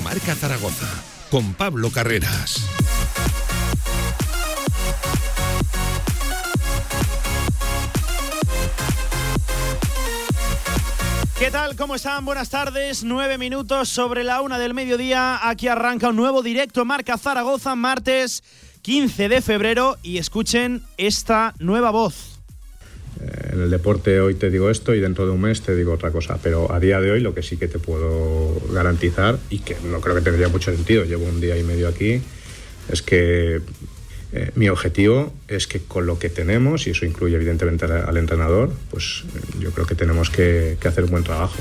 Marca Zaragoza con Pablo Carreras. ¿Qué tal? ¿Cómo están? Buenas tardes. Nueve minutos sobre la una del mediodía. Aquí arranca un nuevo directo Marca Zaragoza, martes 15 de febrero. Y escuchen esta nueva voz. En el deporte hoy te digo esto y dentro de un mes te digo otra cosa, pero a día de hoy lo que sí que te puedo garantizar y que no creo que tendría mucho sentido, llevo un día y medio aquí, es que eh, mi objetivo es que con lo que tenemos, y eso incluye evidentemente al, entrenador, pues eh, yo creo que tenemos que, que hacer un buen trabajo.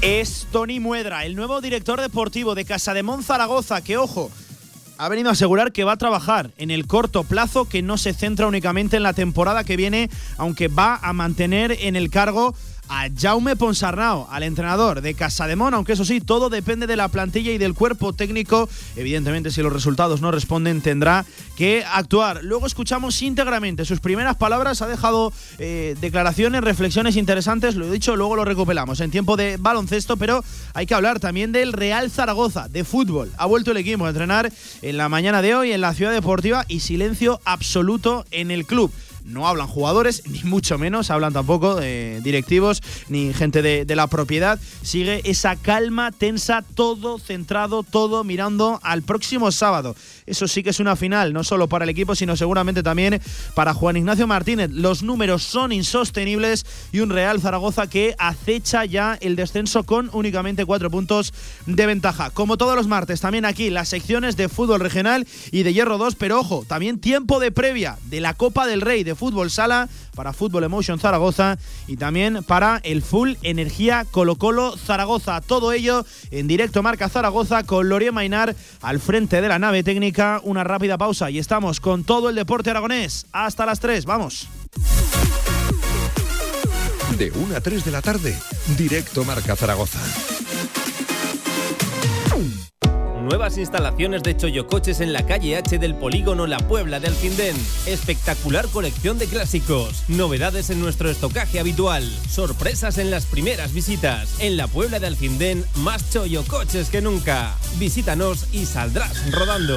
Es Tony Muedra, el nuevo director deportivo de Casa de Zaragoza, que ojo, ha venido a asegurar que va a trabajar en el corto plazo, que no se centra únicamente en la temporada que viene, aunque va a mantener en el cargo a Jaume Ponsarnau, al entrenador de Casademón, aunque eso sí, todo depende de la plantilla y del cuerpo técnico. Evidentemente, si los resultados no responden, tendrá que actuar. Luego escuchamos íntegramente sus primeras palabras, ha dejado eh, declaraciones, reflexiones interesantes, lo he dicho, luego lo recuperamos en tiempo de baloncesto, pero hay que hablar también del Real Zaragoza, de fútbol. Ha vuelto el equipo a entrenar en la mañana de hoy en la ciudad deportiva y silencio absoluto en el club no hablan jugadores, ni mucho menos hablan tampoco eh, directivos ni gente de, de, la propiedad. Sigue esa calma tensa, todo centrado, todo mirando al próximo sábado. Eso sí que es una final, no solo para el equipo, sino seguramente también para Juan Ignacio Martínez. Los números son insostenibles y un Real Zaragoza que acecha ya el descenso con únicamente cuatro puntos de ventaja. Como todos los martes, también aquí las secciones de fútbol regional y de Hierro 2, pero ojo, también tiempo de previa de la Copa del Rey de Fútbol Sala para Fútbol Emotion Zaragoza y también para el Full Energía Colo Colo Zaragoza. Todo ello en directo Marca Zaragoza con Loria Mainar al frente de la nave técnica. Una rápida pausa y estamos con todo el deporte aragonés. Hasta las 3, vamos. De 1 a 3 de la tarde, directo Marca Zaragoza. Nuevas instalaciones de Choyocoches en la calle H del Polígono La Puebla de Alcindén. Espectacular colección de clásicos. Novedades en nuestro estocaje habitual. Sorpresas en las primeras visitas. En la Puebla de Alcindén, más Choyocoches que nunca. Visítanos y saldrás rodando.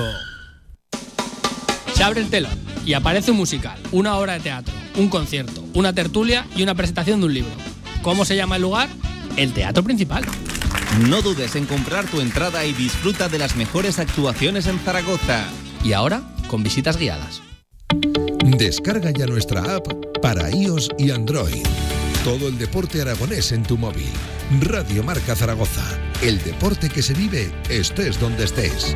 Se abre el telón y aparece un musical, una obra de teatro, un concierto, una tertulia y una presentación de un libro. ¿Cómo se llama el lugar? El Teatro Principal. No dudes en comprar tu entrada y disfruta de las mejores actuaciones en Zaragoza. Y ahora, con visitas guiadas. Descarga ya nuestra app para iOS y Android. Todo el deporte aragonés en tu móvil. Radio Marca Zaragoza. El deporte que se vive estés donde estés.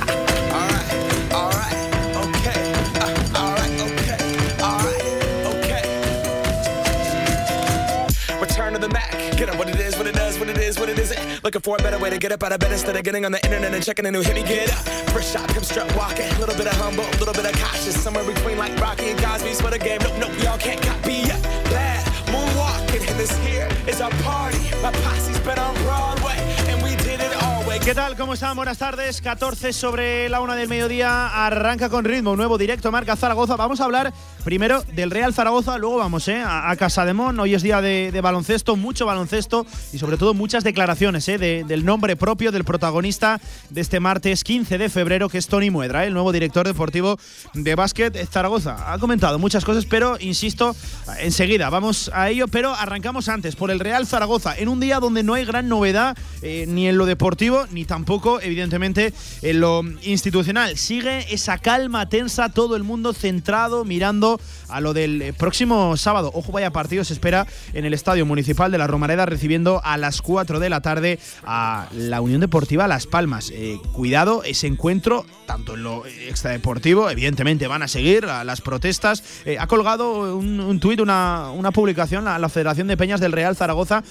Looking for a better way to get up out of bed instead of getting on the internet and checking a new hit me. Get up, first shot, come strut walking. A little bit of humble, a little bit of cautious. Somewhere between like Rocky and Cosby's for the game. Nope, nope, y'all can't copy yet. Bad moonwalking, and this here is our party. My posse's been on Broadway, ¿Qué tal? ¿Cómo están? Buenas tardes. 14 sobre la una del mediodía. Arranca con ritmo. Nuevo directo marca Zaragoza. Vamos a hablar primero del Real Zaragoza. Luego vamos ¿eh? a, Casa de Mon. Hoy es día de, baloncesto, mucho baloncesto y sobre todo muchas declaraciones ¿eh? del nombre propio del protagonista de este martes 15 de febrero, que es Tony Muedra, el nuevo director deportivo de básquet Zaragoza. Ha comentado muchas cosas, pero insisto, enseguida vamos a ello. Pero arrancamos antes por el Real Zaragoza, en un día donde no hay gran novedad eh, ni en lo deportivo ni tampoco, evidentemente, en lo institucional. Sigue esa calma tensa, todo el mundo centrado, mirando a lo del eh, próximo sábado. Ojo, vaya partido se espera en el Estadio Municipal de la Romareda, recibiendo a las 4 de la tarde a la Unión Deportiva Las Palmas. Eh, cuidado, ese encuentro, tanto en lo extradeportivo, evidentemente van a seguir las protestas. Eh, ha colgado un, tuit, una, publicación, la, Federación de Peñas del Real Zaragoza,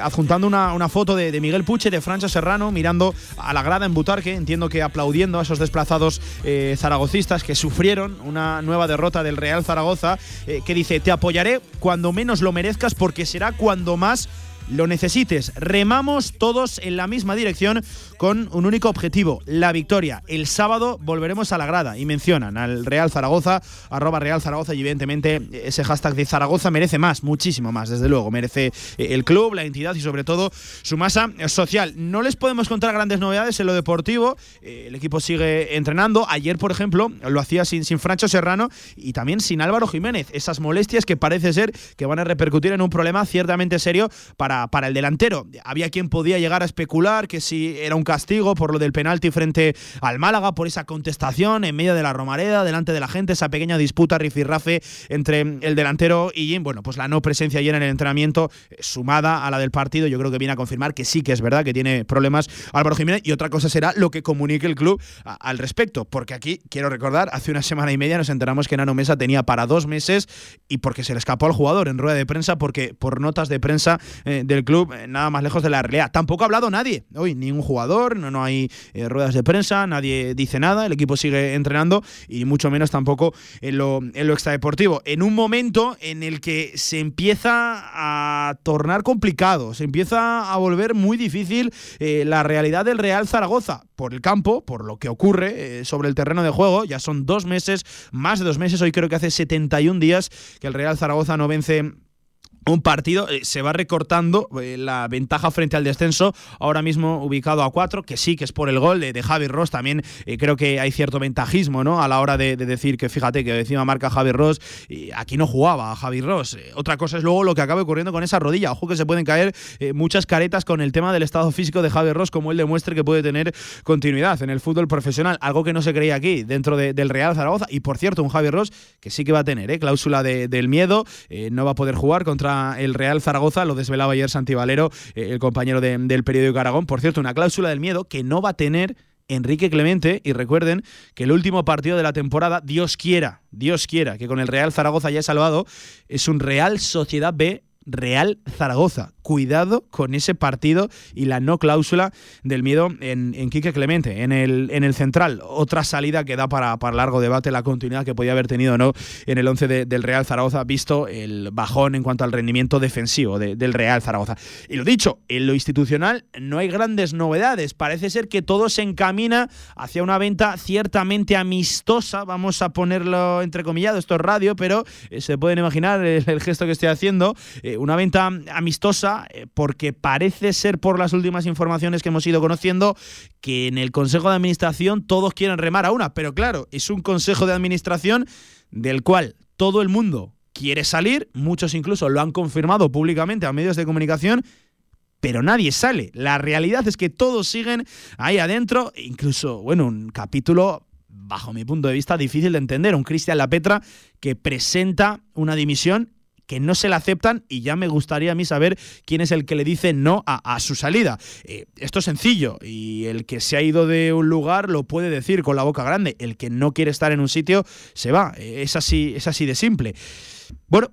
adjuntando una, foto de, Miguel Puche, de Francho Serrano, mirando a la grada en Butarque, entiendo que aplaudiendo a esos desplazados eh, zaragocistas que sufrieron una nueva derrota del Real Zaragoza, eh, que dice, te apoyaré cuando menos lo merezcas porque será cuando más lo necesites. Remamos todos en la misma dirección con un único objetivo, la victoria. El sábado volveremos a la grada y mencionan al Real Zaragoza, arroba Real Zaragoza y evidentemente ese hashtag de Zaragoza merece más, muchísimo más, desde luego. Merece eh, el club, la entidad y sobre todo su masa social. No les podemos contar grandes novedades en lo deportivo. Eh, el equipo sigue entrenando. Ayer, por ejemplo, lo hacía sin, sin Francho Serrano y también sin Álvaro Jiménez. Esas molestias que parece ser que van a repercutir en un problema ciertamente serio para para, el delantero. Había quien podía llegar a especular que si era un castigo por lo del penalti frente al Málaga, por esa contestación en medio de la Romareda, delante de la gente, esa pequeña disputa rifirrafe entre el delantero y Jim. Bueno, pues la no presencia ayer en el entrenamiento, eh, sumada a la del partido, yo creo que viene a confirmar que sí que es verdad que tiene problemas Álvaro Jiménez y otra cosa será lo que comunique el club al respecto, porque aquí, quiero recordar, hace una semana y media nos enteramos que Nano Mesa tenía para dos meses y porque se le escapó al jugador en rueda de prensa, porque por notas de prensa eh, del club, eh, nada más lejos de la realidad. Tampoco ha hablado nadie hoy, ningún jugador, no, no hay eh, ruedas de prensa, nadie dice nada, el equipo sigue entrenando y mucho menos tampoco en lo, en lo extradeportivo. En un momento en el que se empieza a tornar complicado, se empieza a volver muy difícil eh, la realidad del Real Zaragoza por el campo, por lo que ocurre sobre el terreno de juego. Ya son dos meses, más de dos meses, hoy creo que hace 71 días que el Real Zaragoza no vence un partido eh, se va recortando eh, la ventaja frente al descenso, ahora mismo ubicado a cuatro, que sí que es por el gol de, Javi Ross, también eh, creo que hay cierto ventajismo ¿no? a la hora de, decir que fíjate que encima marca Javi Ross, y aquí no jugaba Javi Ross. otra cosa es luego lo que acaba ocurriendo con esa rodilla, ojo que se pueden caer muchas caretas con el tema del estado físico de Javi Ross, como él demuestre que puede tener continuidad en el fútbol profesional, algo que no se creía aquí dentro del Real Zaragoza, y por cierto un Javi Ross que sí que va a tener cláusula del miedo, no va a poder jugar contra el Real Zaragoza, lo desvelaba ayer Santi Valero, eh, el compañero del periódico Aragón. Por cierto, una cláusula del miedo que no va a tener Enrique Clemente. Y recuerden que el último partido de la temporada, Dios quiera, Dios quiera, que con el Real Zaragoza haya salvado, es un Real Sociedad B Real Zaragoza. Cuidado con ese partido y la no cláusula del miedo en, Quique Clemente, en el, en el central. Otra salida que da para, para largo debate la continuidad que podía haber tenido no en el 11 del Real Zaragoza, visto el bajón en cuanto al rendimiento defensivo del Real Zaragoza. Y lo dicho, en lo institucional no hay grandes novedades. Parece ser que todo se encamina hacia una venta ciertamente amistosa. Vamos a ponerlo entrecomillado, esto es radio, pero eh, se pueden imaginar el, gesto que estoy haciendo. Eh, una venta amistosa eh, porque parece ser por las últimas informaciones que hemos ido conociendo que en el Consejo de Administración todos quieren remar a una, pero claro, es un Consejo de Administración del cual todo el mundo quiere salir, muchos incluso lo han confirmado públicamente a medios de comunicación, pero nadie sale. La realidad es que todos siguen ahí adentro, incluso, bueno, un capítulo bajo mi punto de vista difícil de entender, un Cristian Lapetra que presenta una dimisión que no se la aceptan y ya me gustaría a mí saber quién es el que le dice no a, su salida. Eh, esto es sencillo y el que se ha ido de un lugar lo puede decir con la boca grande. El que no quiere estar en un sitio se va. Eh, es así, es así de simple. Bueno,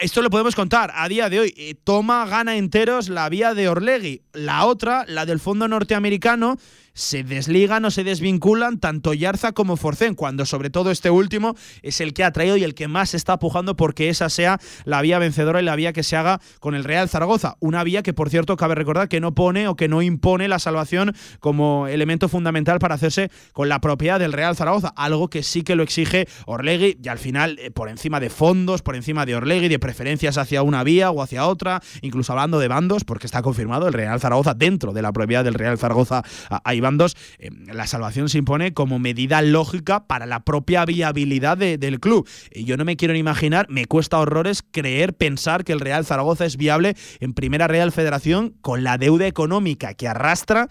esto lo podemos contar a día de hoy. Eh, toma, gana enteros la vía de Orlegui. La otra, la del fondo norteamericano, se desligan o se desvinculan tanto Yarza como Forcén, cuando sobre todo este último es el que ha traído y el que más está pujando porque esa sea la vía vencedora y la vía que se haga con el Real Zaragoza. Una vía que, por cierto, cabe recordar que no pone o que no impone la salvación como elemento fundamental para hacerse con la propiedad del Real Zaragoza, algo que sí que lo exige Orlegui y al final, eh, por encima de fondos, por encima de Orlegui, de preferencias hacia una vía o hacia otra, incluso hablando de bandos, porque está confirmado el Real Zaragoza dentro de la propiedad del Real Zaragoza hay bandos, eh, la salvación se impone como medida lógica para la propia viabilidad del club. Yo no me quiero ni imaginar, me cuesta horrores creer, pensar que el Real Zaragoza es viable en Primera Real Federación con la deuda económica que arrastra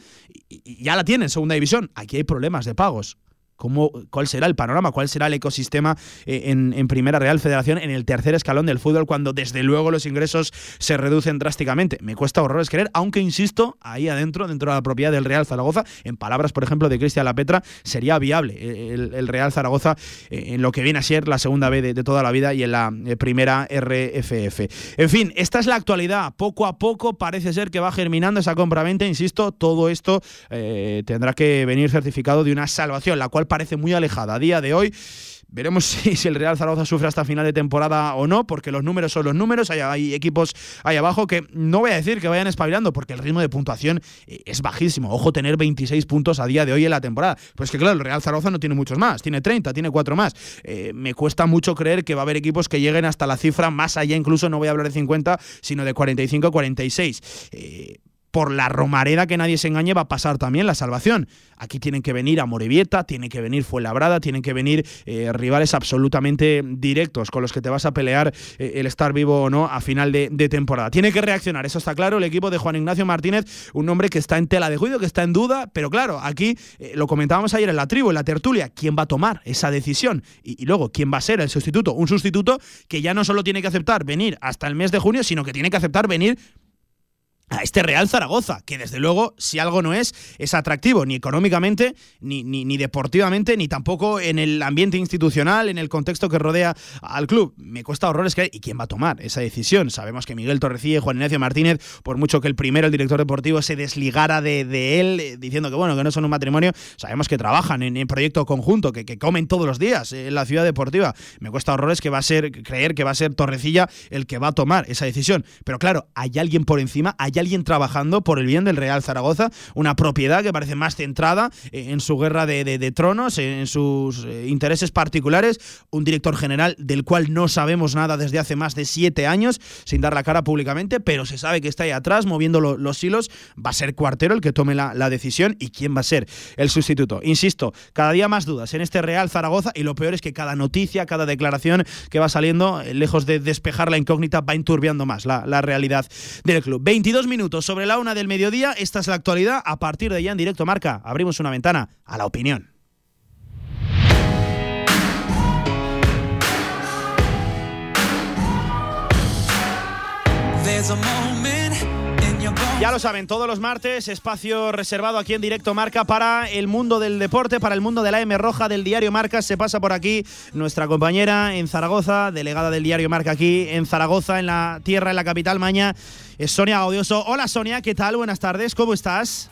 y ya la tiene en Segunda División. Aquí hay problemas de pagos cómo, cuál será el panorama, cuál será el ecosistema eh, en, Primera Real Federación, en el tercer escalón del fútbol, cuando desde luego los ingresos se reducen drásticamente. Me cuesta horrores creer, aunque insisto, ahí adentro, dentro de la propiedad del Real Zaragoza, en palabras, por ejemplo, de Cristian Lapetra, sería viable eh, el, Real Zaragoza eh, en lo que viene a ser la segunda B de, toda la vida y en la primera RFF. En fin, esta es la actualidad. Poco a poco parece ser que va germinando esa compra-venta, insisto, todo esto tendrá que venir certificado de una salvación, la cual parece muy alejada a día de hoy. Veremos si, el Real Zaragoza sufre hasta final de temporada o no, porque los números son los números. Hay, equipos ahí abajo que no voy a decir que vayan espabilando, porque el ritmo de puntuación eh, es bajísimo. Ojo, tener 26 puntos a día de hoy en la temporada. Pues que claro, el Real Zaragoza no tiene muchos más, tiene 30, tiene 4 más. Eh, me cuesta mucho creer que va a haber equipos que lleguen hasta la cifra más allá, incluso no voy a hablar de 50, sino de 45 46. Eh, por la romareda que nadie se engañe va a pasar también la salvación. Aquí tienen que venir a Morevieta, tiene que venir Fuenlabrada, tienen que venir eh, rivales absolutamente directos con los que te vas a pelear eh, el estar vivo o no a final de, temporada. Tiene que reaccionar, eso está claro, el equipo de Juan Ignacio Martínez, un hombre que está en tela de juicio, que está en duda, pero claro, aquí eh, lo comentábamos ayer en la tribu, en la tertulia, ¿quién va a tomar esa decisión? Y luego, ¿quién va a ser el sustituto? Un sustituto que ya no solo tiene que aceptar venir hasta el mes de junio, sino que tiene que aceptar venir a este Real Zaragoza, que desde luego, si algo no es, es atractivo, ni económicamente, ni, ni, deportivamente, ni tampoco en el ambiente institucional, en el contexto que rodea al club. Me cuesta horrores que ¿Y quién va a tomar esa decisión? Sabemos que Miguel Torrecilla y Juan Ignacio Martínez, por mucho que el primero, el director deportivo, se desligara de, él, eh, diciendo que bueno, que no son un matrimonio, sabemos que trabajan en, el proyecto conjunto, que, que, comen todos los días en la ciudad deportiva. Me cuesta horrores que va a ser, creer que va a ser Torrecilla el que va a tomar esa decisión. Pero claro, hay alguien por encima, hay alguien trabajando por el bien del Real Zaragoza, una propiedad que parece más centrada en su guerra de, tronos, en sus eh, intereses particulares, un director general del cual no sabemos nada desde hace más de siete años, sin dar la cara públicamente, pero se sabe que está ahí atrás moviendo los hilos, va a ser Cuartero el que tome la, decisión y quién va a ser el sustituto. Insisto, cada día más dudas en este Real Zaragoza y lo peor es que cada noticia, cada declaración que va saliendo, eh, lejos de despejar la incógnita, va enturbiando más la, la realidad del club. 22 minutos sobre la una del mediodía. Esta es la actualidad. A partir de ya en directo marca, abrimos una ventana a la opinión. Ya lo saben, todos los martes, espacio reservado aquí en directo Marca para el mundo del deporte, para el mundo de la M Roja del diario Marca. Se pasa por aquí nuestra compañera en Zaragoza, delegada del diario Marca aquí en Zaragoza, en la tierra, en la capital maña, es Sonia Gaudioso. Hola Sonia, ¿qué tal? Buenas tardes, ¿cómo estás?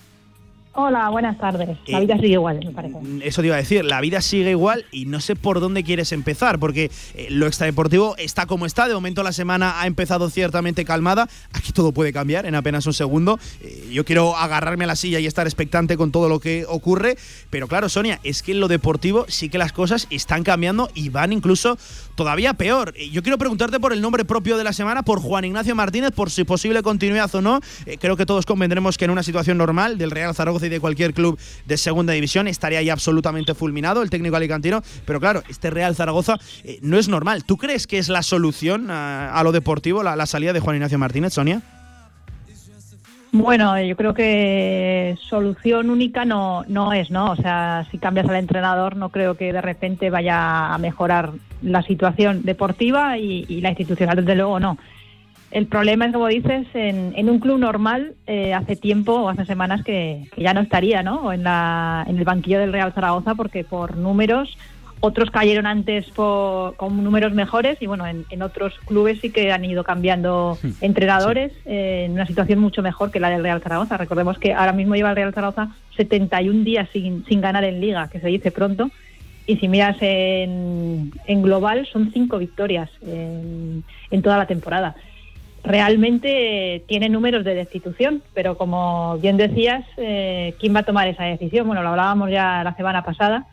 Hola, buenas tardes. La eh, vida sigue igual, me parece. Mm, eso te iba a decir, la vida sigue igual y no sé por dónde quieres empezar, porque eh, lo extradeportivo está como está. De momento la semana ha empezado ciertamente calmada. Aquí todo puede cambiar en apenas un segundo. Eh, yo quiero agarrarme a la silla y estar expectante con todo lo que ocurre. Pero claro, Sonia, es que en lo deportivo sí que las cosas están cambiando y van incluso todavía peor. Yo quiero preguntarte por el nombre propio de la semana, por Juan Ignacio Martínez, por su posible continuidad o no. creo que todos convendremos que en una situación normal del Real Zaragoza de cualquier club de segunda división estaría ya absolutamente fulminado el técnico alicantino, pero claro, este Real Zaragoza eh, no es normal. ¿Tú crees que es la solución a, lo deportivo, la, salida de Juan Ignacio Martínez, Sonia? Bueno, yo creo que solución única no, no es, ¿no? O sea, si cambias al entrenador, no creo que de repente vaya a mejorar la situación deportiva y, y la institucional, desde luego, no. El problema es, como dices, en, un club normal eh, hace tiempo o hace semanas que, ya no estaría ¿no? En, la, en el banquillo del Real Zaragoza porque por números otros cayeron antes con números mejores y bueno, en, otros clubes sí que han ido cambiando entrenadores eh, en una situación mucho mejor que la del Real Zaragoza. Recordemos que ahora mismo lleva el Real Zaragoza 71 días sin, sin ganar en liga, que se dice pronto, y si miras en, en global son cinco victorias en, en toda la temporada. Realmente tiene números de destitución, pero como bien decías, eh, ¿quién va a tomar esa decisión? Bueno, lo hablábamos ya la semana pasada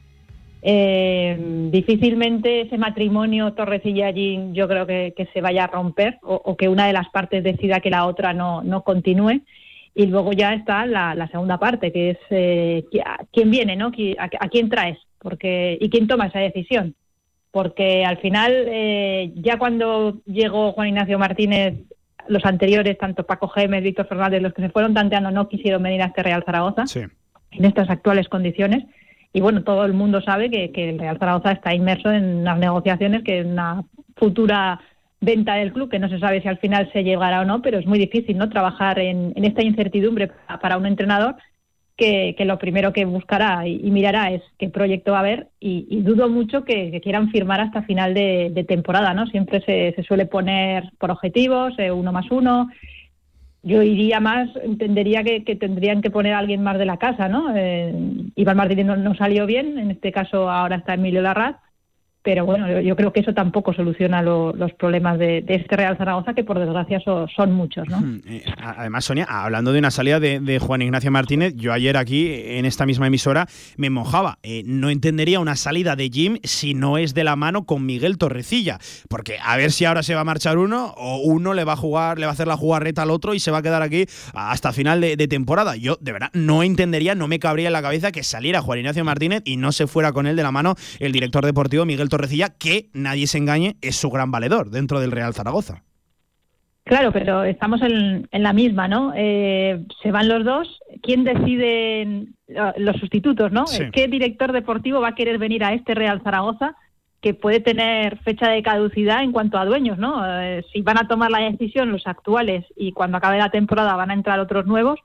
eh, difícilmente ese matrimonio Torrecilla yo creo que, se vaya a romper o, que una de las partes decida que la otra no, no continúe. Y luego ya está la, segunda parte, que es eh, quién viene, ¿no? ¿A, quién traes? Porque, y quién toma esa decisión. Porque al final, eh, ya cuando llegó Juan Ignacio Martínez, los anteriores, tanto Paco Gémez, Víctor Fernández, los que se fueron tanteando, no quisieron venir a este Real Zaragoza en estas actuales condiciones. Y bueno, todo el mundo sabe que, el Real Zaragoza está inmerso en las negociaciones, que en una futura venta del club, que no se sabe si al final se llegará o no, pero es muy difícil no trabajar en, esta incertidumbre para un entrenador que, lo primero que buscará y, mirará es qué proyecto va a haber y, dudo mucho que, quieran firmar hasta final de, temporada, ¿no? Siempre se, suele poner por objetivos, eh, uno más uno, yo iría más, entendería que, tendrían que poner a alguien más de la casa, ¿no? Eh, Iván Martínez no, salió bien, en este caso ahora está Emilio Larraz, pero bueno, yo, creo que eso tampoco soluciona los problemas de, este Real Zaragoza, que por desgracia son muchos. ¿no? Eh, además, Sonia, hablando de una salida de, Juan Ignacio Martínez, yo ayer aquí, en esta misma emisora, me mojaba. Eh, no entendería una salida de Jim si no es de la mano con Miguel Torrecilla, porque a ver si ahora se va a marchar uno o uno le va a jugar, le va a hacer la jugarreta al otro y se va a quedar aquí hasta final de, de temporada. Yo, de verdad, no entendería, no me cabría en la cabeza que saliera Juan Ignacio Martínez y no se fuera con él de la mano el director deportivo Miguel Torrecilla Torrecilla, que nadie se engañe, es su gran valedor dentro del Real Zaragoza. Claro, pero estamos en, la misma, ¿no? Eh, se van los dos. ¿Quién decide eh, los sustitutos, no? ¿Qué director deportivo va a querer venir a este Real Zaragoza que puede tener fecha de caducidad en cuanto a dueños, ¿no? Eh, si van a tomar la decisión los actuales y cuando acabe la temporada van a entrar otros nuevos,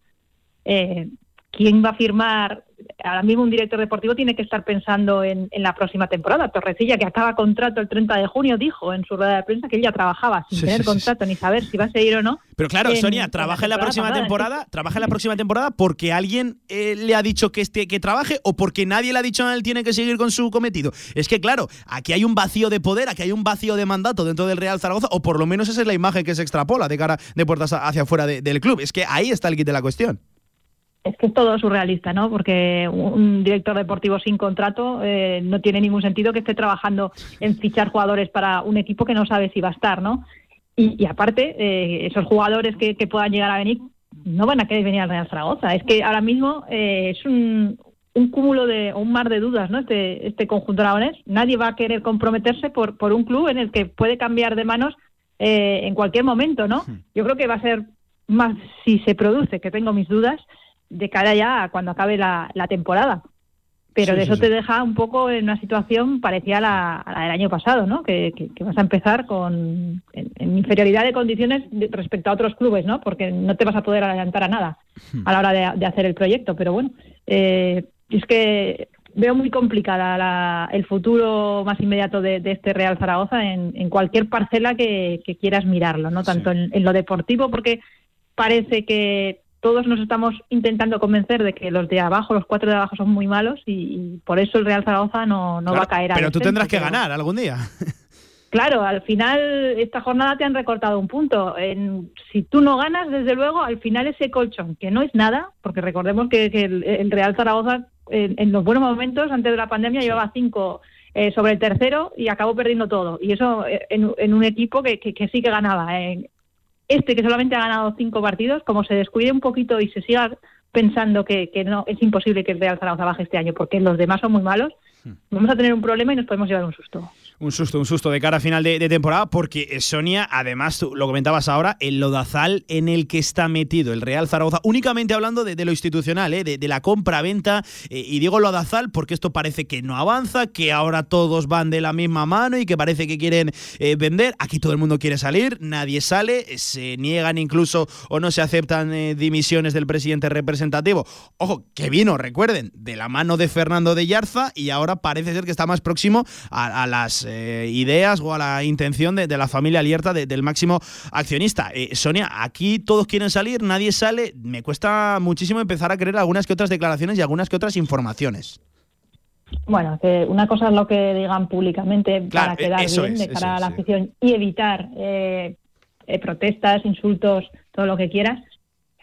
¿quién va a firmar ahora mismo un director deportivo tiene que estar pensando en, la próxima temporada. Torrecilla, que acaba contrato el 30 de junio, dijo en su rueda de prensa que él ya trabajaba sin tener contrato ni saber si va a seguir o no. Pero claro, Sonia, trabaja en la, próxima temporada, trabaja en la próxima temporada porque alguien eh, le ha dicho que, este, que trabaje o porque nadie le ha dicho a él tiene que seguir con su cometido. Es que claro, aquí hay un vacío de poder, aquí hay un vacío de mandato dentro del Real Zaragoza, o por lo menos esa es la imagen que se extrapola de cara de puertas hacia afuera del club. Es que ahí está el kit de la cuestión es que es todo surrealista, ¿no? Porque un director deportivo sin contrato eh, no tiene ningún sentido que esté trabajando en fichar jugadores para un equipo que no sabe si va a estar, ¿no? Y, aparte, eh, esos jugadores que, puedan llegar a venir no van a querer venir al Real Zaragoza. Es que ahora mismo eh, es un, cúmulo de, un mar de dudas, ¿no? Este, este conjunto aragonés. Nadie va a querer comprometerse por, por un club en el que puede cambiar de manos en cualquier momento, ¿no? Yo creo que va a ser más, si se produce, que tengo mis dudas, de cara ya a cuando acabe la, temporada. Pero de eso te deja un poco en una situación parecida a la, del año pasado, ¿no? Que, vas a empezar con en, inferioridad de condiciones respecto a otros clubes, ¿no? Porque no te vas a poder adelantar a nada hmm. a la hora de, hacer el proyecto. Pero bueno, eh, es que veo muy complicada el futuro más inmediato de, este Real Zaragoza en, cualquier parcela que, quieras mirarlo, no tanto en, lo deportivo, porque parece que todos nos estamos intentando convencer de que los de abajo, los cuatro de abajo son muy malos y, por eso el Real Zaragoza no, no va a caer. Pero tú tendrás que ganar algún día. Claro, al final esta jornada te han recortado un punto. En, si tú no ganas, desde luego, al final ese colchón, que no es nada, porque recordemos que, el, Real Zaragoza en, los buenos momentos, antes de la pandemia, llevaba cinco eh, sobre el tercero y acabó perdiendo todo. Y eso eh, en, un equipo que, que, sí que ganaba. Eh, este que solamente ha ganado cinco partidos, como se descuide un poquito y se siga pensando que, no es imposible que el Real Zaragoza baje este año porque los demás son muy malos, hmm. vamos a tener un problema y nos podemos llevar un susto. Un susto, un susto de cara a final de, temporada, porque eh, Sonia, además, tú lo comentabas ahora, el lodazal en el que está metido el Real Zaragoza, únicamente hablando de, lo institucional, eh, de, la compra-venta, eh, y digo lodazal porque esto parece que no avanza, que ahora todos van de la misma mano y que parece que quieren vender. Aquí todo el mundo quiere salir, nadie sale, se niegan incluso o no se aceptan dimisiones del presidente representativo. Ojo, que vino, recuerden, de la mano de Fernando de Yarza y ahora parece ser que está más próximo a las eh, ideas o a la intención de, la familia abierta del máximo accionista. Eh, Sonia, aquí todos quieren salir, nadie sale. Me cuesta muchísimo empezar a creer algunas que otras declaraciones y algunas que otras informaciones. Bueno, que una cosa es lo que digan públicamente para quedar bien de cara a la afición y evitar eh, protestas, insultos, todo lo que quieras.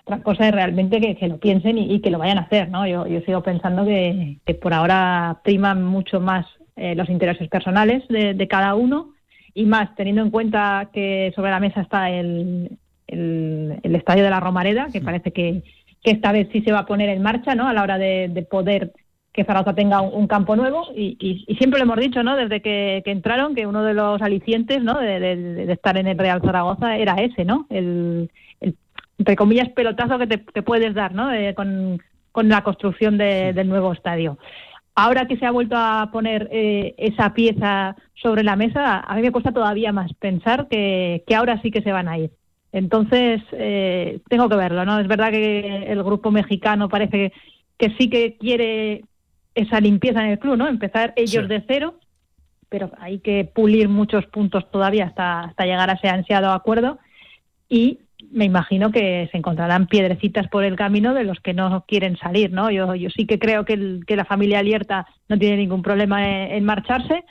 Otra cosa es realmente que, lo piensen y, que lo vayan a hacer, ¿no? Yo, sigo pensando que, que, por ahora priman mucho más eh, los intereses personales de, cada uno y más teniendo en cuenta que sobre la mesa está el, el, estadio de la Romareda, que parece que, esta vez sí se va a poner en marcha ¿no? a la hora de, poder que Zaragoza tenga un, campo nuevo y, siempre lo hemos dicho ¿no? desde que, entraron que uno de los alicientes ¿no? de, estar en el Real Zaragoza era ese, ¿no? el, entre comillas pelotazo que te, puedes dar ¿no? con, con la construcción del nuevo estadio. Ahora que se ha vuelto a poner eh, esa pieza sobre la mesa, a mí me cuesta todavía más pensar que, ahora sí que se van a ir. Entonces, eh, tengo que verlo, ¿no? Es verdad que el grupo mexicano parece que sí que quiere esa limpieza en el club, ¿no? Empezar ellos de cero, pero hay que pulir muchos puntos todavía hasta, hasta llegar a ese ansiado acuerdo. Y me imagino que se encontrarán piedrecitas por el camino de los que no quieren salir, ¿no? Yo, yo sí que creo que, que la familia Alierta no tiene ningún problema en marcharse,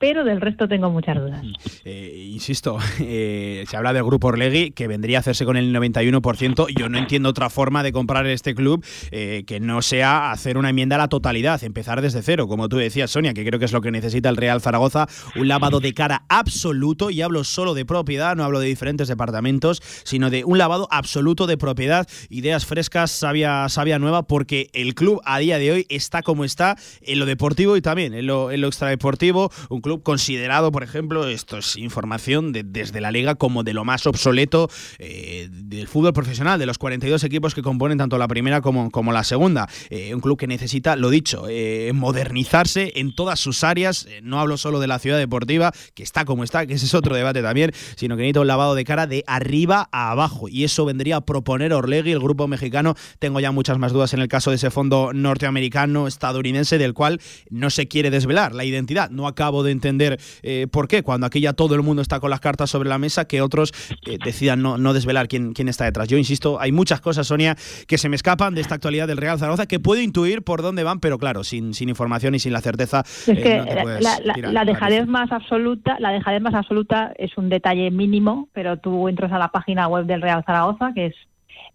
pero del resto tengo muchas dudas. Mm. Eh, insisto, eh, se habla del grupo Orlegui, que vendría a hacerse con el 91%. Yo no entiendo otra forma de comprar este club eh, que no sea hacer una enmienda a la totalidad, empezar desde cero, como tú decías, Sonia, que creo que es lo que necesita el Real Zaragoza, un lavado de cara absoluto, y hablo solo de propiedad, no hablo de diferentes departamentos, sino de un lavado absoluto de propiedad, ideas frescas, sabia, sabia nueva, porque el club a día de hoy está como está en lo deportivo y también en lo, en lo extradeportivo, un club considerado, por ejemplo, esto es información de, desde la liga como de lo más obsoleto eh, del fútbol profesional, de los 42 equipos que componen tanto la primera como, como la segunda. Eh, un club que necesita, lo dicho, eh, modernizarse en todas sus áreas. no hablo solo de la ciudad deportiva, que está como está, que ese es otro debate también, sino que necesita un lavado de cara de arriba a abajo. Y eso vendría a proponer Orlegui, el grupo mexicano. Tengo ya muchas más dudas en el caso de ese fondo norteamericano, estadounidense, del cual no se quiere desvelar la identidad. No acabo de entender eh, por qué, cuando aquí ya todo el mundo está con las cartas sobre la mesa, que otros eh, decidan no, no, desvelar quién, quién está detrás. Yo insisto, hay muchas cosas, Sonia, que se me escapan de esta actualidad del Real Zaragoza, que puedo intuir por dónde van, pero claro, sin, sin información y sin la certeza. Es eh, que la, la, dejadez más absoluta, la dejadez más absoluta es un detalle mínimo, pero tú entras a la página web del Real Zaragoza, que es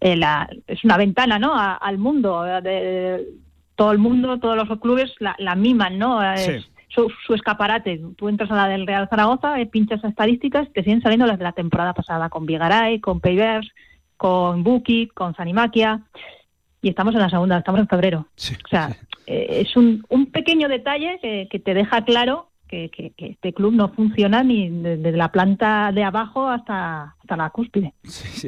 la, es una ventana ¿no? al mundo. De, todo el mundo, todos los clubes la, la miman, ¿no? Su, escaparate. Tú entras a la del Real Zaragoza, eh, pinchas estadísticas, te siguen saliendo las de la temporada pasada, con Vigaray, con Payvers, con Buki, con Zanimaquia, y estamos en la segunda, estamos en febrero. o sea, eh, es un, un pequeño detalle que, que te deja claro que, que, este club no funciona ni desde la planta de abajo hasta, hasta la cúspide.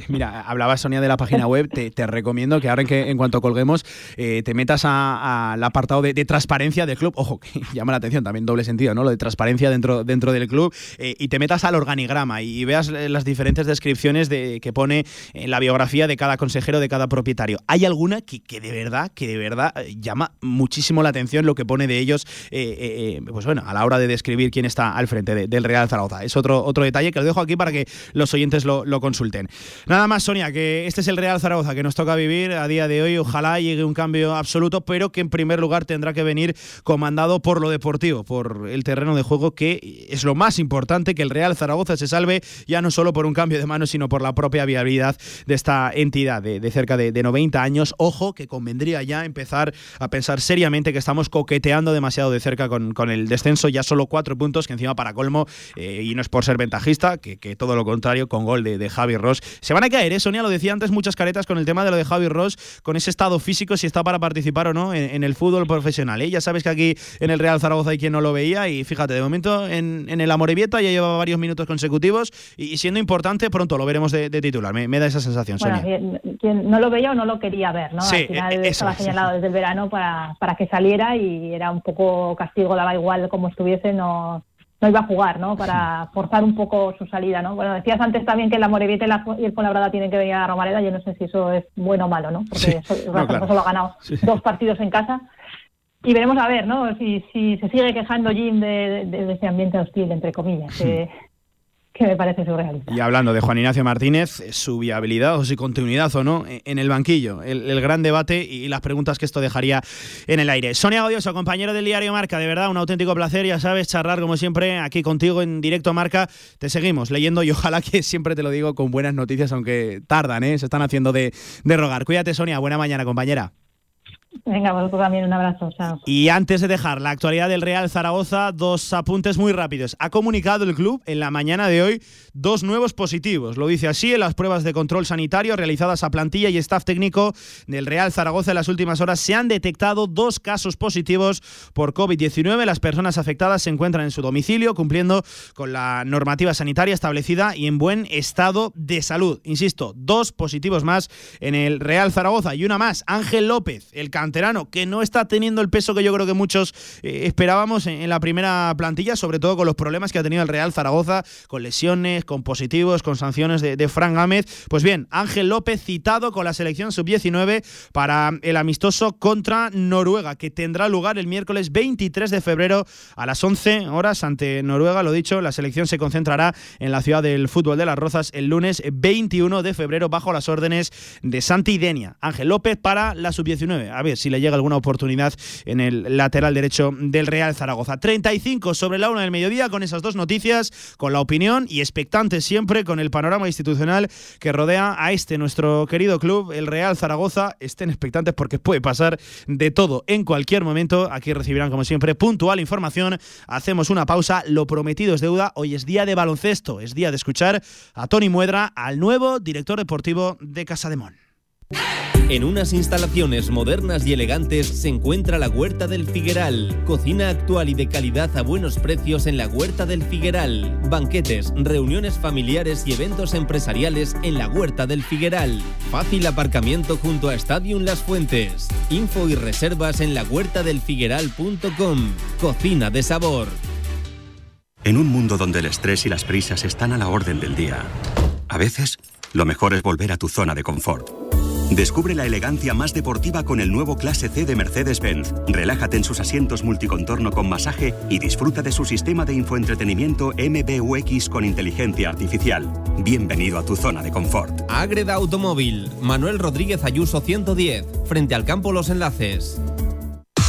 Mira, hablaba Sonia de la página web, te, recomiendo que ahora en, que, en cuanto colguemos eh, te metas al apartado de, transparencia del club, ojo, que llama la atención también doble sentido, ¿no? Lo de transparencia dentro, dentro del club, eh, y te metas al organigrama y, veas las diferentes descripciones de, que pone en la biografía de cada consejero, de cada propietario. Hay alguna que, que de verdad, que de verdad eh, llama muchísimo la atención lo que pone de ellos, pues bueno, a la hora de describir quién está al frente del Real Zaragoza. Es otro, otro detalle que lo dejo aquí para que los oyentes lo, consulten. Nada más, Sonia, que este es el Real Zaragoza que nos toca vivir a día de hoy. Ojalá llegue un cambio absoluto, pero que en primer lugar tendrá que venir comandado por lo deportivo, por el terreno de juego, que es lo más importante, que el Real Zaragoza se salve ya no solo por un cambio de manos, sino por la propia viabilidad de esta entidad de, cerca de, de 90 años. Ojo, que convendría ya empezar a pensar seriamente que estamos coqueteando demasiado de cerca con, con el descenso ya solo cuatro puntos, que encima para colmo, eh, y no es por ser ventajista, que, todo lo contrario, con gol el de, Javi Ross. Se van a caer, ¿eh? Sonia lo decía antes, muchas caretas con el tema de lo de Javi Ross, con ese estado físico, si está para participar o no en, el fútbol profesional. ¿eh? Ya sabes que aquí en el Real Zaragoza hay quien no lo veía y fíjate, de momento en, en el Amorebieta ya llevaba varios minutos consecutivos y, siendo importante, pronto lo veremos de, titular. Me, da esa sensación, Sonia. quien no lo veía o no lo quería ver, ¿no? Al final e, estaba señalado desde el verano para, para que saliera y era un poco castigo, daba igual como estuviese, no no iba a jugar, ¿no? Para forzar un poco su salida, ¿no? Bueno, decías antes también que la Morevieta y, la, y el Fuenlabrada tienen que venir a Romareda. Yo no sé si eso es bueno o malo, ¿no? Porque solo ha ganado dos partidos en casa. Y veremos a ver, ¿no? Si, si se sigue quejando Jim de, de, ese ambiente hostil, entre comillas. Que, que me parece surrealista. Y hablando de Juan Ignacio Martínez, su viabilidad o su continuidad o no en el banquillo, el, gran debate y las preguntas que esto dejaría en el aire. Sonia Godioso, compañero del diario Marca, de verdad un auténtico placer, ya sabes, charlar como siempre aquí contigo en directo Marca. Te seguimos leyendo y ojalá que siempre te lo digo con buenas noticias, aunque tardan, ¿eh? se están haciendo de, de rogar. Cuídate, Sonia, buena mañana, compañera. Venga, vosotros también un abrazo. Y antes de dejar la actualidad del Real Zaragoza, dos apuntes muy rápidos. Ha comunicado el club en la mañana de hoy dos nuevos positivos. Lo dice así en las pruebas de control sanitario realizadas a plantilla y staff técnico del Real Zaragoza en las últimas horas. Se han detectado dos casos positivos por COVID-19. Las personas afectadas se encuentran en su domicilio cumpliendo con la normativa sanitaria establecida y en buen estado de salud. Insisto, dos positivos más en el Real Zaragoza y una más. Ángel López, el canterano, que no está teniendo el peso que yo creo que muchos eh, esperábamos en, la primera plantilla, sobre todo con los problemas que ha tenido el Real Zaragoza, con lesiones, con positivos, con sanciones de, de Fran Gámez. Pues bien, Ángel López citado con la selección sub-19 para el amistoso contra Noruega, que tendrá lugar el miércoles 23 de febrero a las 11 horas ante Noruega. Lo dicho, la selección se concentrará en la ciudad del fútbol de las Rozas el lunes 21 de febrero bajo las órdenes de Santi Denia. Ángel López para la sub-19. Si le llega alguna oportunidad en el lateral derecho del Real Zaragoza. 35 sobre la una del mediodía con esas dos noticias, con la opinión y expectante siempre con el panorama institucional que rodea a este nuestro querido club, el Real Zaragoza. Estén expectantes porque puede pasar de todo en cualquier momento. Aquí recibirán como siempre puntual información. Hacemos una pausa, lo prometido es deuda. Hoy es día de baloncesto, es día de escuchar a Tony Muedra, al nuevo director deportivo de Casa de Mon. En unas instalaciones modernas y elegantes se encuentra la Huerta del Figueral. Cocina actual y de calidad a buenos precios en la Huerta del Figueral. Banquetes, reuniones familiares y eventos empresariales en la Huerta del Figueral. Fácil aparcamiento junto a Stadium Las Fuentes. Info y reservas en la huertadelfigueral.com. Cocina de sabor. En un mundo donde el estrés y las prisas están a la orden del día, a veces lo mejor es volver a tu zona de confort. Descubre la elegancia más deportiva con el nuevo Clase C de Mercedes-Benz. Relájate en sus asientos multicontorno con masaje y disfruta de su sistema de infoentretenimiento MBUX con inteligencia artificial. Bienvenido a tu zona de confort. Agreda Automóvil, Manuel Rodríguez Ayuso 110, frente al campo Los Enlaces.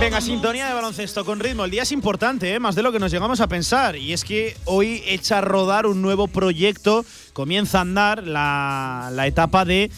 Venga, sintonía de baloncesto con ritmo. El día es importante, ¿eh? más de lo que nos llegamos a pensar. Y es que hoy echa a rodar un nuevo proyecto. Comienza a andar la, la etapa de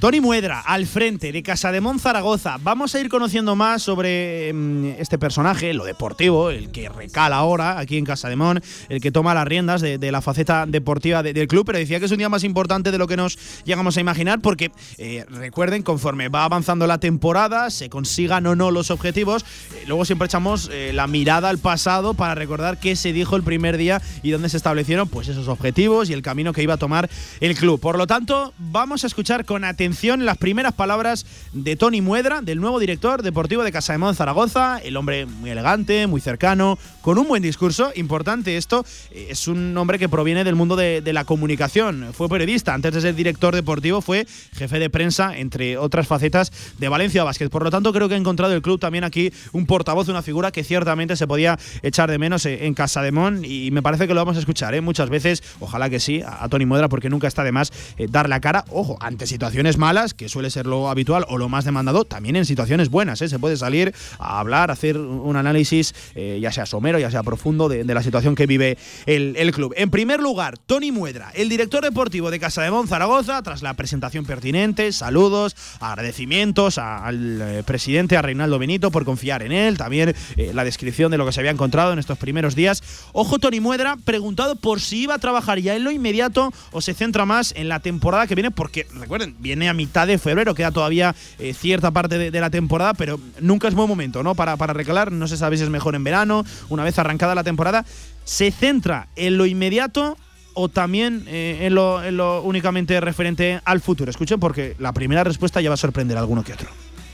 Tony Muedra, al frente de Casa de Zaragoza. Vamos a ir conociendo más sobre mm, este personaje, lo deportivo, el que recala ahora aquí en Casa de Mon, el que toma las riendas de, la faceta deportiva del club, pero decía que es un día más importante de lo que nos llegamos a imaginar, porque eh, recuerden, conforme va avanzando la temporada, se consigan o no los objetivos, eh, luego siempre echamos eh, la mirada al pasado para recordar qué se dijo el primer día y dónde se establecieron pues esos objetivos y el camino que iba a tomar el club. Por lo tanto, vamos a escuchar con atención las primeras palabras de Tony Muedra, del nuevo director deportivo de Casa de Zaragoza, el hombre muy elegante, muy cercano, con un buen discurso. Importante esto, eh, es un hombre que proviene del mundo de, la comunicación. Fue periodista, antes de ser director deportivo fue jefe de prensa, entre otras facetas de Valencia Basket. Por lo tanto, creo que ha encontrado el club también aquí un portavoz, una figura que ciertamente se podía echar de menos eh, en Casa de Mon y me parece que lo vamos a escuchar ¿eh? muchas veces. Ojalá que sí, a, Tony Muedra, porque nunca está de más dar la cara, ojo, ante situaciones malas, que suele ser lo habitual o lo más demandado, también en situaciones buenas. ¿eh? Se puede salir a hablar, hacer un análisis, eh, ya sea somero, ya sea profundo, de, la situación que vive el, club. En primer lugar, Tony Muedra, el director deportivo de Casa de Mon Zaragoza, tras la presentación pertinente, saludos, agradecimientos al eh, presidente, a Reinaldo Benito, por confiar en él, también la descripción de lo que se había encontrado en estos primeros días. Ojo, Tony Muedra, preguntado por si iba a trabajar ya en lo inmediato o se centra más en la temporada que viene, porque recuerden, viene a mitad de febrero, queda todavía eh, cierta parte de, la temporada, pero nunca es buen momento ¿no? para, para recalar, no se sabe si es mejor en verano, una vez arrancada la temporada. ¿Se centra en lo inmediato o también eh, en, lo, en, lo, únicamente referente al futuro? Escuchen porque la primera respuesta ya va a sorprender a alguno que otro.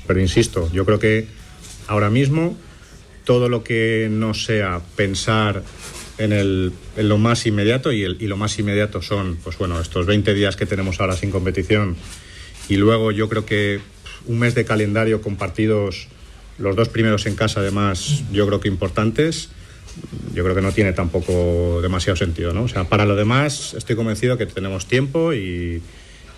Pero insisto, yo creo que ahora mismo todo lo que no sea pensar en, el, en lo más inmediato y, el, y, lo más inmediato son, pues bueno, estos 20 días que tenemos ahora sin competición y luego yo creo que un mes de calendario con partidos, los dos primeros en casa además, yo creo que importantes, yo creo que no tiene tampoco demasiado sentido, ¿no? O sea, para lo demás estoy convencido que tenemos tiempo y,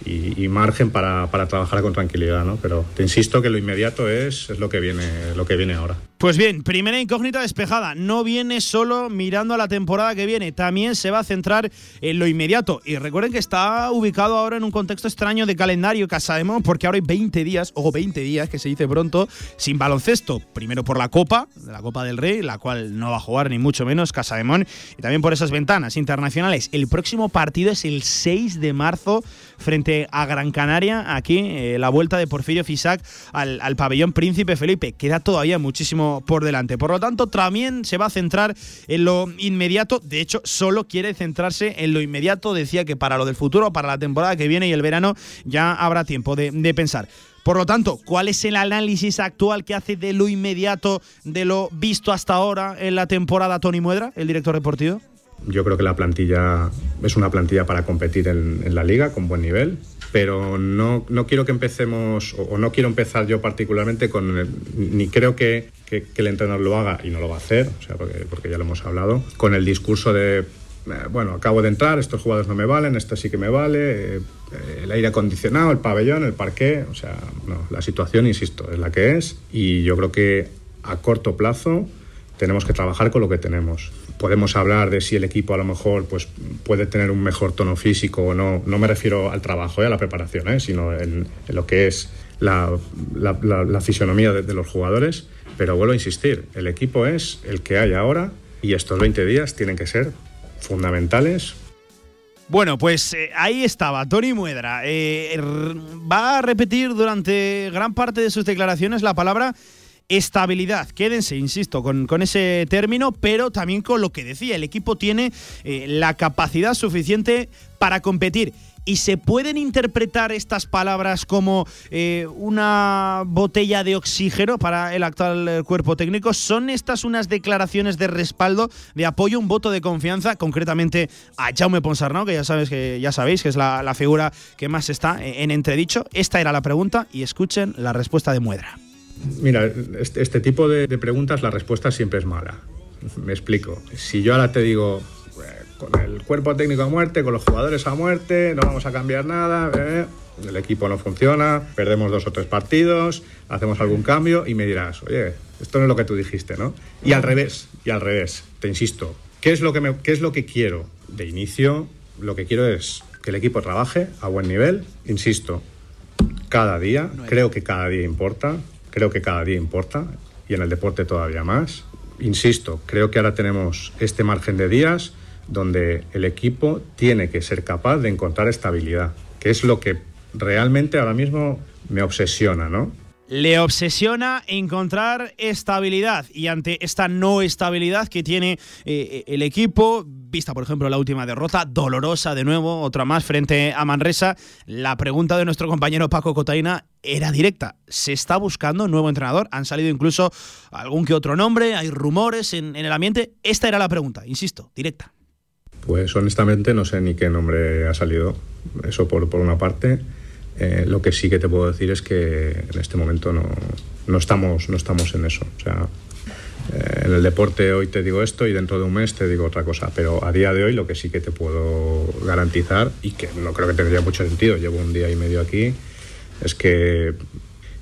y, margen para, para, trabajar con tranquilidad, ¿no? Pero te insisto que lo inmediato es, es lo, que viene, lo que viene ahora. Pues bien, primera incógnita despejada. No viene solo mirando a la temporada que viene, también se va a centrar en lo inmediato. Y recuerden que está ubicado ahora en un contexto extraño de calendario Casademón, porque ahora hay 20 días, o 20 días, que se dice pronto, sin baloncesto. Primero por la Copa, la Copa del Rey, la cual no va a jugar ni mucho menos Casademón, y también por esas ventanas internacionales. El próximo partido es el 6 de marzo a Gran Canaria, aquí, eh, la vuelta de Porfirio Fisac al, al pabellón Príncipe Felipe. Queda todavía muchísimo por delante. Por lo tanto, también se va a centrar en lo inmediato. De hecho, solo quiere centrarse en lo inmediato. Decía que para lo del futuro, para la temporada que viene y el verano, ya habrá tiempo de, pensar. Por lo tanto, ¿cuál es el análisis actual que hace de lo inmediato, de lo visto hasta ahora en la temporada Tony Muedra, el director deportivo? Yo creo que la plantilla es una plantilla para competir en la liga con buen nivel pero no, no quiero que empecemos, o, no quiero empezar yo particularmente con, ni creo que, que, el entrenador lo haga, y no lo va a hacer, o sea, porque, porque ya lo hemos hablado, con el discurso de, eh, bueno, acabo de entrar, estos jugadores no me valen, esto sí que me vale, eh, el aire acondicionado, el pabellón, el parqué, o sea, no, la situación, insisto, es la que es, y yo creo que a corto plazo tenemos que trabajar con lo que tenemos podemos hablar de si el equipo a lo mejor pues, puede tener un mejor tono físico o no. No me refiero al trabajo, y a la preparación, ¿eh? sino en, lo que es la, la, fisionomía de, los jugadores. Pero vuelvo a insistir, el equipo es el que hay ahora y estos 20 días tienen que ser fundamentales bueno, pues eh, ahí estaba Tony Muedra. Eh, va a repetir durante gran parte de sus declaraciones la palabra estabilidad. Quédense, insisto, con, ese término, pero también con lo que decía, el equipo tiene eh, la capacidad suficiente para competir. ¿Y se pueden interpretar estas palabras como eh, una botella de oxígeno para el actual eh, cuerpo técnico? ¿Son estas unas declaraciones de respaldo, de apoyo, un voto de confianza, concretamente a Jaume Ponsarnau, que ya, sabes que ya sabéis que es la, la figura que más está en entredicho? Esta era la pregunta y escuchen la respuesta de Muedra. Mira, este, este, tipo de, preguntas la respuesta siempre es mala. Me explico. Si yo ahora te digo, eh, con el cuerpo técnico a muerte, con los jugadores a muerte, no vamos a cambiar nada, eh, el equipo no funciona, perdemos dos o tres partidos, hacemos algún cambio y me dirás, oye, esto no es lo que tú dijiste, ¿no? Y al revés, y al revés, te insisto, ¿qué es lo que, qué es lo que quiero? De inicio, lo que quiero es que el equipo trabaje a buen nivel, insisto, cada día, creo que cada día importa, creo que cada día importa y en el deporte todavía más. Insisto, creo que ahora tenemos este margen de días donde el equipo tiene que ser capaz de encontrar estabilidad, que es lo que realmente ahora mismo me obsesiona, ¿no? Le obsesiona encontrar estabilidad y ante esta no estabilidad que tiene eh, el equipo, vista por ejemplo la última derrota, dolorosa de nuevo, otra más frente a Manresa, la pregunta de nuestro compañero Paco Cotaina era directa. ¿Se está buscando un nuevo entrenador? Han salido incluso algún que otro nombre, hay rumores en, en el ambiente. Esta era la pregunta, insisto, directa. Pues honestamente no sé ni qué nombre ha salido, eso por, por una parte. Eh, lo que sí que te puedo decir es que en este momento no, no, estamos, no estamos en eso. O sea, eh, en el deporte hoy te digo esto y dentro de un mes te digo otra cosa, pero a día de hoy lo que sí que te puedo garantizar y que no creo que tendría mucho sentido, llevo un día y medio aquí, es que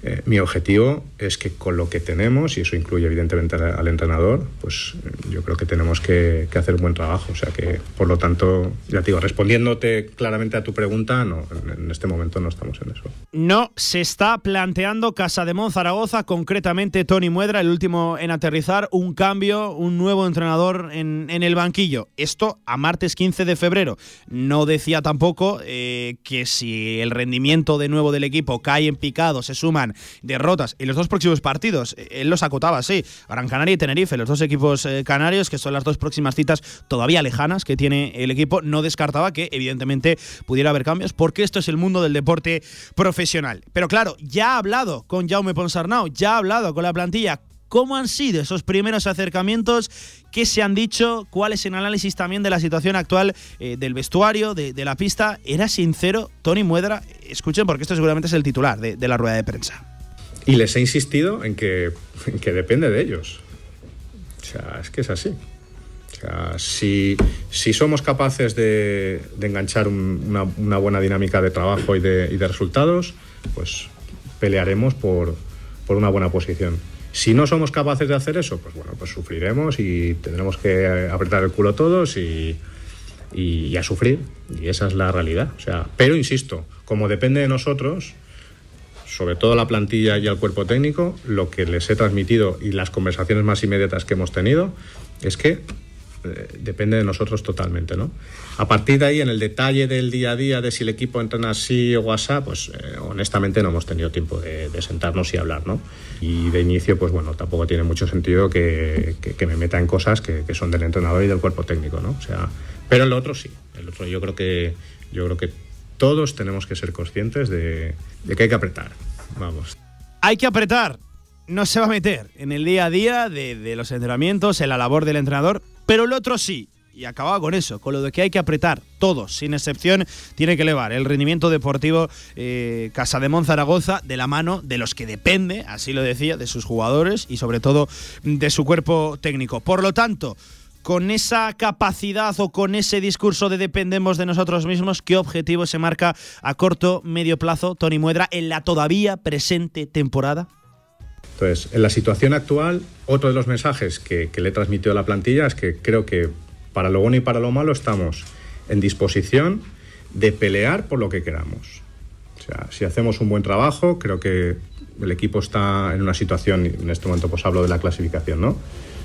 eh, mi objetivo es que con lo que tenemos, y eso incluye evidentemente al, entrenador, pues eh, yo creo que tenemos que, hacer un buen trabajo. O sea que, por lo tanto, ya te digo, respondiéndote claramente a tu pregunta, no, en, este momento no estamos en eso. No se está planteando Casa de Mon Zaragoza, concretamente Tony Muedra, el último en aterrizar, un cambio, un nuevo entrenador en, en el banquillo. Esto a martes 15 de febrero. No decía tampoco eh, que si el rendimiento de nuevo del equipo cae en picado, se suman derrotas en los dos próximos partidos. Él los acotaba, sí. Gran Canaria y Tenerife, los dos equipos eh, canarios, que son las dos próximas citas todavía lejanas que tiene el equipo. No descartaba que, evidentemente, pudiera haber cambios, porque esto es el mundo del deporte profesional. Pero claro, ya ha hablado con Jaume Ponsarnau, ya ha hablado con la plantilla. ¿Cómo han sido esos primeros acercamientos? ¿Qué se han dicho? ¿Cuál es el análisis también de la situación actual eh, del vestuario, de, la pista? ¿Era sincero Tony Muedra? Escuchen, porque esto seguramente es el titular de, la rueda de prensa. Y les he insistido en que, en que depende de ellos. O sea, es que es así. Si, somos capaces de, enganchar un, una, buena dinámica de trabajo y de, resultados, pues pelearemos por una buena posición. Si no somos capaces de hacer eso, pues bueno, pues sufriremos y tendremos que apretar el culo todos y, y, y, a sufrir. Y esa es la realidad. O sea, pero insisto, como depende de nosotros, sobre todo la plantilla y al cuerpo técnico, lo que les he transmitido y las conversaciones más inmediatas que hemos tenido es que eh, depende de nosotros totalmente, ¿no? A partir de ahí, en el detalle del día a día, de si el equipo entrena así o así, pues eh, honestamente no hemos tenido tiempo de, de, sentarnos y hablar, ¿no? Y de inicio, pues bueno, tampoco tiene mucho sentido que, que, que me meta en cosas que, que, son del entrenador y del cuerpo técnico, ¿no? O sea, pero el otro sí, el otro yo creo que, yo creo que todos tenemos que ser conscientes de, de que hay que apretar, vamos. Hay que apretar, no se va a meter en el día a día de, de, los entrenamientos, en la labor del entrenador, pero el otro sí. Y acababa con eso, con lo de que hay que apretar, todos, sin excepción, tiene que elevar el rendimiento deportivo eh, Casa de Zaragoza de la mano de los que depende, así lo decía, de sus jugadores y sobre todo de su cuerpo técnico. Por lo tanto, con esa capacidad o con ese discurso de dependemos de nosotros mismos, ¿qué objetivo se marca a corto, medio plazo, Tony Muedra, en la todavía presente temporada? Entonces, en la situación actual, otro de los mensajes que, que le he transmitido a la plantilla es que creo que para lo bueno y para lo malo estamos en disposición de pelear por lo que queramos. O sea, si hacemos un buen trabajo, creo que el equipo está en una situación, en este momento pues hablo de la clasificación, ¿no?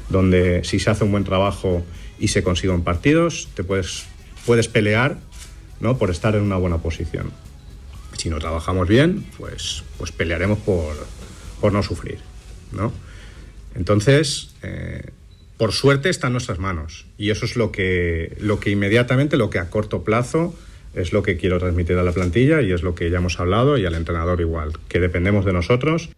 Donde si se hace un buen trabajo y se consiguen partidos, te puedes, puedes pelear ¿no? por estar en una buena posición. Si no trabajamos bien, pues, pues pelearemos por, por no sufrir, ¿no? Entonces, eh, por suerte está en nuestras manos y eso es lo que, lo que inmediatamente, lo que a corto plazo es lo que quiero transmitir a la plantilla y es lo que ya hemos hablado y al entrenador igual, que dependemos de nosotros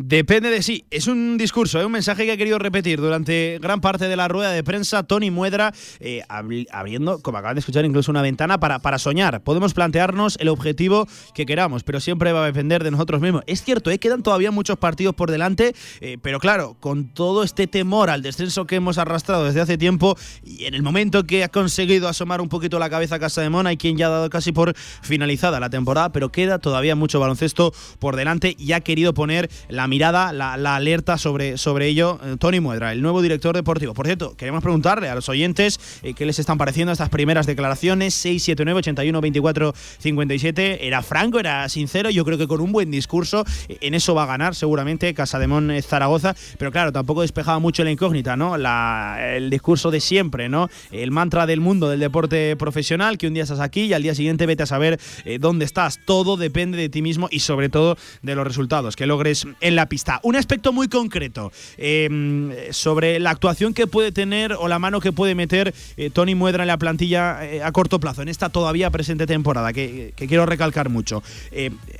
Depende de sí. Es un discurso, es ¿eh? un mensaje que ha querido repetir durante gran parte de la rueda de prensa Tony Muedra, eh, abriendo, como acaban de escuchar, incluso una ventana para, para soñar. Podemos plantearnos el objetivo que queramos, pero siempre va a depender de nosotros mismos. Es cierto, ¿eh? quedan todavía muchos partidos por delante, eh, pero claro, con todo este temor al descenso que hemos arrastrado desde hace tiempo y en el momento que ha conseguido asomar un poquito la cabeza a Casa de Mona, hay quien ya ha dado casi por finalizada la temporada, pero queda todavía mucho baloncesto por delante y ha querido poner la mirada, la, alerta sobre, sobre ello. Tony Muedra, el nuevo director deportivo. Por cierto, queremos preguntarle a los oyentes qué les están pareciendo estas primeras declaraciones. 679 81 24 57. Era franco, era sincero. Yo creo que con un buen discurso en eso va a ganar seguramente Casademón Zaragoza. Pero claro, tampoco despejaba mucho la incógnita, ¿no? La, el discurso de siempre, ¿no? El mantra del mundo del deporte profesional, que un día estás aquí y al día siguiente vete a saber eh, dónde estás. Todo depende de ti mismo y sobre todo de los resultados que logres en la pista. Un aspecto muy concreto em, sobre la actuación que puede tener o la mano que puede meter eh, Tony Muedra en la plantilla eh, a corto plazo, en esta todavía presente temporada, que, quiero recalcar mucho.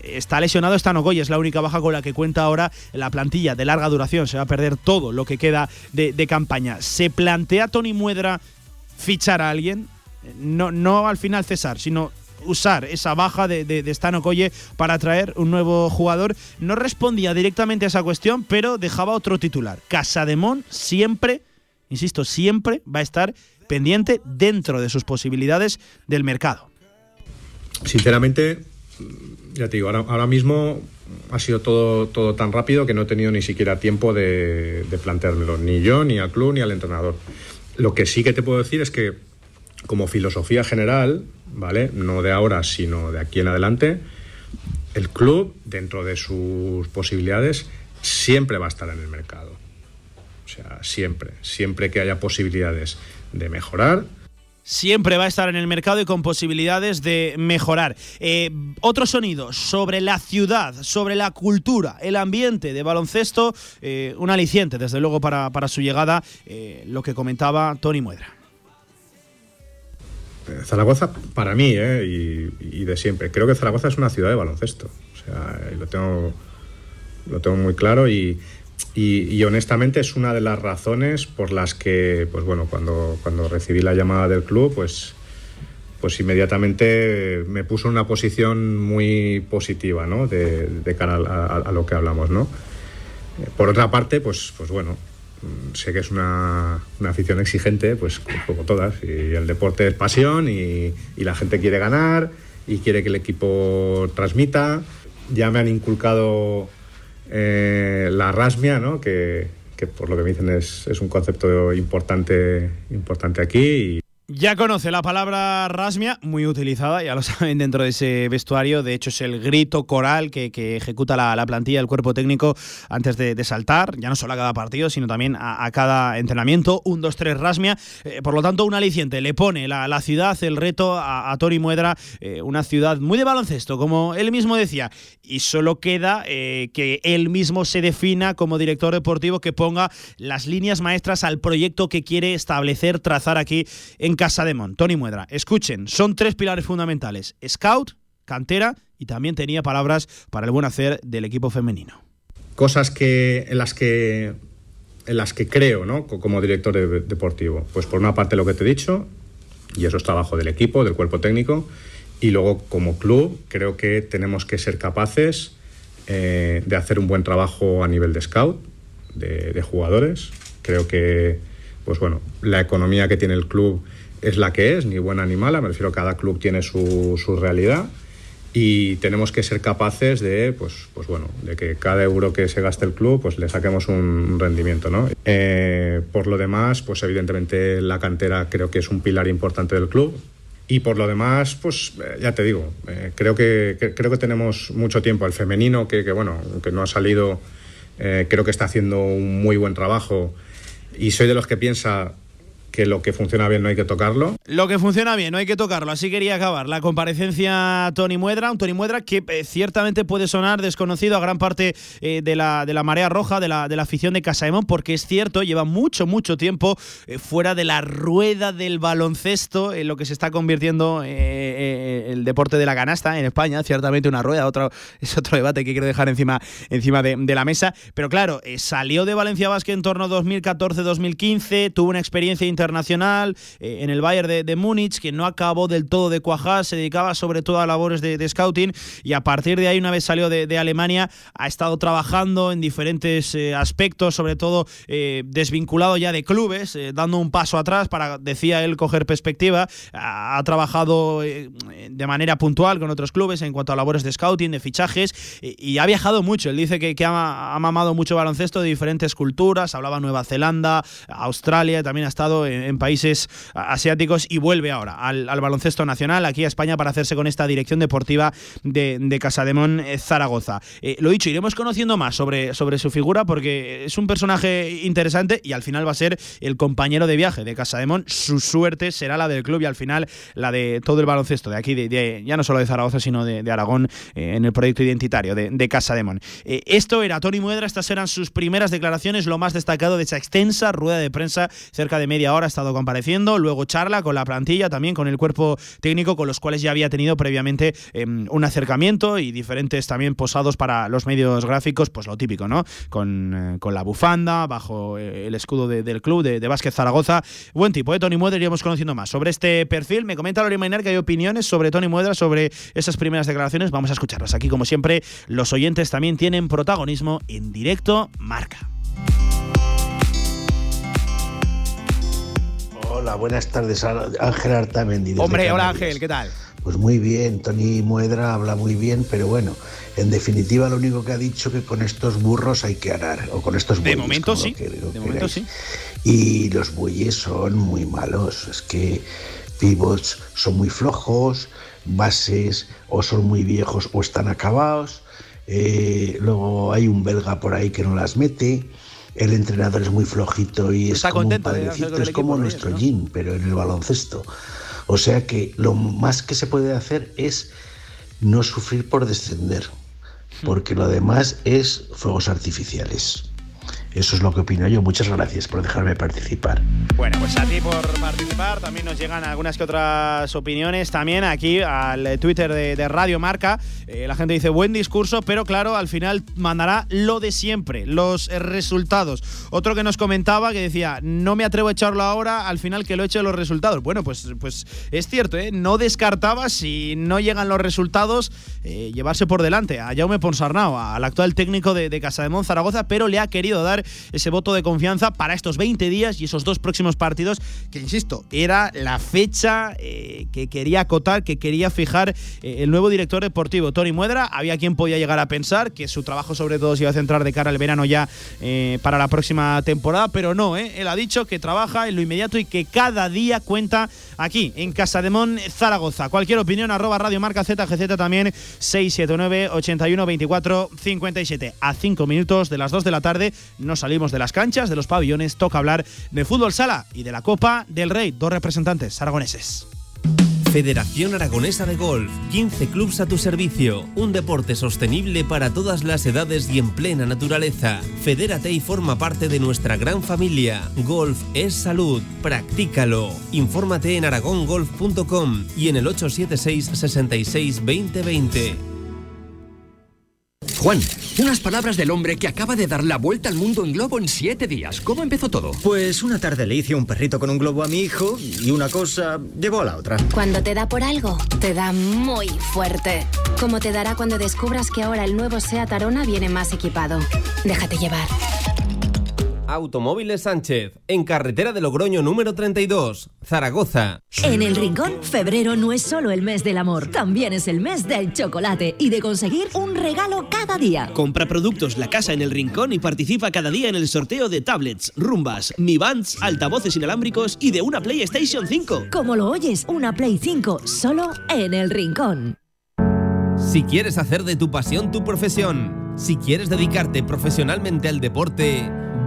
está lesionado Stanogoy, es la única baja con la que cuenta ahora la plantilla de larga duración. Se va a perder todo lo que queda de, de campaña. ¿Se plantea Tony Muedra fichar a alguien? No, no al final cesar, sino usar esa baja de, de, Stano para traer un nuevo jugador. No respondía directamente a esa cuestión, pero dejaba otro titular. Casademón siempre, insisto, siempre va a estar pendiente dentro de sus posibilidades del mercado. Sinceramente, ya te digo, ahora, mismo ha sido todo, todo tan rápido que no he tenido ni siquiera tiempo de, de planteármelo, ni yo, ni al club, ni al entrenador. Lo que sí que te puedo decir es que como filosofía general, ¿vale? No de ahora, sino de aquí en adelante, el club, dentro de sus posibilidades, siempre va a estar en el mercado. O sea, siempre, siempre que haya posibilidades de mejorar, siempre va a estar en el mercado y con posibilidades de mejorar. Eh, otro sonido sobre la ciudad, sobre la cultura, el ambiente de baloncesto, eh, un aliciente, desde luego, para, su llegada, eh, lo que comentaba Tony Muedra. Zaragoza, para mí, ¿eh? y, de siempre, creo que Zaragoza es una ciudad de baloncesto. O sea, lo tengo, lo tengo muy claro y, y, honestamente es una de las razones por las que, pues bueno, cuando, cuando recibí la llamada del club, pues, pues inmediatamente me puso en una posición muy positiva, ¿no? De, cara a, a, lo que hablamos, ¿no? Por otra parte, pues, pues bueno, sé que es una, afición exigente, pues como todas, y el deporte es pasión y, la gente quiere ganar y quiere que el equipo transmita. Ya me han inculcado eh, la rasmia, ¿no? que, por lo que me dicen es, es un concepto importante, importante aquí. Ya conoce la palabra rasmia, muy utilizada, ya lo saben dentro de ese vestuario. De hecho, es el grito coral que, ejecuta la, plantilla del cuerpo técnico antes de, saltar, ya no solo a cada partido, sino también a, cada entrenamiento. Un, dos, tres, rasmia. Eh, por lo tanto, un aliciente. Le pone la, ciudad, el reto a, Tori Muedra, eh, una ciudad muy de baloncesto, como él mismo decía. Y solo queda eh, que él mismo se defina como director deportivo, que ponga las líneas maestras al proyecto que quiere establecer, trazar aquí en Casa de Mon, Tony Muedra. Escuchen, son tres pilares fundamentales: scout, cantera y también tenía palabras para el buen hacer del equipo femenino. Cosas que en las que en las que creo, ¿no? Como director deportivo. Pues por una parte lo que te he dicho, y eso es trabajo del equipo, del cuerpo técnico, y luego como club creo que tenemos que ser capaces eh, de hacer un buen trabajo a nivel de scout, de, de, jugadores. Creo que, pues bueno, la economía que tiene el club es la que es, ni buena ni mala, me refiero, cada club tiene su, su realidad y tenemos que ser capaces de, pues, pues bueno, de que cada euro que se gaste el club, pues le saquemos un rendimiento, ¿no? Eh, por lo demás, pues evidentemente la cantera creo que es un pilar importante del club. Y por lo demás, pues eh, ya te digo, eh, creo, que, creo que tenemos mucho tiempo. El femenino, que, bueno, que no ha salido, creo que está haciendo un muy buen trabajo. Y soy de los que piensa que lo que funciona bien no hay que tocarlo. Lo que funciona bien no hay que tocarlo. Así quería acabar la comparecencia Tony Muedra, un Tony Muedra que eh, ciertamente puede sonar desconocido a gran parte eh, de, la, de la marea roja, de la, de la afición de Casaemón, porque es cierto, lleva mucho, mucho tiempo eh, fuera de la rueda del baloncesto, en lo que se está convirtiendo el deporte de la canasta en España. Ciertamente una rueda, otro, es otro debate que quiero dejar encima, encima de, de la mesa. Pero claro, salió de Valencia Basket en torno a 2014-2015, tuvo una experiencia internacional internacional eh, en el Bayern de, Múnich, que no acabó del todo de cuajar, se dedicaba sobre todo a labores de, scouting y a partir de ahí, una vez salió de, Alemania, ha estado trabajando en diferentes eh, aspectos, sobre todo eh, desvinculado ya de clubes, eh, dando un paso atrás para, decía él, coger perspectiva. Ha, trabajado eh, de manera puntual con otros clubes en cuanto a labores de scouting, de fichajes, y, ha viajado mucho. Él dice que, que ha, ha mamado mucho baloncesto de diferentes culturas, hablaba Nueva Zelanda, Australia, también ha estado en, países asiáticos y vuelve ahora al, al, baloncesto nacional, aquí a España, para hacerse con esta dirección deportiva de, de Casademón eh, Zaragoza. Eh, lo dicho, iremos conociendo más sobre, sobre su figura porque es un personaje interesante y al final va a ser el compañero de viaje de Casademón. Su suerte será la del club y al final la de todo el baloncesto de aquí, de, ya no solo de Zaragoza, sino de, Aragón eh, en el proyecto identitario de, de Casademón. Esto era Tony Muedra, estas eran sus primeras declaraciones, lo más destacado de esa extensa rueda de prensa, cerca de media hora ha estado compareciendo, luego charla con la plantilla, también con el cuerpo técnico, con los cuales ya había tenido previamente eh, un acercamiento y diferentes también posados para los medios gráficos, pues lo típico, ¿no? Con, eh, con la bufanda, bajo eh, el escudo de, del club de, de Básquet Zaragoza. Buen tipo, ¿eh? Tony Muedra, iríamos conociendo más. Sobre este perfil, me comenta Lori Mainer que hay opiniones sobre Tony Muedra, sobre esas primeras declaraciones, vamos a escucharlas. Aquí, como siempre, los oyentes también tienen protagonismo en directo, marca. Hola, buenas tardes, Ángel Artamendi. Hombre, hola Ángel, ¿qué tal? Pues muy bien, Tony Muedra habla muy bien, pero bueno, en definitiva lo único que ha dicho que con estos burros hay que arar, o con estos bueyes. De momento sí, que, de momento sí. Y los bueyes son muy malos, es que pivots son muy flojos, bases o son muy viejos o están acabados, eh, luego hay un belga por ahí que no las mete, el entrenador es muy flojito y Está es como contento un padrecito, es como nuestro ¿no? gym, pero en el baloncesto. O sea que lo más que se puede hacer es no sufrir por descender, porque lo demás es fuegos artificiales. Eso es lo que opino yo. Muchas gracias por dejarme participar. Bueno, pues a ti por participar. También nos llegan algunas que otras opiniones. También aquí al Twitter de, de Radio Marca. Eh, la gente dice buen discurso, pero claro, al final mandará lo de siempre, los resultados. Otro que nos comentaba que decía, no me atrevo a echarlo ahora, al final que lo eche los resultados. Bueno, pues, pues es cierto, ¿eh? no descartaba si no llegan los resultados eh, llevarse por delante a Jaume Ponsarnau, al actual técnico de, de Casademón Zaragoza, pero le ha querido dar ese voto de confianza para estos 20 días y esos dos próximos partidos, que insisto, era la fecha eh, que quería acotar, que quería fijar eh, el nuevo director deportivo, Tony Muedra. Había quien podía llegar a pensar que su trabajo sobre todo se iba a centrar de cara al verano ya eh, para la próxima temporada, pero no, él ha dicho que trabaja en lo inmediato y que cada día cuenta aquí, en Casademón, Zaragoza. Cualquier opinión, arroba Radio Marca ZGZ también, 679 81 24 57. A 5 minutos de las 2 de la tarde nos salimos de las canchas, de los pabellones, toca hablar de fútbol sala y de la Copa del Rey, dos representantes aragoneses. Federación Aragonesa de Golf, 15 clubs a tu servicio, un deporte sostenible para todas las edades y en plena naturaleza. Fedérate y forma parte de nuestra gran familia. Golf es salud, practícalo. Infórmate en aragongolf.com y en el 876 66 2020. Juan, unas palabras del hombre que acaba de dar la vuelta al mundo en globo en siete días. ¿Cómo empezó todo? Pues una tarde le hice un perrito con un globo a mi hijo y una cosa llevó a la otra. Cuando te da por algo, te da muy fuerte. Como te dará cuando descubras que ahora el nuevo SEAT Arona viene más equipado. Déjate llevar. Automóviles Sánchez, en carretera de Logroño número 32, Zaragoza. En el Rincón, febrero no es solo el mes del amor, también es el mes del chocolate y de conseguir un regalo cada día. Compra productos La Casa en el Rincón y participa cada día en el sorteo de tablets, rumbas, Mi Bands, altavoces inalámbricos y de una PlayStation 5. Como lo oyes, una Play 5 solo en el Rincón. Si quieres hacer de tu pasión tu profesión, si quieres dedicarte profesionalmente al deporte,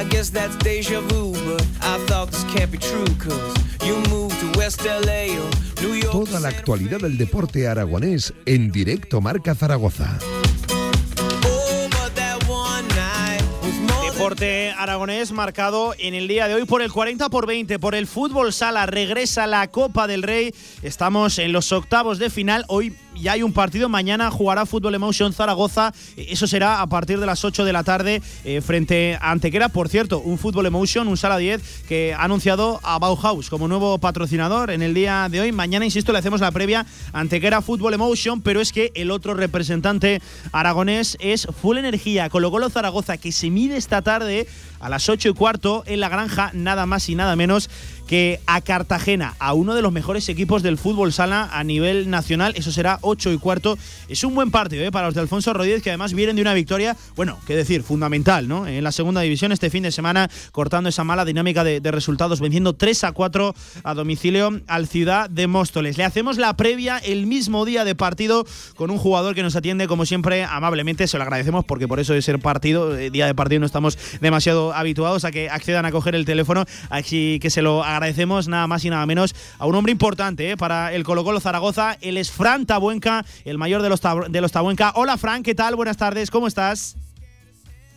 I guess that's deja vu, but I thought this can't be true, cause you moved away West LA or New York. Toda la actualidad del deporte aragonés en directo Marca Zaragoza. Oh, Deporte aragonés marcado en el día de hoy por el 40 por 20, por el fútbol sala, regresa la Copa del Rey, estamos en los octavos de final, hoy ya hay un partido, mañana jugará Fútbol Emotion Zaragoza, eso será a partir de las 8 de la tarde eh, frente a Antequera, por cierto, un Fútbol Emotion, un Sala 10 que ha anunciado a Bauhaus como nuevo patrocinador en el día de hoy, mañana insisto le hacemos la previa Antequera Fútbol Emotion, pero es que el otro representante aragonés es Full Energía, Colo Colo Zaragoza que se mide esta tarde a las 8 y cuarto en la granja, nada más y nada menos que a Cartagena, a uno de los mejores equipos del fútbol sala a nivel nacional. Eso será 8 y cuarto. Es un buen partido ¿eh? para los de Alfonso Rodríguez, que además vienen de una victoria, bueno, qué decir, fundamental, ¿no? En la segunda división este fin de semana, cortando esa mala dinámica de, resultados, venciendo 3 a 4 a domicilio al Ciudad de Móstoles. Le hacemos la previa el mismo día de partido con un jugador que nos atiende, como siempre, amablemente. Se lo agradecemos porque por eso de ser partido, eh, día de partido, no estamos demasiado habituados a que accedan a coger el teléfono. Así que se lo agradecemos nada más y nada menos a un hombre importante ¿eh? para el Colo Colo Zaragoza. Él es Fran Tabuenca, el mayor de los, de los Tabuenca. Hola Fran, ¿qué tal? Buenas tardes, ¿cómo estás?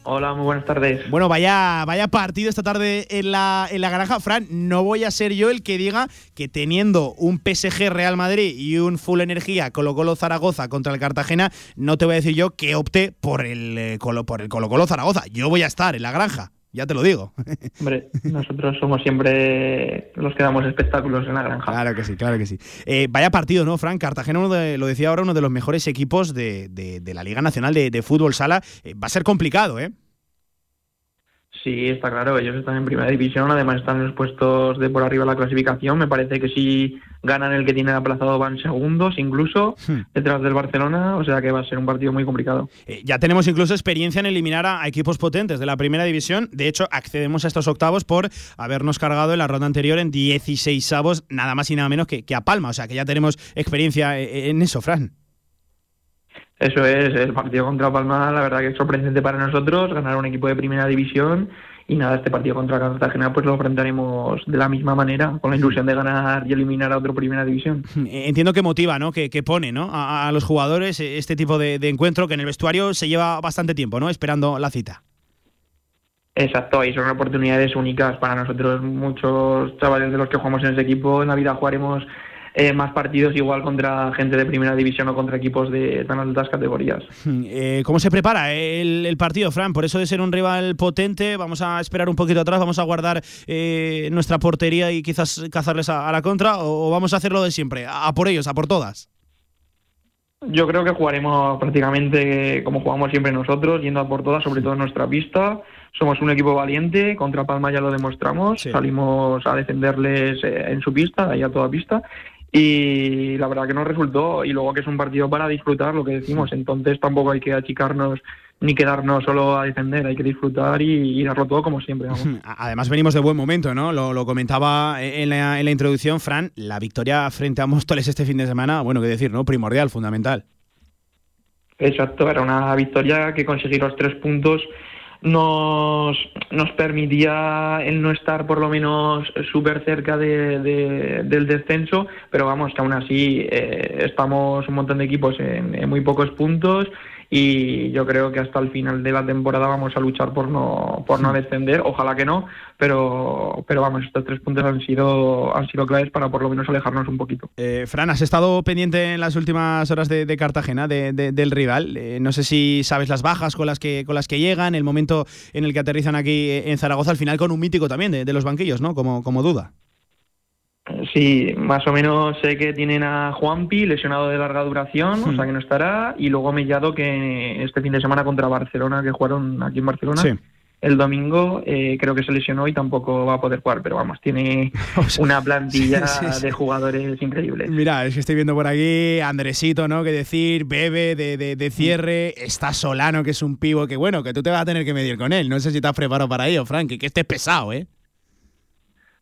Hola, muy buenas tardes. Bueno, vaya, vaya partido esta tarde en la, en la granja. Fran, no voy a ser yo el que diga que teniendo un PSG Real Madrid y un Full Energía Colo Colo Zaragoza contra el Cartagena, no te voy a decir yo que opte por el, eh, Colo, por el Colo Colo Zaragoza. Yo voy a estar en la granja, ya te lo digo. Hombre, nosotros somos siempre los que damos espectáculos en la granja. Claro que sí, claro que sí. Eh, vaya partido, ¿no, Fran? Cartagena, uno de- lo decía ahora, uno de los mejores equipos de, de- de la Liga Nacional de, de Fútbol Sala. Eh, va a ser complicado, ¿eh? Sí, está claro, ellos están en primera división, además están en los puestos de por arriba de la clasificación. Me parece que si ganan el que tienen aplazado van segundos incluso detrás del Barcelona, o sea que va a ser un partido muy complicado. Eh, ya tenemos incluso experiencia en eliminar a, a equipos potentes de la primera división. De hecho, accedemos a estos octavos por habernos cargado en la ronda anterior en 16 avos, nada más y nada menos que, que a Palma. O sea que ya tenemos experiencia eh, en eso, Fran. Eso es, el partido contra Palma, la verdad que es sorprendente para nosotros, ganar un equipo de primera división y nada, este partido contra Cartagena pues lo enfrentaremos de la misma manera, con la ilusión de ganar y eliminar a otro primera división. Entiendo que motiva, ¿no? Que, que pone, ¿no? A, a los jugadores este tipo de, de encuentro que en el vestuario se lleva bastante tiempo, ¿no? Esperando la cita. Exacto, y son oportunidades únicas para nosotros. Muchos chavales de los que jugamos en ese equipo en la vida jugaremos eh, más partidos igual contra gente de primera división o contra equipos de tan altas categorías. Eh, ¿Cómo se prepara el, el partido, Fran? Por eso de ser un rival potente, vamos a esperar un poquito atrás, vamos a guardar eh, nuestra portería y quizás cazarles a, a la contra, o, o vamos a hacerlo de siempre, a, a por ellos, a por todas. Yo creo que jugaremos prácticamente como jugamos siempre nosotros, yendo a por todas, sobre todo en nuestra pista. Somos un equipo valiente, contra Palma ya lo demostramos, salimos a defenderles eh, en su pista, ahí a toda pista, y la verdad que nos resultó, y luego que es un partido para disfrutar, lo que decimos, entonces tampoco hay que achicarnos ni quedarnos solo a defender, hay que disfrutar y, y darlo todo como siempre. vamos. Además venimos de buen momento, ¿no? Lo, lo comentaba en la, en la introducción, Fran, la victoria frente a Móstoles este fin de semana, bueno, qué decir, ¿no? Primordial, fundamental. Exacto, era una victoria que conseguir los tres puntos nos, nos permitía el no estar por lo menos súper cerca de- de- del descenso, pero vamos, que aún así eh, estamos un montón de equipos en muy pocos puntos y yo creo que hasta el final de la temporada vamos a luchar por no, por no descender, ojalá que no, pero, pero vamos, estos tres puntos han sido, han sido claves para por lo menos alejarnos un poquito. Eh, Fran, has estado pendiente en las últimas horas de, de Cartagena, de- de- del rival. Eh, no sé si sabes las bajas con las que con las que llegan, el momento en el que aterrizan aquí eh, en Zaragoza, al final con un mítico también de, de los banquillos, ¿no? Como, como duda. Sí, más o menos sé que tienen a Juanpi lesionado de larga duración, Hmm. o sea que no estará, y luego Mellado que este fin de semana contra Barcelona, que jugaron aquí en Barcelona, Sí. el domingo, eh, creo que se lesionó y tampoco va a poder jugar, pero vamos, tiene una plantilla sí, de jugadores increíbles. Mira, es que estoy viendo por aquí Andresito, ¿no? Que decir, Bebe de, de- de cierre, está Solano, que es un pivo, que bueno, que tú te vas a tener que medir con él. No sé si has preparado para ello, Frank, que, que esté pesado, ¿eh?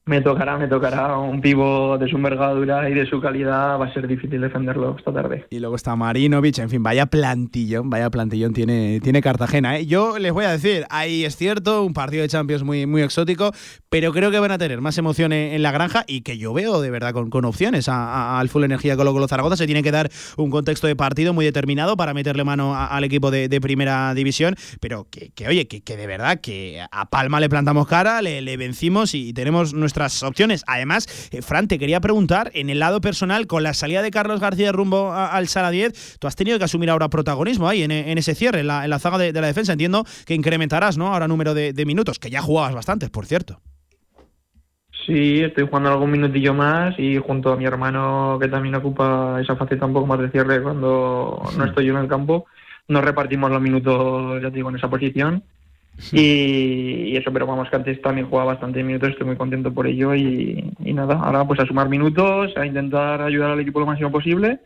Me tocará, me tocará un pivo de su envergadura y de su calidad, va a ser difícil defenderlo esta tarde. Y luego está Marinovic, en fin, vaya plantillón, vaya plantillón tiene, tiene Cartagena. ¿eh? Yo les voy a decir, ahí es cierto, un partido de Champions muy, muy exótico, pero creo que van a tener más emociones en la granja y que yo veo de verdad con, con opciones al Full Energía Colo Colo Zaragoza. Se tiene que dar un contexto de partido muy determinado para meterle mano al equipo de, primera división, pero que, oye, que, de verdad que a Palma le plantamos cara, le, le vencimos y tenemos nuestra opciones. Además, eh, Fran, te quería preguntar, en el lado personal, con la salida de Carlos García rumbo al Sala 10, tú has tenido que asumir ahora protagonismo ahí en, ese cierre, en la, en la zaga de, la defensa. Entiendo que incrementarás ¿no? ahora número de, minutos, que ya jugabas bastantes, por cierto. Sí, estoy jugando algún minutillo más y junto a mi hermano que también ocupa esa faceta un poco más de cierre cuando no estoy yo en el campo, nos repartimos los minutos, ya te digo, en esa posición y, eso, pero vamos que antes también jugaba bastante minutos, estoy muy contento por ello y, y nada, ahora pues a sumar minutos, a intentar ayudar al equipo lo máximo posible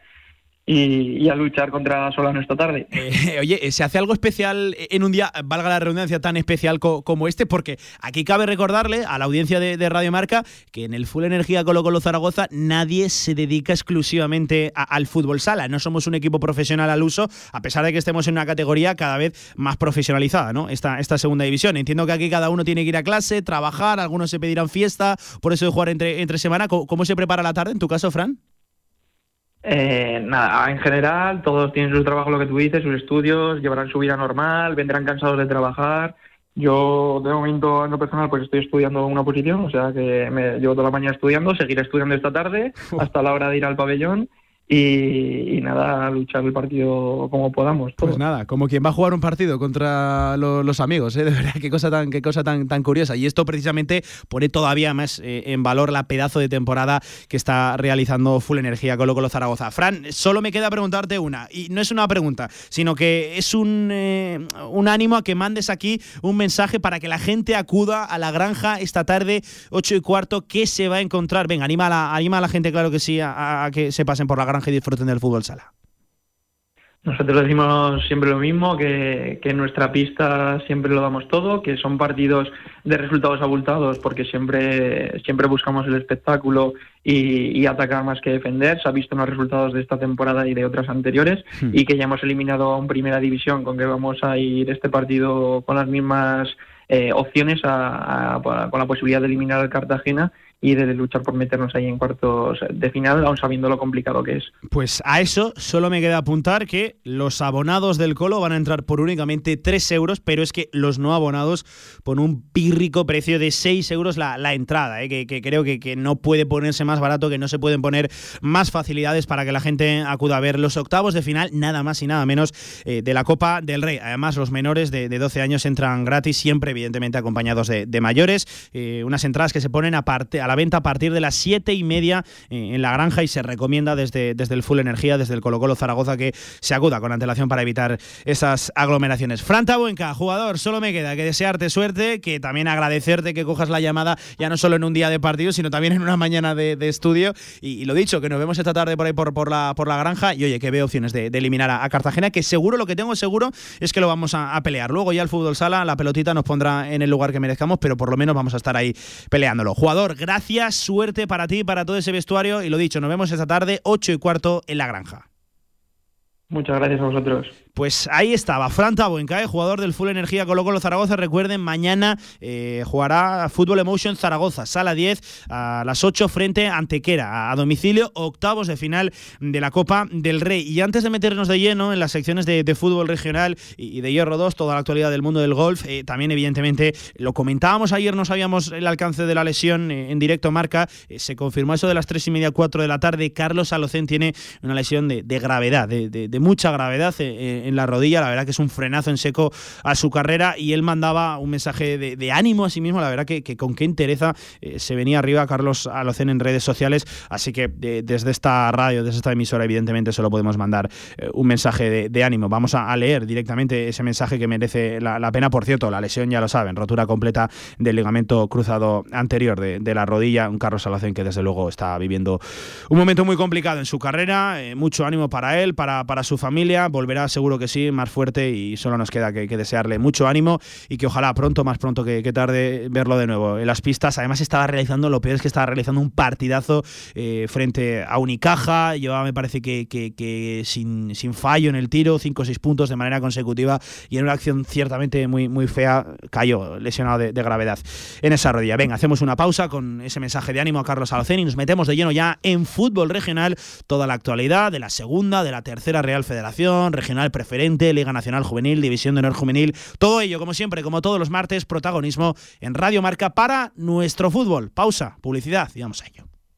y, a luchar contra Solano esta tarde. Eh, oye, ¿se hace algo especial en un día, valga la redundancia, tan especial como este? Porque aquí cabe recordarle a la audiencia de, Radio Marca que en el Full Energía Colo Colo Zaragoza nadie se dedica exclusivamente al fútbol sala. No somos un equipo profesional al uso, a pesar de que estemos en una categoría cada vez más profesionalizada, ¿no? Esta, esta segunda división. Entiendo que aquí cada uno tiene que ir a clase, trabajar, algunos se pedirán fiesta, por eso de jugar entre, entre semana. ¿Cómo se prepara la tarde en tu caso, Fran? Eh, nada, en general, todos tienen su trabajo, lo que tú dices, sus estudios, llevarán su vida normal, vendrán cansados de trabajar. Yo, de momento, en lo personal, pues estoy estudiando una posición, o sea que me llevo toda la mañana estudiando, seguiré estudiando esta tarde hasta la hora de ir al pabellón y, nada, luchar el partido como podamos. Pues nada, como quien va a jugar un partido contra los amigos, ¿eh? de verdad, qué cosa tan, qué cosa tan, tan curiosa. Y esto precisamente pone todavía más eh, en valor la pedazo de temporada que está realizando Full Energía con Colo Zaragoza. Fran, solo me queda preguntarte una, y no es una pregunta, sino que es un, eh, un ánimo a que mandes aquí un mensaje para que la gente acuda a la granja esta tarde, 8 y cuarto, que se va a encontrar. Venga, anima a la, anima a la gente, claro que sí, a, a que se pasen por la granja y disfruten del fútbol sala. Nosotros decimos siempre lo mismo, que, en nuestra pista siempre lo damos todo, que son partidos de resultados abultados porque siempre, siempre buscamos el espectáculo y, atacar más que defender. Se ha visto en los resultados de esta temporada y de otras anteriores hmm. y que ya hemos eliminado a un primera división con que vamos a ir este partido con las mismas eh, opciones con la posibilidad de eliminar al Cartagena y de luchar por meternos ahí en cuartos de final, aún sabiendo lo complicado que es. Pues a eso solo me queda apuntar que los abonados del Colo van a entrar por únicamente 3 euros, pero es que los no abonados por un pírrico precio de 6 euros la, entrada, ¿eh? que, creo que, que, no puede ponerse más barato, que no se pueden poner más facilidades para que la gente acuda a ver los octavos de final, nada más y nada menos eh, de la Copa del Rey. Además, los menores de, 12 años entran gratis, siempre evidentemente acompañados de, mayores, eh, unas entradas que se ponen aparte a la venta a partir de las siete y media en la granja y se recomienda desde, desde el Full Energía, desde el Colo Colo Zaragoza, que se acuda con antelación para evitar esas aglomeraciones. Fran Tabuenca, jugador, solo me queda que desearte suerte, que también agradecerte que cojas la llamada ya no solo en un día de partido, sino también en una mañana de, estudio. Y, lo dicho, que nos vemos esta tarde por ahí por, por, la, por la granja y oye, que veo opciones de, eliminar a, Cartagena, que seguro, lo que tengo seguro es que lo vamos a, a pelear. Luego ya el fútbol sala, la pelotita nos pondrá en el lugar que merezcamos, pero por lo menos vamos a estar ahí peleándolo. Jugador, gracias suerte para ti, para todo ese vestuario y lo dicho, nos vemos esta tarde, 8 y cuarto en la granja. Muchas gracias a vosotros. Pues ahí estaba, Fran Tabuenca, ¿eh? jugador del Full Energía Colo Colo Zaragoza. Recuerden, mañana eh, jugará Fútbol Emotion Zaragoza, sala 10 a las 8 frente a Antequera, a domicilio, octavos de final de la Copa del Rey. Y antes de meternos de lleno en las secciones de, fútbol regional y, de Hierro 2, toda la actualidad del mundo del golf, eh, también evidentemente lo comentábamos ayer, no sabíamos el alcance de la lesión en directo marca, se confirmó eso de las 3 y media, 4 de la tarde. Carlos Alocén tiene una lesión de, gravedad, de, mucha gravedad en la rodilla. La verdad que es un frenazo en seco a su carrera y él mandaba un mensaje de, ánimo a sí mismo. La verdad que, con qué entereza eh, se venía arriba Carlos Alocen en redes sociales. Así que desde esta radio, desde esta emisora, evidentemente solo podemos mandar eh, un mensaje de, ánimo. Vamos a, leer directamente ese mensaje que merece la, pena. Por cierto, la lesión ya lo saben, rotura completa del ligamento cruzado anterior de, la rodilla. Un Carlos Alocen que desde luego está viviendo un momento muy complicado en su carrera. Eh, mucho ánimo para él, para, para su familia, volverá seguro que sí, más fuerte y solo nos queda que, desearle mucho ánimo y que ojalá pronto, más pronto que, tarde, verlo de nuevo en las pistas. Además estaba realizando, lo peor es que estaba realizando un partidazo eh, frente a Unicaja, llevaba me parece que, sin, sin, fallo en el tiro, 5 o 6 puntos de manera consecutiva y en una acción ciertamente muy, muy fea cayó lesionado de, gravedad en esa rodilla. Venga, hacemos una pausa con ese mensaje de ánimo a Carlos Alocén y nos metemos de lleno ya en fútbol regional, toda la actualidad de la segunda, de la tercera Real Federación, regional preferente, Liga Nacional Juvenil, División de Honor Juvenil, todo ello como siempre, como todos los martes, protagonismo en Radio Marca para nuestro fútbol. Pausa, publicidad y vamos a ello.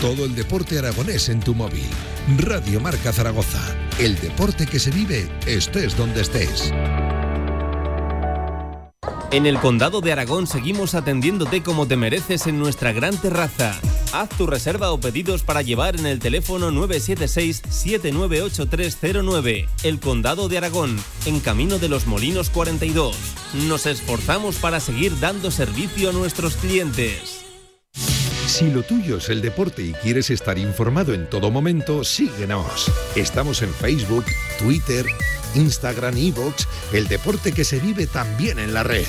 Todo el deporte aragonés en tu móvil. Radio Marca Zaragoza. El deporte que se vive estés donde estés. En el Condado de Aragón seguimos atendiéndote como te mereces en nuestra gran terraza. Haz tu reserva o pedidos para llevar en el teléfono 976-798309. El Condado de Aragón, en Camino de los Molinos 42. Nos esforzamos para seguir dando servicio a nuestros clientes. Si lo tuyo es el deporte y quieres estar informado en todo momento, síguenos. Estamos en Facebook, Twitter, Instagram, Evox, el deporte que se vive también en la red.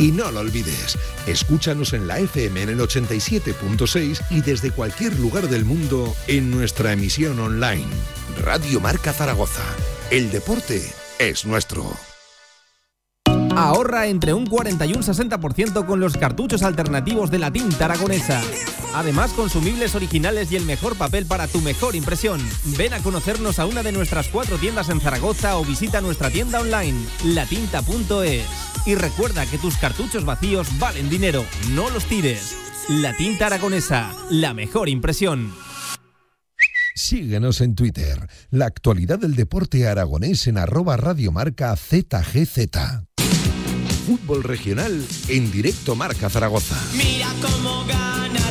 Y no lo olvides, escúchanos en la FM en el 87.6 y desde cualquier lugar del mundo en nuestra emisión online. Radio Marca Zaragoza. El deporte es nuestro. Ahorra entre un 40 y un 60% con los cartuchos alternativos de la tinta aragonesa. Además, consumibles originales y el mejor papel para tu mejor impresión. Ven a conocernos a una de nuestras cuatro tiendas en Zaragoza o visita nuestra tienda online, latinta.es. Y recuerda que tus cartuchos vacíos valen dinero, no los tires. La tinta aragonesa, la mejor impresión. Síguenos en Twitter. La actualidad del deporte aragonés en arroba radiomarca ZGZ fútbol regional en directo Marca Zaragoza. Mira cómo gana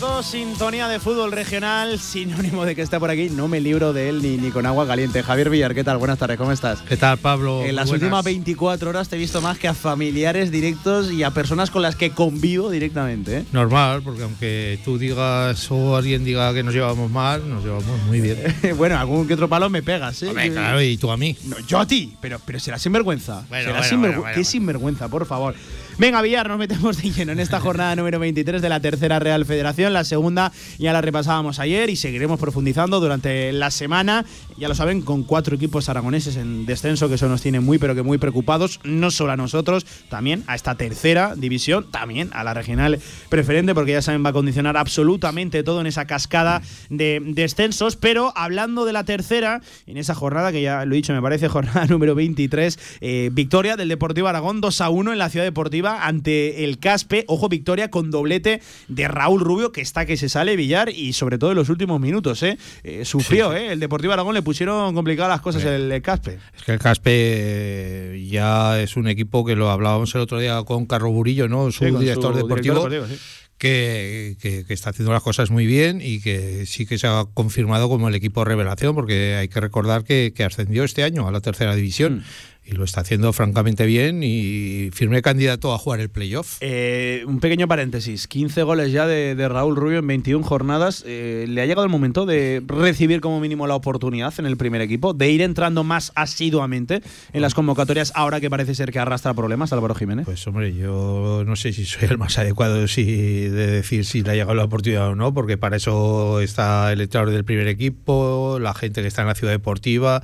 9 sobre las 2, sintonía de fútbol regional, sinónimo de que está por aquí. No me libro de él ni, ni con agua caliente. Javier Villar, ¿qué tal? Buenas tardes, ¿cómo estás? ¿Qué tal, Pablo? En las Buenas. últimas 24 horas te he visto más que a familiares directos y a personas con las que convivo directamente. ¿eh? Normal, porque aunque tú digas o alguien diga que nos llevamos mal, nos llevamos muy bien. bueno, algún que otro palo me pegas, ¿eh? Hombre, claro, y tú a mí. No, yo a ti, pero, pero será sinvergüenza. Bueno, será bueno, sinvergü- bueno, Qué sinvergüenza, por favor. Venga, Villar, nos metemos de lleno en esta jornada número 23 de la tercera Real Federación. La segunda ya la repasábamos ayer y seguiremos profundizando durante la semana. Ya lo saben, con cuatro equipos aragoneses en descenso, que eso nos tiene muy, pero que muy preocupados. No solo a nosotros, también a esta tercera división, también a la regional preferente, porque ya saben, va a condicionar absolutamente todo en esa cascada de descensos. Pero hablando de la tercera, en esa jornada, que ya lo he dicho, me parece jornada número 23, eh, victoria del Deportivo Aragón 2 a 1 en la Ciudad Deportiva ante el Caspe. Ojo, victoria con doblete de Raúl Rubio, que está que se sale Villar y sobre todo en los últimos minutos. ¿eh? Eh, sufrió, ¿eh? el Deportivo Aragón le pusieron complicadas las cosas el, el Caspe. Es que el Caspe eh, ya es un equipo que lo hablábamos el otro día con Carlos Burillo, ¿no? Su Sí, director su deportivo. director deportivo, sí. Que, que- que está haciendo las cosas muy bien y que sí que se ha confirmado como el equipo revelación, porque hay que recordar que, que ascendió este año a la tercera división y lo está haciendo francamente bien y firme candidato a jugar el playoff. Eh, un pequeño paréntesis, 15 goles ya de, de Raúl Rubio en 21 jornadas. Eh, ¿Le ha llegado el momento de recibir como mínimo la oportunidad en el primer equipo? De ir entrando más asiduamente en las convocatorias ahora que parece ser que arrastra problemas Álvaro Jiménez? Pues hombre, yo no sé si soy el más adecuado si, de decir si le ha llegado la oportunidad o no, porque para eso está el entrenador del primer equipo, la gente que está en la ciudad deportiva,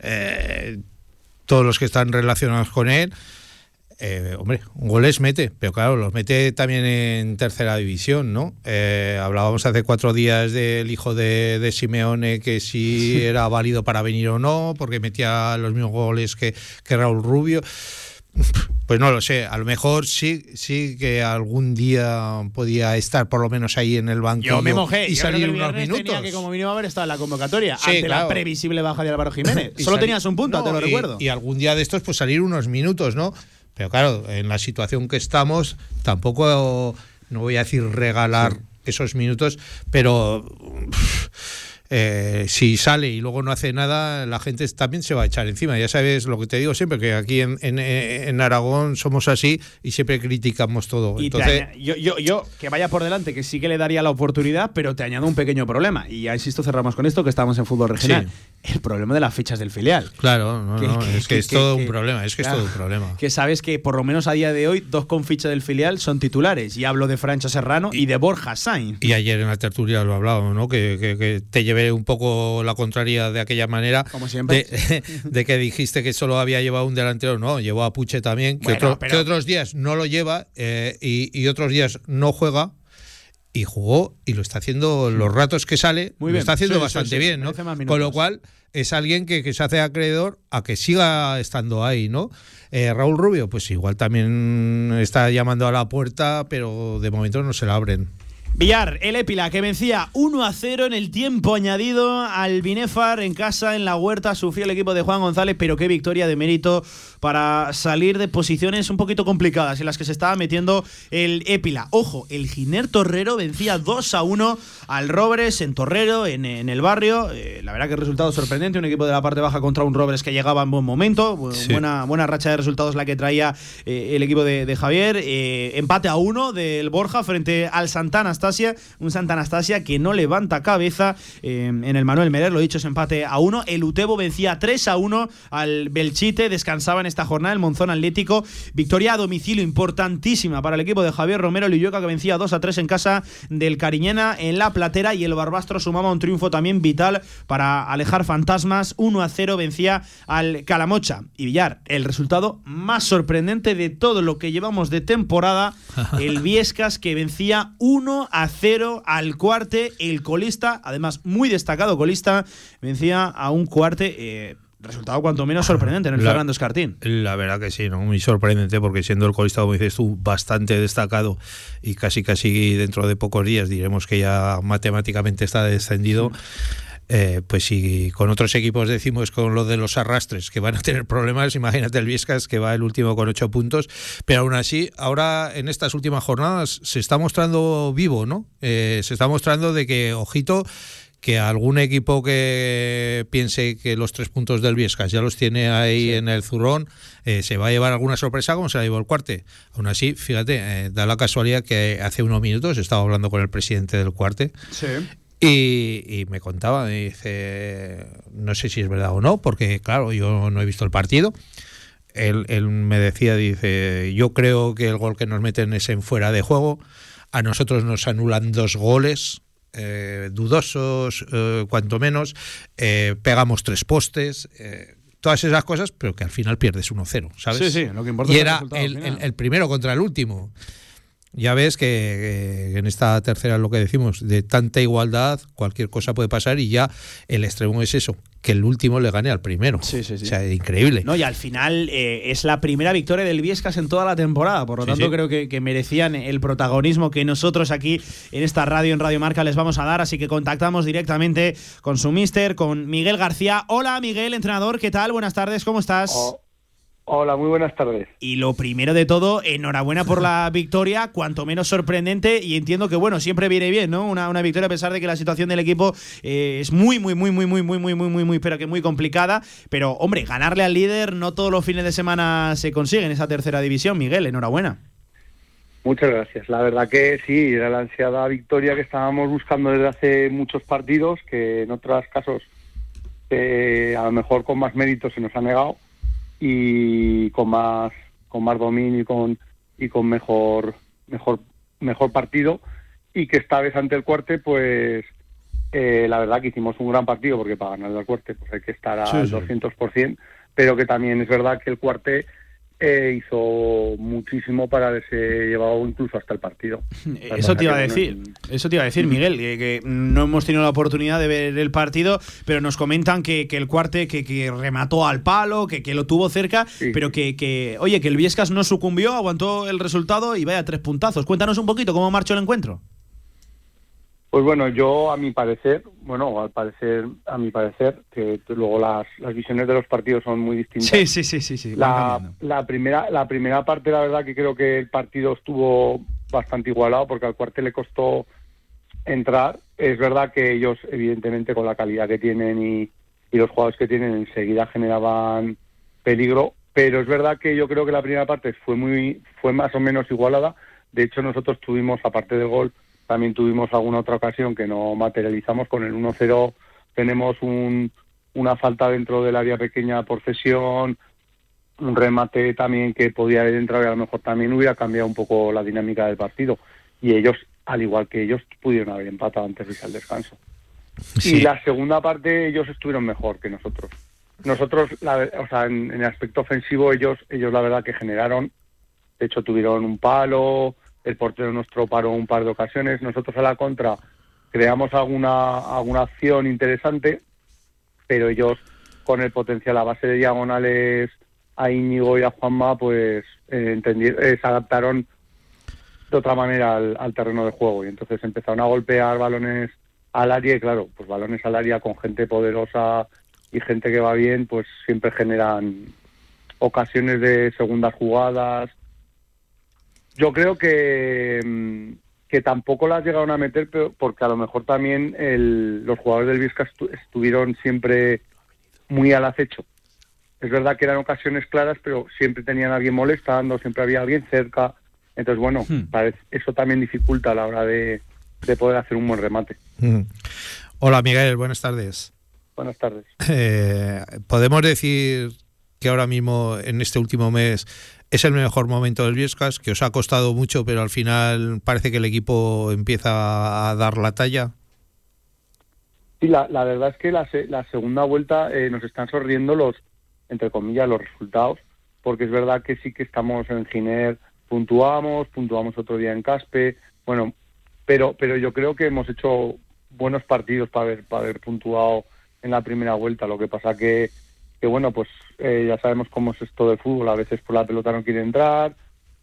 eh, todos los que están relacionados con él. eh, hombre, goles mete, pero claro, los mete también en tercera división, ¿no? Eh, hablábamos hace cuatro días del hijo de, de Simeone que si era válido para venir o no, porque metía los mismos goles que, que Raúl Rubio. Pues no lo sé, a lo mejor sí, sí que algún día podía estar por lo menos ahí en el banco Yo me mojé. y Yo creo que salir el unos minutos. Tenía que como mínimo haber estado en la convocatoria Sí, ante claro. la previsible baja de Álvaro Jiménez. Solo salir- tenías un punto, No, te lo y- recuerdo. Y algún día de estos, pues salir unos minutos, ¿no? Pero claro, en la situación que estamos, tampoco, no voy a decir regalar esos minutos, pero eh, si sale y luego no hace nada, la gente también se va a echar encima. Ya sabes lo que te digo siempre, que aquí en, en- en Aragón somos así y siempre criticamos todo. Y Entonces, yo, yo, yo, que vaya por delante, que sí que le daría la oportunidad, pero te añado un pequeño problema. Y ya insisto, cerramos con esto, que estamos en fútbol regional. El problema de las fichas del filial. claro, no, Que- no, que- es que, que- es todo un problema, es que claro. es todo un problema. Que sabes que por lo menos a día de hoy, dos con ficha del filial son titulares. Y hablo de Francho Serrano y, de Borja Sainz. Y ayer en la tertulia lo hablábamos, ¿no? Que, que- que te llevé un poco la contraria de aquella manera. Como siempre. De, de que dijiste que solo había llevado un delantero, no, llevó a Puche también, que, Bueno, otro- pero- que otros días no lo lleva eh, y, y otros días no juega. Y jugó y lo está haciendo los ratos que sale, Muy lo bien. está haciendo Sí, bastante sí, bien, ¿no? Con lo cual es alguien que, que se hace acreedor a que siga estando ahí, ¿no? Eh, Raúl Rubio, pues igual también está llamando a la puerta, pero de momento no se la abren. Villar, el Épila, que vencía 1 a 0 en el tiempo añadido al Binefar en casa, en la huerta, sufrió el equipo de Juan González, pero qué victoria de mérito para salir de posiciones un poquito complicadas en las que se estaba metiendo el Épila. Ojo, el Giner Torrero vencía 2 a 1 al Robres en Torrero, en, en el barrio. Eh, la verdad que resultado sorprendente, un equipo de la parte baja contra un Robres que llegaba en buen momento, Sí. buena, buena racha de resultados la que traía eh, el equipo de, de Javier. Eh, empate a uno del Borja frente al Santa Anastasia, un Santa Anastasia que no levanta cabeza eh, en el Manuel Merer, lo dicho, es empate a uno. El Utebo vencía 3 a 1 al Belchite, descansaba en esta jornada el Monzón Atlético. Victoria a domicilio importantísima para el equipo de Javier Romero Lillueca que vencía 2 a 3 en casa del Cariñena en la Platera y el Barbastro sumaba un triunfo también vital para alejar fantasmas. 1 a 0 vencía al Calamocha. Y Villar, el resultado más sorprendente de todo lo que llevamos de temporada, el Viescas que vencía 1 a 0 al cuarte, el colista, además muy destacado colista, vencía a un cuarte. eh, Resultado cuanto menos sorprendente en el La- Fernando Escartín. La verdad que sí, ¿no? muy sorprendente porque siendo el colista, como dices tú, bastante destacado y casi casi dentro de pocos días diremos que ya matemáticamente está descendido. eh, pues si con otros equipos decimos con lo de los arrastres que van a tener problemas, imagínate el Viescas que va el último con ocho puntos, pero aún así ahora en estas últimas jornadas se está mostrando vivo, ¿no? Eh, se está mostrando de que, ojito, que algún equipo que piense que los tres puntos del Viescas ya los tiene ahí en el zurrón, eh, se va a llevar alguna sorpresa como se la llevó el cuarte. Aún así, fíjate, eh, da la casualidad que hace unos minutos estaba hablando con el presidente del cuarte Sí. y, y me contaba, me dice, no sé si es verdad o no, porque claro, yo no he visto el partido. Él, él me decía, dice, yo creo que el gol que nos meten es en fuera de juego. A nosotros nos anulan dos goles. Eh, dudosos, eh, cuanto menos, eh, pegamos tres postes, eh, todas esas cosas, pero que al final pierdes 1-0, ¿sabes? Sí, sí, lo que importa y es el era el primero contra el último. Ya ves que, que en esta tercera lo que decimos, de tanta igualdad, cualquier cosa puede pasar y ya el extremo es eso, que el último le gane al primero. Sí, sí, sí. O sea, increíble. No, y al final eh, es la primera victoria del Viescas en toda la temporada. Por lo Sí, tanto, sí. creo que, que merecían el protagonismo que nosotros aquí en esta radio, en Radio Marca, les vamos a dar. Así que contactamos directamente con su mister, con Miguel García. Hola, Miguel, entrenador, ¿qué tal? Buenas tardes, ¿cómo estás? Oh, Hola, muy buenas tardes. Y lo primero de todo, enhorabuena por la victoria, cuanto menos sorprendente. Y entiendo que, bueno, siempre viene bien, ¿no? Una, una victoria a pesar de que la situación del equipo eh, es muy, muy, muy, muy, muy, muy, muy, muy, muy, muy, pero que muy complicada. Pero, hombre, ganarle al líder no todos los fines de semana se consigue en esa tercera división. Miguel, enhorabuena. Muchas gracias. La verdad que sí, era la ansiada victoria que estábamos buscando desde hace muchos partidos, que en otros casos eh, a lo mejor con más mérito se nos ha negado y con más con más dominio y con y con mejor mejor mejor partido y que esta vez ante el Cuarte pues eh, la verdad que hicimos un gran partido porque para ganar al Cuarte pues hay que estar al Sí, sí. 200% pero que también es verdad que el Cuarte eh, hizo muchísimo para haberse llevado incluso hasta el partido. Eso te iba a decir, eso te iba a decir, Miguel, que, que no hemos tenido la oportunidad de ver el partido, pero nos comentan que, que el cuarte que, que remató al palo, que, lo tuvo cerca, pero que, que, oye, que el Viescas no sucumbió, aguantó el resultado y vaya tres puntazos. Cuéntanos un poquito cómo marchó el encuentro. Pues bueno, yo a mi parecer, bueno, al parecer, a mi parecer, que luego las, las visiones de los partidos son muy distintas. Sí, sí, sí, sí, sí. La, la primera, la primera parte, la verdad que creo que el partido estuvo bastante igualado porque al cuartel le costó entrar. Es verdad que ellos, evidentemente, con la calidad que tienen y, y los jugadores que tienen, enseguida generaban peligro. Pero es verdad que yo creo que la primera parte fue muy, fue más o menos igualada. De hecho, nosotros tuvimos, aparte del gol, también tuvimos alguna otra ocasión que no materializamos. Con el 1-0 tenemos un, una falta dentro del área pequeña por cesión, un remate también que podía haber entrado y a lo mejor también hubiera cambiado un poco la dinámica del partido. Y ellos, al igual que ellos, pudieron haber empatado antes de irse al descanso. Y la segunda parte ellos estuvieron mejor que nosotros. Nosotros, la o sea, en, en el aspecto ofensivo, ellos, ellos la verdad que generaron, de hecho tuvieron un palo, el portero nuestro paró un par de ocasiones, nosotros a la contra creamos alguna, alguna acción interesante, pero ellos con el potencial a base de diagonales a Íñigo y a Juanma, pues eh, eh, se adaptaron de otra manera al, al terreno de juego y entonces empezaron a golpear balones al área y claro, pues balones al área con gente poderosa y gente que va bien, pues siempre generan ocasiones de segundas jugadas. Yo creo que, mm, que tampoco las llegaron a meter, pero porque a lo mejor también el- los jugadores del Vizca estu- estuvieron siempre muy al acecho. Es verdad que eran ocasiones claras, pero siempre tenían a alguien molestando, siempre había alguien cerca. Entonces, bueno, parece- eso también dificulta a la hora de, de poder hacer un buen remate. Mm. Hola Miguel, buenas tardes. Buenas tardes. Eh, Podemos decir que ahora mismo, en este último mes, es el mejor momento del Viescas, que os ha costado mucho, pero al final parece que el equipo empieza a dar la talla. Sí, la, la verdad es que la, la segunda vuelta eh, nos están sonriendo los, entre comillas, los resultados, porque es verdad que sí que estamos en Giner, puntuamos, puntuamos otro día en Caspe, bueno, pero, pero yo creo que hemos hecho buenos partidos para haber, para haber puntuado en la primera vuelta. Lo que pasa que, que bueno, pues eh, ya sabemos cómo es esto de fútbol. A veces por la pelota no quiere entrar,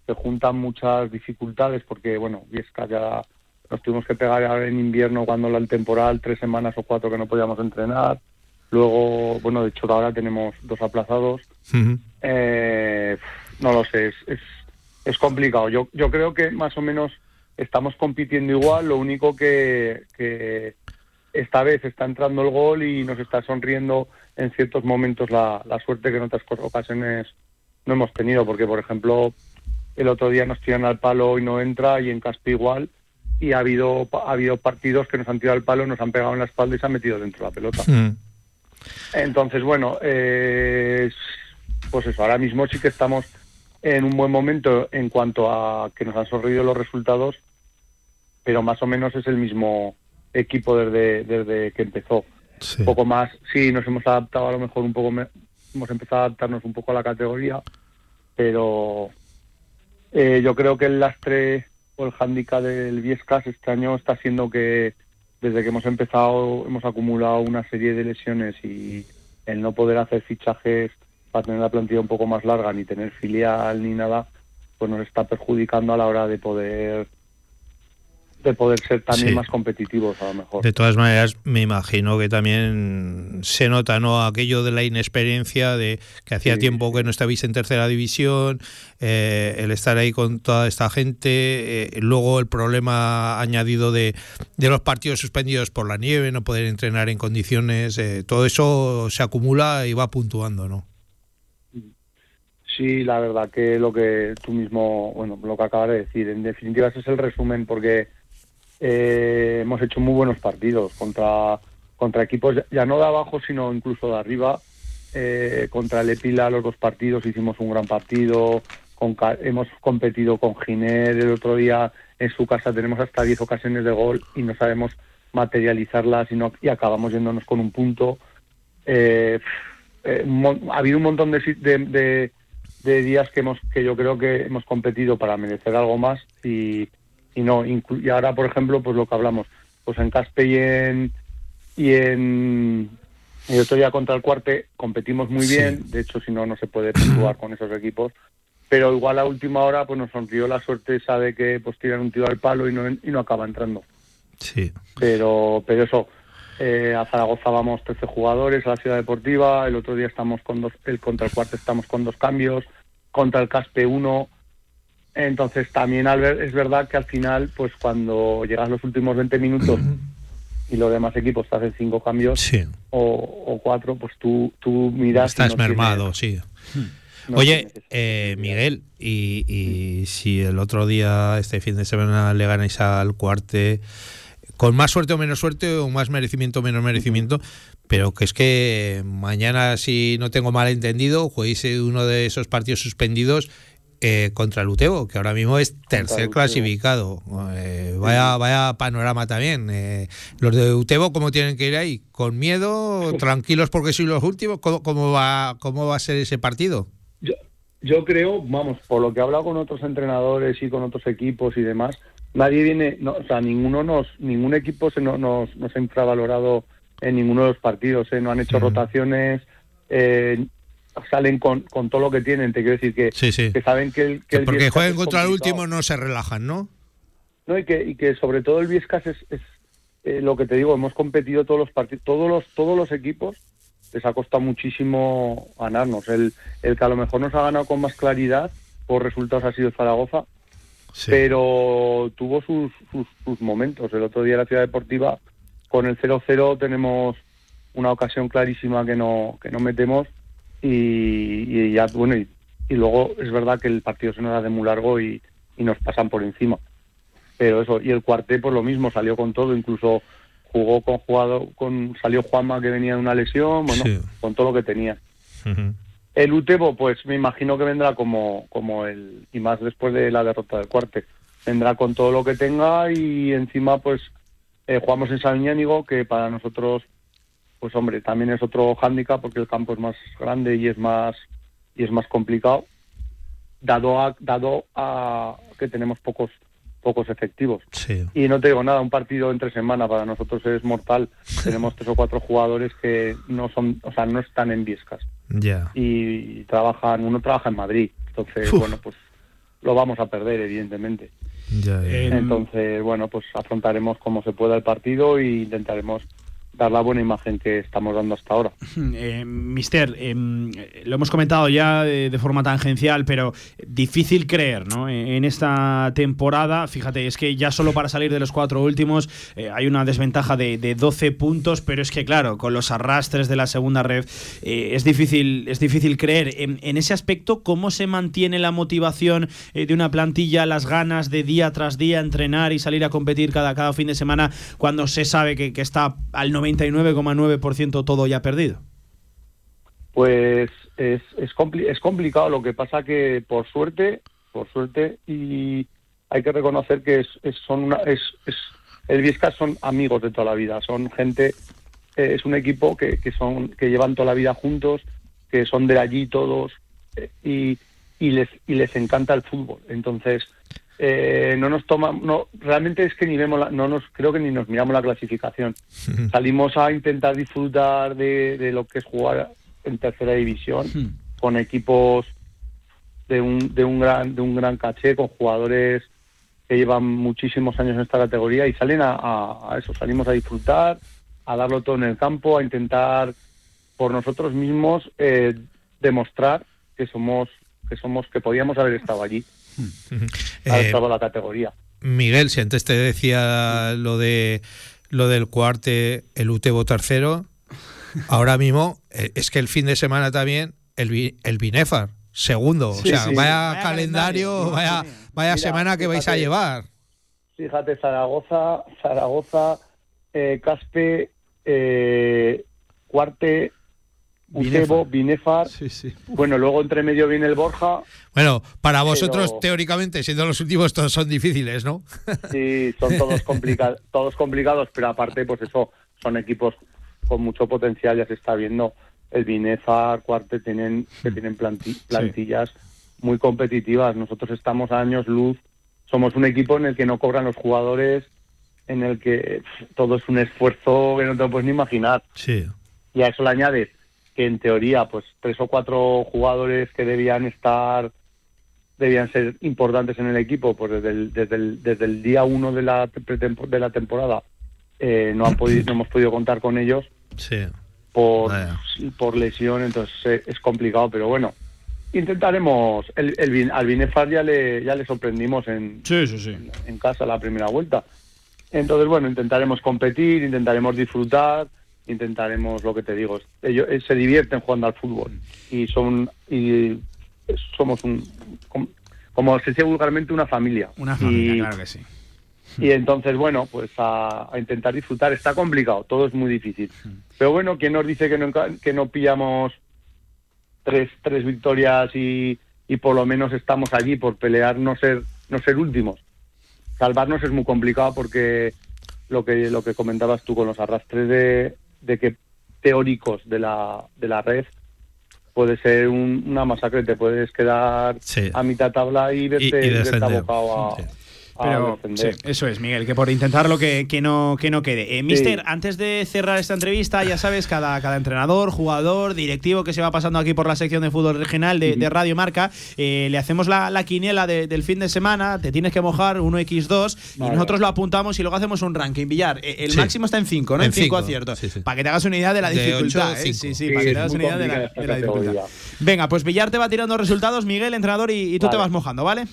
se juntan muchas dificultades porque, bueno, Viesca ya nos tuvimos que pegar en invierno cuando la- el temporal, tres semanas o cuatro que no podíamos entrenar. Luego, bueno, de hecho ahora tenemos dos aplazados. Eh, no lo sé, es, es, es complicado. Yo, yo creo que más o menos estamos compitiendo igual, lo único que, que esta vez está entrando el gol y nos está sonriendo en ciertos momentos la, la suerte que en otras ocasiones no hemos tenido, porque por ejemplo el otro día nos tiran al palo y no entra y en Caspe igual y ha habido ha habido partidos que nos han tirado al palo, nos han pegado en la espalda y se han metido dentro de la pelota. Mm. Entonces, bueno, eh, pues eso, ahora mismo sí que estamos en un buen momento en cuanto a que nos han sonreído los resultados, pero más o menos es el mismo equipo desde, desde que empezó. Un poco más, sí, nos hemos adaptado a lo mejor un poco, me- hemos empezado a adaptarnos un poco a la categoría, pero eh, yo creo que el lastre o el hándicap del Viescas este año está siendo que desde que hemos empezado hemos acumulado una serie de lesiones y el no poder hacer fichajes para tener la plantilla un poco más larga, ni tener filial ni nada, pues nos está perjudicando a la hora de poder de poder ser también Sí. más competitivos a lo mejor. De todas maneras, me imagino que también se nota no aquello de la inexperiencia, de que hacía Sí, tiempo que no estabais en tercera división, eh, el estar ahí con toda esta gente, eh, luego el problema añadido de, de los partidos suspendidos por la nieve, no poder entrenar en condiciones, eh, todo eso se acumula y va puntuando, ¿no? Sí, la verdad que lo que tú mismo, bueno, lo que acabas de decir, en definitiva ese es el resumen porque eh, hemos hecho muy buenos partidos contra contra equipos ya- no de abajo sino incluso de arriba. Eh, contra el Epila los dos partidos hicimos un gran partido. Hemos competido con Giner el otro día en su casa tenemos hasta 10 ocasiones de gol y no sabemos materializarlas y, y acabamos yéndonos con un punto. Eh, eh, ha habido un montón de, de, de- de días que hemos que yo creo que hemos competido para merecer algo más y, y no inclu- y ahora por ejemplo pues lo que hablamos pues en Caspe y en y en el otro día contra el Cuarte competimos muy Sí. bien de hecho si no no se puede puntuar con esos equipos pero igual a última hora pues nos sonrió la suerte esa de que pues tiran un tiro al palo y no y no acaba entrando Sí. pero pero eso eh, a Zaragoza vamos 13 jugadores a la ciudad deportiva el otro día estamos con dos el contra el cuarto estamos con dos cambios contra el Caspe uno entonces también Albert, es verdad que al final pues cuando llegas los últimos 20 minutos y los demás equipos te hacen cinco cambios Sí. o, o cuatro pues tú tú miras Estás no tienes- mermado, sí. no Oye, eh, Miguel, y, y si el otro día, este fin de semana, le ganáis al cuarte, con más suerte o menos suerte, o más merecimiento o menos merecimiento, pero que es que mañana, si no tengo mal entendido, juguéis uno de esos partidos suspendidos eh, contra el Utebo, que ahora mismo es tercer clasificado. Eh, vaya, vaya panorama también. Eh, los de Utebo, ¿cómo tienen que ir ahí? ¿Con miedo? ¿Tranquilos porque sois los últimos? ¿Cómo, cómo va, ¿Cómo va a ser ese partido? yo, yo creo, vamos, por lo que he hablado con otros entrenadores y con otros equipos y demás, nadie viene, no, o sea, ninguno nos, ningún equipo se no- nos, nos ha infravalorado en ninguno de los partidos, ¿eh? no han hecho rotaciones, salen con, con todo lo que tienen, te quiero decir que, Sí, sí. que saben que el, que el Porque Viescas jueguen es contra el último no se relajan, ¿no? No, y que, y que sobre todo el Viescas es, es, eh, lo que te digo, hemos competido todos los partidos, todos los, todos los equipos les ha costado muchísimo ganarnos. El, el que a lo mejor nos ha ganado con más claridad por resultados ha sido Zaragoza, pero tuvo sus, sus, sus momentos. El otro día en la Ciudad Deportiva, con el 0-0 tenemos una ocasión clarísima que no, que no metemos y, y ya, bueno, y, y luego es verdad que el partido se nos hace muy largo y, y nos pasan por encima. Pero eso, y el cuarté pues lo mismo, salió con todo, incluso jugó con jugado, con salió Juanma que venía de una lesión, bueno, Sí. con todo lo que tenía. El Utebo, pues me imagino que vendrá como, como el, y más después de la derrota del cuarte, vendrá con todo lo que tenga y encima pues eh, jugamos en San Ñánigo, que para nosotros, pues hombre, también es otro hándicap porque el campo es más grande y es más, y es más complicado, dado a, dado a que tenemos pocos, pocos efectivos. Sí. Y no te digo nada, un partido entre semana para nosotros es mortal. Tenemos tres o cuatro jugadores que no son, o sea, no están en Viescas Ya. y trabajan, uno trabaja en Madrid. Entonces, Uf. bueno, pues lo vamos a perder, evidentemente. Ya, ya. Entonces, bueno, pues afrontaremos como se pueda el partido e intentaremos dar la buena imagen que estamos dando hasta ahora. Eh, Mister, eh, lo hemos comentado ya de, de forma tangencial, pero difícil creer ¿no? en esta temporada. Fíjate, es que ya solo para salir de los cuatro últimos eh, hay una desventaja de, de 12 puntos, pero es que claro, con los arrastres de la segunda red eh, es, difícil, es difícil creer. En, ese aspecto, ¿cómo se mantiene la motivación eh, de una plantilla, las ganas de día tras día entrenar y salir a competir cada, cada fin de semana cuando se sabe que, que está al 99,9% todo ya perdido? Pues es, es, compli- es complicado, lo que pasa que por suerte, por suerte, y hay que reconocer que es, es- son es, el Viescas son amigos de toda la vida, son gente, eh, es un equipo que, que son, que llevan toda la vida juntos, que son de allí todos, eh, y, y les, y les encanta el fútbol. Entonces, eh, no nos toma, no, realmente es que ni vemos, la- no nos, creo que ni nos miramos la clasificación. Salimos a intentar disfrutar de, de lo que es jugar en tercera división con equipos de un, de un gran de un gran caché, con jugadores que llevan muchísimos años en esta categoría y salen a, a- a eso, salimos a disfrutar, a darlo todo en el campo, a intentar por nosotros mismos eh, demostrar que somos que somos que podíamos haber estado allí, haber Eh, la categoría. Miguel, si antes te decía lo de lo del cuarte, el Utebo tercero, ahora mismo eh, es que el fin de semana también el, el Binefar segundo, Sí, o sea, sí. vaya, Vaya calendario, calendario, vaya, vaya Mira, semana que vais a llevar. Fíjate, Zaragoza, Zaragoza, eh, Caspe, eh, Cuarte, Utebo, Binefar. Bueno, luego entre medio viene el Borja. Bueno, para vosotros Pero- teóricamente, siendo los últimos, todos son difíciles, ¿no? Sí, son todos, complica- todos complicados, pero aparte, pues eso, son equipos con mucho potencial, ya se está viendo. El Binefar, Cuarte, tienen, que tienen planti- plantillas muy competitivas. Nosotros estamos a años luz, somos un equipo en el que no cobran los jugadores, en el que todo es un esfuerzo que no te lo puedes ni imaginar. Sí. Y a eso le añades que en teoría, pues tres o cuatro jugadores que debían estar, debían ser importantes en el equipo, pues desde el, desde el, desde el día uno de la, pretempo- de la temporada eh, no, han podido, no hemos podido contar con ellos Sí. por, Vaya. por lesión, entonces eh, es complicado, pero bueno. Intentaremos, el, el, Bin- al Binefar ya le, ya le sorprendimos en, en casa la primera vuelta. Entonces, bueno, intentaremos competir, intentaremos disfrutar, intentaremos lo que te digo. Ellos eh, se divierten jugando al fútbol y son y somos un como, como se dice vulgarmente una familia. Una familia, Y- claro que sí. y entonces, bueno, pues a, a intentar disfrutar. Está complicado, todo es muy difícil. Pero bueno, ¿quién nos dice que no, que no pillamos tres, tres victorias y, y por lo menos estamos allí por pelear no ser, no ser últimos? Salvarnos es muy complicado porque lo que, lo que comentabas tú con los arrastres de, de que teóricos de la, de la red puede ser un- una masacre, te puedes quedar Sí. a mitad tabla y verte, y verte abocado a, a Pero defender. sí, eso es, Miguel, que por intentarlo que, que no, que no quede. Eh, mister, Sí. antes de cerrar esta entrevista, ya sabes, cada, cada entrenador, jugador, directivo que se va pasando aquí por la sección de fútbol regional de, de Radio Marca, eh, le hacemos la, la quiniela de- del fin de semana, te tienes que mojar 1x2 y nosotros lo apuntamos y luego hacemos un ranking. Villar, eh, el Sí. máximo está en 5, ¿no? En En 5 cinco, aciertos. sí, sí. Para que te hagas una idea de la De dificultad. ¿eh? Sí, sí, Sí, para que te hagas una idea de la, de dificultad. Venga, pues Villar te va tirando resultados, Miguel, entrenador, y, y tú te vas mojando, ¿vale?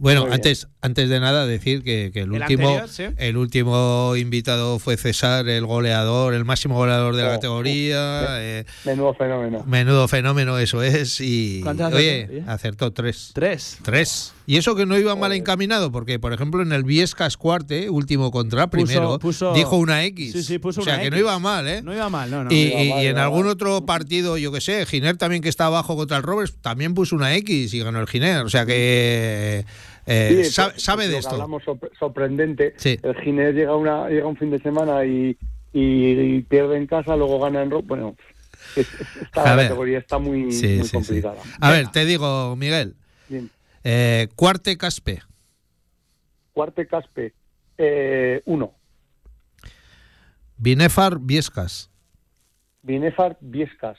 Bueno, Muy bien. antes, antes de nada decir que, que el, El último anterior, sí. el último invitado fue César, el goleador, el máximo goleador de la Oh, categoría. eh, Menudo fenómeno. menudo fenómeno eso es. Y ¿Cuántas oye, acertó? acertó tres. Tres. Tres. Y eso que no iba mal encaminado, porque por ejemplo en el Viescas Cuarte, último contra primero, puso- dijo una X. Sí, sí, puso o sea una que no iba mal, ¿eh? No iba mal, no, no. y, mal, y- en algún mal. otro partido, yo que sé, Giner también que está abajo contra el Roberts, también puso una X y ganó el Giner. O sea que eh, Sí, sabe, pues, sabe de esto. Hablamos sorprendente. Sí. El Ginés llega, una, llega un fin de semana y, y- y pierde en casa, luego gana en Bueno, es- es- esta A ver. categoría está muy, Sí, muy complicada. A ver, te digo, Miguel. Eh, Cuarte Caspe. Cuarte Caspe, eh, uno. Binefar Viescas. Binefar Viescas.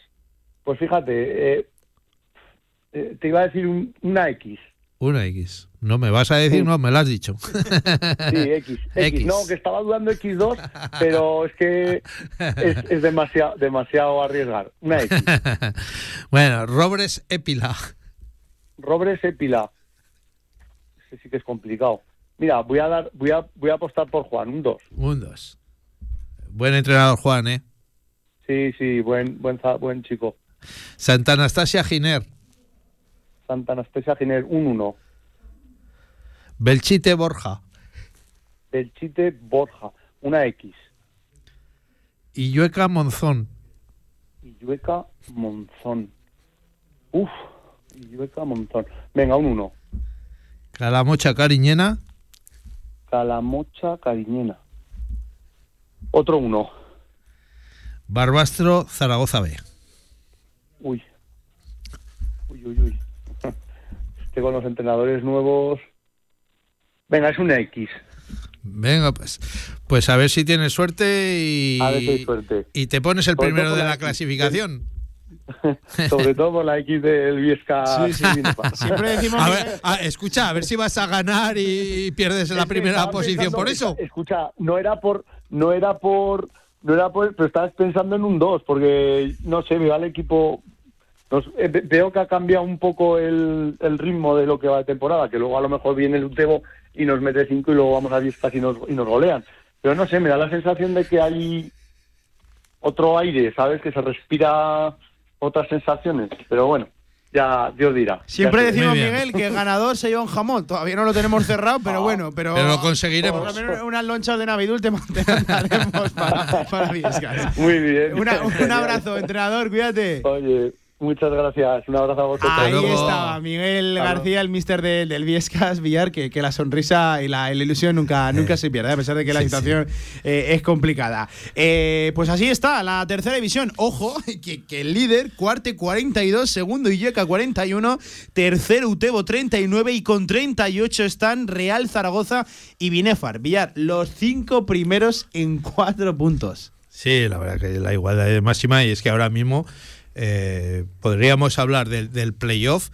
Pues fíjate, eh, te iba a decir un- una X. Una X. No me vas a decir, Sí. no, me lo has dicho. Sí, X, X. X. No, que estaba dudando X2, pero es que es, es demasiado, demasiado arriesgar. Una X. bueno, Robres Epila. Robres Epila. Ese sí que es complicado. Mira, voy a dar, voy a, voy a apostar por Juan, un 2. Un 2. Buen entrenador, Juan, ¿eh? Sí, sí, buen, buen, buen chico. Santa Anastasia Giner. Santa Anastasia Giner, un 1. Belchite Borja. Belchite Borja, una X. Illueca Monzón. Illueca Monzón. Uf, Illueca Monzón. Venga, un 1. Calamocha Cariñena. Calamocha Cariñena. Otro 1. Barbastro Zaragoza B. Uy. Uy, uy, uy. Es que con los entrenadores nuevos. Venga, es una X. Venga, pues, pues a ver si tienes suerte y, A ver si hay suerte. y te pones el Sobre primero de la clasificación. Sobre todo por la X del Viesca. Sí, sí. Siempre decimos A ver, a- escucha, a ver si vas a ganar y pierdes en la primera posición por eso. Escucha, no era por, no era por, no era por, pero estabas pensando en un 2, porque no sé, veo al equipo, nos- eh, ve- veo que ha cambiado un poco el, el ritmo de lo que va de temporada, que luego a lo mejor viene el Utebo y nos mete 5 y luego vamos a 10 casi y nos, y nos golean. Pero no sé, me da la sensación de que hay otro aire, ¿sabes? Que se respira otras sensaciones, pero bueno, ya Dios dirá. Siempre Ya decimos. Miguel, que el ganador se lleva un jamón. Todavía no lo tenemos cerrado, pero bueno, pero, Pero lo conseguiremos. Por lo menos unas lonchas de Navidul te mandaremos para, para. Muy bien. Una- un abrazo, entrenador, cuídate. Oye, Muchas gracias. Un abrazo a vosotros. Ahí estaba Miguel García, el mister del, del Viescas Villar, que, que la sonrisa y la, la ilusión nunca, nunca se pierde, a pesar de que la Sí, situación eh, es complicada. Eh, pues así está, la tercera división. Ojo, que, que el líder, cuarte 42, segundo Illeca 41, tercero Utebo 39 y con 38 están Real Zaragoza y Binefar. Villar, los cinco primeros en cuatro puntos. Sí, la verdad que la igualdad es máxima y es que ahora mismo eh, podríamos hablar del, del playoff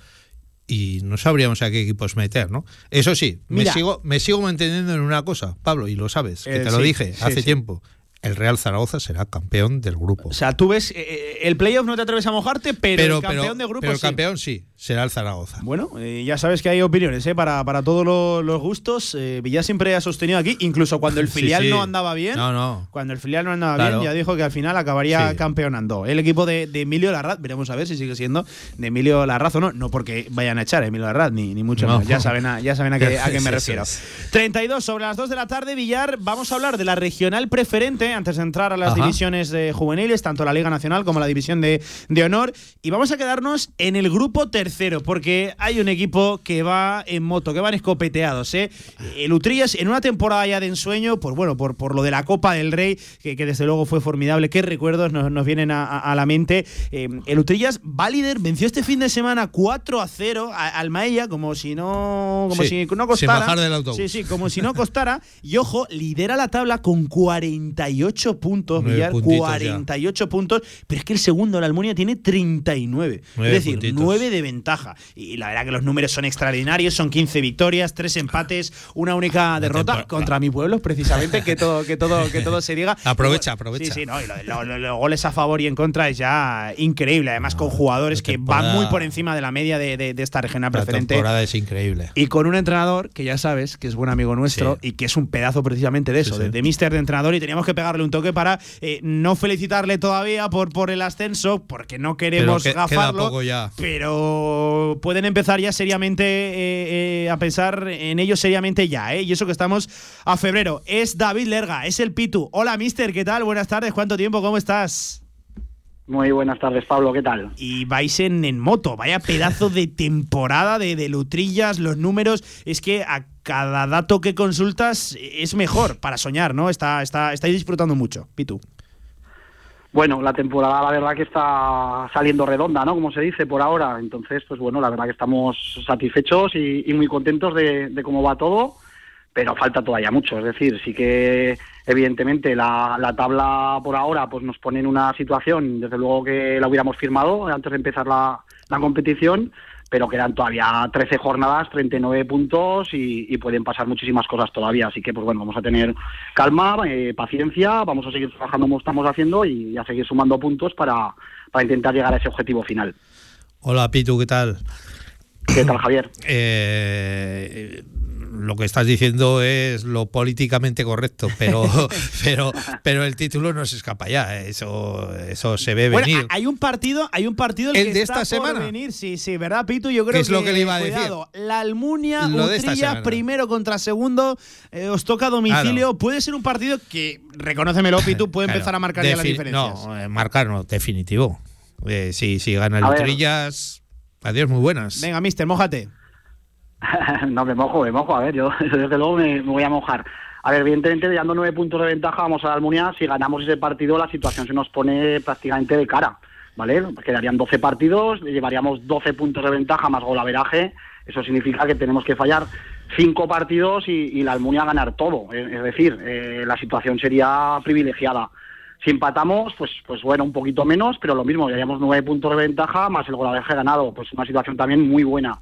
y no sabríamos a qué equipos meter, ¿no? Eso sí, me Mira. sigo, me sigo manteniendo en una cosa, Pablo, y lo sabes, que Eh, te lo sí, dije sí, hace sí. tiempo. El Real Zaragoza será campeón del grupo. O sea, tú ves, eh, el playoff no te atreves a mojarte, pero, el campeón de grupo pero el campeón sí, será el Zaragoza. Bueno, eh, ya sabes que hay opiniones ¿eh? para, para todos lo- los gustos. Eh, Villar siempre ha sostenido aquí, incluso cuando el filial sí. no andaba bien. No, no. Cuando el filial no andaba Claro. bien, ya dijo que al final acabaría Sí. campeonando. El equipo de, de Emilio Larraz, veremos a ver si sigue siendo de Emilio Larraz o no. No porque vayan a echar a Emilio Larraz, ni, ni mucho No. menos. Ya saben a, ya saben a qué, a qué me refiero. es. 32 sobre las 2 de la tarde, Villar. Vamos a hablar de la regional preferente antes de entrar a las Ajá. divisiones juveniles, tanto la Liga Nacional como la División de, de Honor. Y vamos a quedarnos en el grupo tercero, porque hay un equipo que va en moto, que van escopeteados. ¿eh? El Utrillas, en una temporada ya de ensueño, por, bueno, por, por lo de la Copa del Rey, que, que desde luego fue formidable. ¿Qué recuerdos nos, nos vienen a, a- a la mente? Eh, el Utrillas va líder, venció este fin de semana 4 a 0 a- al Maella, como si no, como Sí, si no costara. bajar del autobús. Sí, sí, como si no costara. Y ojo, lidera la tabla con 48 puntos, Villar, puntitos ya. 48 puntos, pero es que el segundo, la Almunia, tiene 39. Nueve es decir, puntitos. 9 de ventaja. Y la verdad que los números son extraordinarios, son 15 victorias, 3 empates, una única derrota contra mi pueblo, precisamente, que todo, que todo, que todo se diga. Aprovecha, aprovecha. Sí, sí, no, y lo- lo- lo- los goles a favor y en contra es ya increíble. Además, con jugadores que van muy por encima de la media de, de- de esta regional La preferente. temporada es increíble. Y con un entrenador que ya sabes que es buen amigo nuestro y que es un pedazo precisamente de eso, Sí, de, sí. de mister de entrenador. Y teníamos que pegarle un toque para eh, no felicitarle todavía por, por el ascenso, porque no queremos Pero que- queda gafarlo. poco ya. Pero pueden empezar ya seriamente eh, eh, a pensar en ello seriamente ya, ¿eh? Y eso que estamos a febrero. Es David Lerga, es el Pitu. Hola, mister, ¿qué tal? Buenas tardes, ¿cuánto tiempo? ¿Cómo estás? Muy buenas tardes, Pablo, ¿qué tal? Y vais en, en moto, vaya pedazo de temporada de, de Lutrillas, los números, es que a cada dato que consultas es mejor para soñar, ¿no? Está, está, estáis disfrutando mucho, Pitu. Bueno, la temporada la verdad que está saliendo redonda, ¿no? Como se dice por ahora. Entonces, pues bueno, la verdad que estamos satisfechos y, y muy contentos de, de cómo va todo, pero falta todavía mucho. Es decir, sí que evidentemente la, la tabla por ahora pues nos pone en una situación, desde luego que la hubiéramos firmado antes de empezar la, la competición, pero quedan todavía 13 jornadas, 39 puntos y, y pueden pasar muchísimas cosas todavía. Así que, pues bueno, vamos a tener calma, eh, paciencia, vamos a seguir trabajando como estamos haciendo y a seguir sumando puntos para, para intentar llegar a ese objetivo final. Hola, Pitu, ¿qué tal? ¿Qué tal, Javier? Eh, lo que estás diciendo es lo políticamente correcto, pero, pero, pero el título no se escapa ya. Eso, eso se ve Bueno, venir. hay un partido, hay un partido el ¿El que de está esta por semana? venir, sí, sí, ¿verdad, Pitu? Yo creo ¿Qué es lo que le iba a decir? cuidado, La Almunia, Lo Utrillas, primero contra segundo, eh, os toca a domicilio. Puede ser un partido que, reconócemelo, Pitu, puede Claro, empezar a marcar ya las diferencias. No, eh, marcar no, definitivo. Eh, sí, sí, gana el A ver. Trillas. Adiós, muy buenas. Venga, mister, mójate. no, me mojo, me mojo. A ver, yo desde luego me, voy a mojar. A ver, evidentemente, dando nueve puntos de ventaja, vamos a la Almunia. Si ganamos ese partido, la situación se nos pone prácticamente de cara, ¿vale? Quedarían 12 partidos, llevaríamos 12 puntos de ventaja más golaveraje. Eso significa que tenemos que fallar cinco partidos y, la Almunia ganar todo. Es, es decir, eh, la situación sería privilegiada. Si empatamos, pues, pues bueno, un poquito menos, pero lo mismo, llevaríamos nueve puntos de ventaja más el golaveraje ganado. Pues una situación también muy buena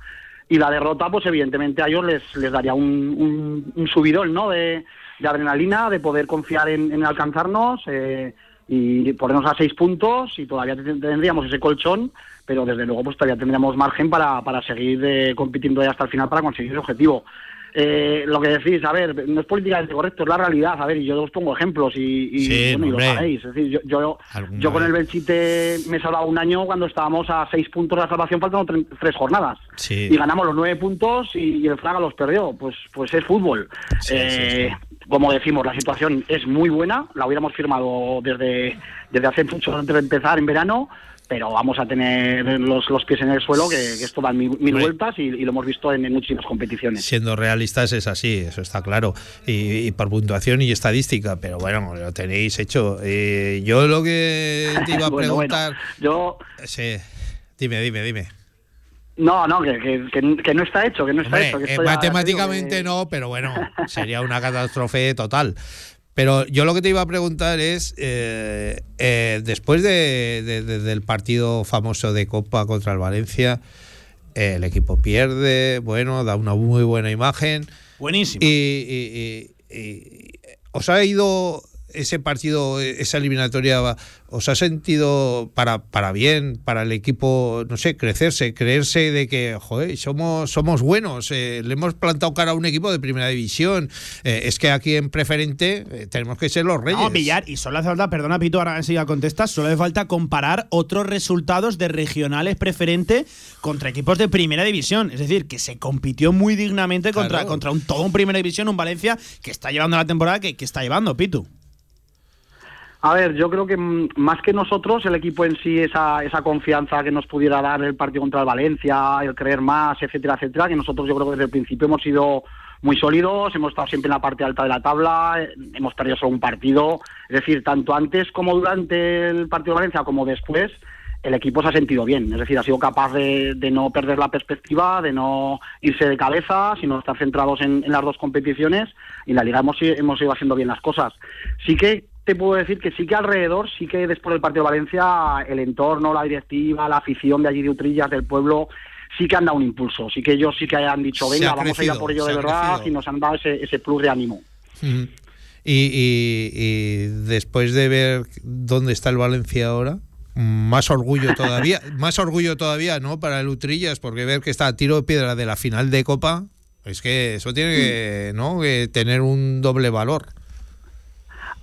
y la derrota, pues evidentemente a ellos les, les daría un, un, un subidón ¿no? de, de adrenalina, de poder confiar en, alcanzarnos eh, y ponernos a seis puntos y todavía ten- tendríamos ese colchón, pero desde luego pues todavía tendríamos margen para, para seguir eh, compitiendo hasta el final para conseguir el objetivo. Eh, lo que decís, a ver, no es políticamente correcto, es la realidad, a ver, y yo os pongo ejemplos y, y, Sí, bueno, y lo sabéis, es decir, yo, yo, yo con el Belchite me he salvado un año cuando estábamos a seis puntos de la salvación faltando tre- tres jornadas Sí. y ganamos los nueve puntos y, y el Fraga los perdió. Pues, pues es fútbol. Eh, Como decimos, la situación es muy buena. La hubiéramos firmado desde, desde hace mucho antes de empezar en verano. Pero vamos a tener los, los pies en el suelo, que, que esto da mil, vueltas y, y lo hemos visto en, en muchísimas competiciones. Siendo realistas es así, eso está claro. Y, y por puntuación y estadística, pero bueno, lo tenéis hecho. Eh, yo lo que te iba a Bueno, bueno, preguntar. yo. Sí, dime, dime, dime. No, no, que, que, no está hecho, que no está Hombre, hecho. que eh, ya- matemáticamente no, pero bueno, sería una catástrofe total. Pero yo lo que te iba a preguntar es, eh, eh, después de- de- de- del partido famoso de Copa contra el Valencia, eh, el equipo pierde, bueno, da una muy buena imagen. Buenísimo. Y, y- y- y- ¿Os ha ido ese partido, esa eliminatoria, os ha sentido para, para bien, para el equipo, no sé, crecerse, creerse de que, joder, somos, somos buenos, eh, le hemos plantado cara a un equipo de primera división, eh, es que aquí en preferente eh, tenemos que ser los reyes. No, Villar, y solo hace falta, perdona Pito, ahora enseguida contestas, solo hace falta comparar otros resultados de regionales preferente contra equipos de primera división. Es decir, que se compitió muy dignamente contra, Claro. contra un todo un primera división, un Valencia que está llevando la temporada que, que está llevando, Pitu. A ver, yo creo que mm, más que nosotros, el equipo en sí, esa, esa confianza que nos pudiera dar el partido contra el Valencia, el creer más, etcétera, etcétera, que nosotros yo creo que desde el principio hemos sido muy sólidos, hemos estado siempre en la parte alta de la tabla, eh, hemos perdido solo un partido, es decir, tanto antes como durante el partido de Valencia como después, el equipo se ha sentido bien, es decir, ha sido capaz de, no perder la perspectiva, de no irse de cabeza, sino estar centrados en, en las dos competiciones y en la liga hemos, hemos ido haciendo bien las cosas. Sí que te puedo decir que sí que alrededor, sí que después del partido de Valencia, el entorno, la directiva, la afición de allí de Utrillas, del pueblo, sí que han dado un impulso, sí que ellos sí que han dicho, venga, ha vamos a ir a crecido, por ello de verdad crecido. y nos han dado ese, ese plus de ánimo. Y, y- y después de ver dónde está el Valencia ahora, más orgullo todavía, más orgullo todavía, ¿no? Para el Utrillas, porque ver que está a tiro de piedra de la final de Copa, es que eso tiene que, ¿no? que tener un doble valor.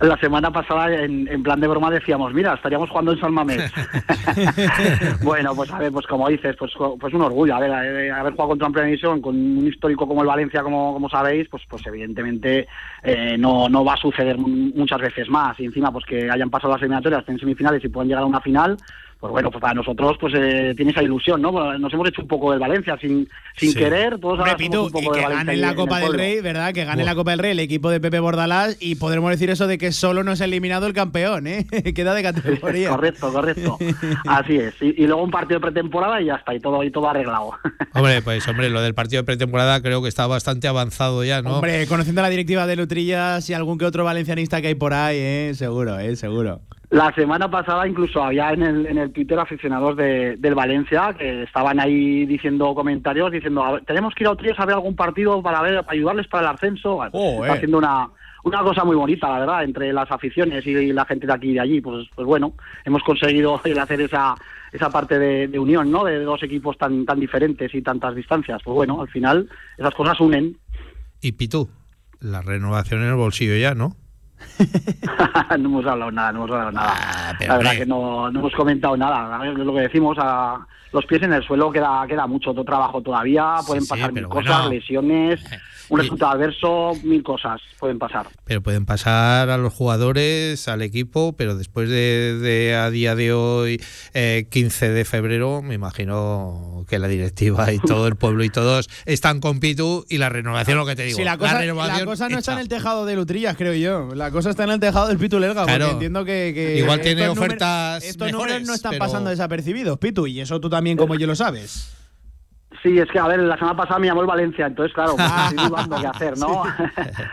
La semana pasada, en, en plan de broma, decíamos, mira, estaríamos jugando en San Mamés. bueno, pues a ver, pues como dices, pues, pues un orgullo. A ver, eh, haber jugado contra un Primera División con un histórico como el Valencia, como, como sabéis, pues, pues evidentemente eh, no, no va a suceder mu- muchas veces más. Y encima, pues que hayan pasado las eliminatorias, estén en semifinales y puedan llegar a una final, pues bueno, pues para nosotros pues eh, tiene esa ilusión, ¿no? Nos hemos hecho un poco del Valencia sin, sin Sí. querer, todos ahora somos Pitu, un poco y que Valencia gane la en Copa el del. Rey, ¿verdad? Que gane la Copa del Rey el equipo de Pepe Bordalás y podremos decir eso de que solo nos ha eliminado el campeón, ¿eh? Queda de categoría. correcto, correcto. Así es. Y, y luego un partido de pretemporada y ya está, y todo, y todo arreglado. Hombre, pues hombre, lo del partido de pretemporada creo que está bastante avanzado ya, ¿no? Hombre, conociendo a la directiva de Lutrillas y algún que otro valencianista que hay por ahí, ¿eh? Seguro, ¿eh? Seguro. La semana pasada incluso había en el, en el Twitter aficionados de, del Valencia que estaban ahí diciendo comentarios, diciendo, "A ver, tenemos que ir a Utrillas a ver algún partido para ver para ayudarles para el ascenso. Está haciendo una, una cosa muy bonita, la verdad, entre las aficiones y la gente de aquí y de allí. Pues, pues bueno, hemos conseguido el hacer esa esa parte de, de unión, ¿no? De dos equipos tan tan diferentes y tantas distancias. Pues bueno, al final esas cosas unen. Y Pitu, la renovación en el bolsillo ya, ¿no? no hemos hablado nada, no hemos hablado nada. Ah, la verdad que no, no hemos comentado nada. A ver, lo que decimos, a los pies en el suelo queda, queda mucho trabajo todavía. Pueden sí, pasar mil pero cosas, bueno. lesiones, un resultado adverso, mil cosas pueden pasar. Pero pueden pasar a los jugadores, al equipo, pero después de, de a día de hoy, eh, 15 de febrero, me imagino que la directiva y todo el pueblo y todos están con Pitu y la renovación, lo que te digo. Sí, la cosa, la renovación cosa no está hecha. en el tejado de Lutrillas, creo yo. La cosa está en el tejado del Pitu Lelga, Claro. porque entiendo que, que Igual tiene números- ofertas estos mejores, números no están pero- pasando desapercibidos, Pitu, y eso tú también como yo lo sabes. Sí, es que, a ver, la semana pasada me llamó el Valencia, entonces, claro, pues, estoy dudando qué hacer, ¿no?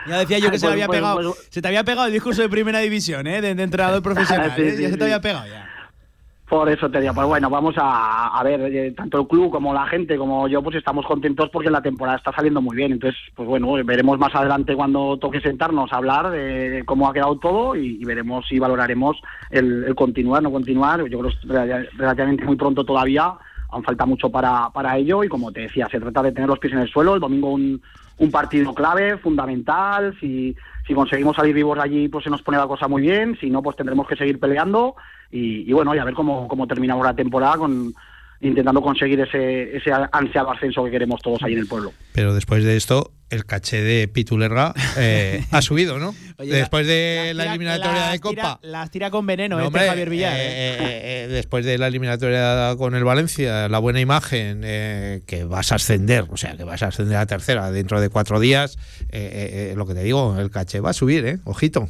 Ya decía yo que se, Pues- había pues- pegado, pues- se te había pegado el discurso de primera división, ¿eh? De, de entrenador profesional. Sí, ¿eh? sí, ya se te había pegado ya. Por eso te digo, pues bueno, vamos a, a ver, eh, tanto el club como la gente, como yo, pues estamos contentos porque la temporada está saliendo muy bien. Entonces, pues bueno, veremos más adelante cuando toque sentarnos a hablar de cómo ha quedado todo y, veremos si valoraremos el, el continuar, no continuar. Yo creo que relativamente muy pronto todavía, aún falta mucho para, para ello y como te decía, se trata de tener los pies en el suelo. El domingo un, un partido clave, fundamental. Si, si conseguimos salir vivos de allí, pues se nos pone la cosa muy bien. Si no, pues tendremos que seguir peleando y, y bueno, y a ver cómo, cómo terminamos la temporada con, intentando conseguir ese, ese ansiado ascenso que queremos todos ahí en el pueblo. Pero después de esto, el caché de Pitulerga eh, ha subido, ¿no? Oye, después de la, eliminatoria de Copa. Tira, las tira con veneno, No, este hombre, Javier Villar. eh, ¿eh? eh, eh, después de la eliminatoria con el Valencia, la buena imagen, eh, que vas a ascender, o sea, que vas a ascender a tercera dentro de cuatro días, eh, eh, eh, lo que te digo, el caché va a subir, ¿eh? Ojito.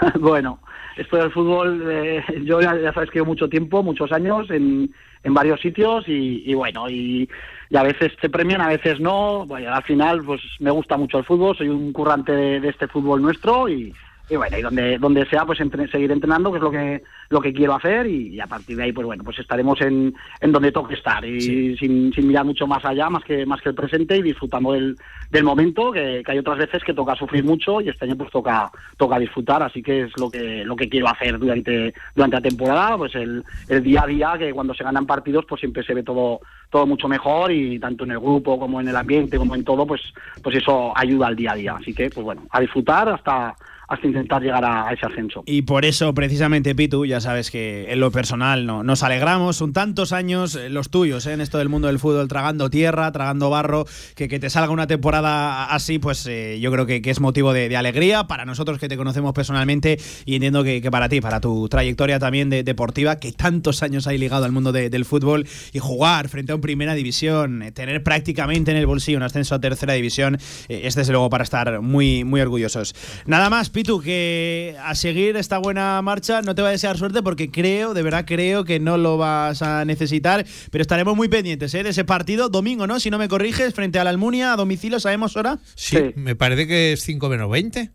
bueno, esto del fútbol, eh, yo ya, ya sabes que llevo mucho tiempo, muchos años en, en varios sitios y, y bueno, y, y a veces te premian, a veces no. Bueno, al final, pues me gusta mucho el fútbol, soy un currante de, de este fútbol nuestro y, y bueno, y donde, donde sea, pues entre- seguir entrenando, que es lo que, lo que quiero hacer y, y a partir de ahí, pues bueno, pues estaremos en, en donde toque estar y sin, sin mirar mucho más allá, más que, más que el presente y disfrutando del, del momento, que, que hay otras veces que toca sufrir mucho y este año pues toca, toca disfrutar, así que es lo que, lo que quiero hacer durante, durante la temporada, pues el, el día a día, que cuando se ganan partidos, pues siempre se ve todo, todo mucho mejor y tanto en el grupo como en el ambiente, como en todo, pues, pues eso ayuda al día a día. Así que, pues bueno, a disfrutar hasta, hasta intentar llegar a, ese ascenso. Y por eso, precisamente, Pitu, ya sabes que en lo personal no, nos alegramos. Son tantos años eh, los tuyos eh, en esto del mundo del fútbol, tragando tierra, tragando barro, que, que te salga una temporada así, pues eh, yo creo que, que es motivo de, alegría para nosotros que te conocemos personalmente y entiendo que, para ti, para tu trayectoria también de- deportiva, que tantos años hay ligado al mundo de- del fútbol y jugar frente a un primera división, eh, tener prácticamente en el bolsillo un ascenso a tercera división, eh, es desde luego para estar muy, muy orgullosos. Nada más, Pitu, que a seguir esta buena marcha, no te voy a desear suerte porque creo, de verdad creo que no lo vas a necesitar, pero estaremos muy pendientes ¿eh? de ese partido, domingo, ¿no? Si no me corriges, frente a la Almunia, a domicilio, ¿sabemos hora? Sí, me parece que es 5 menos 20.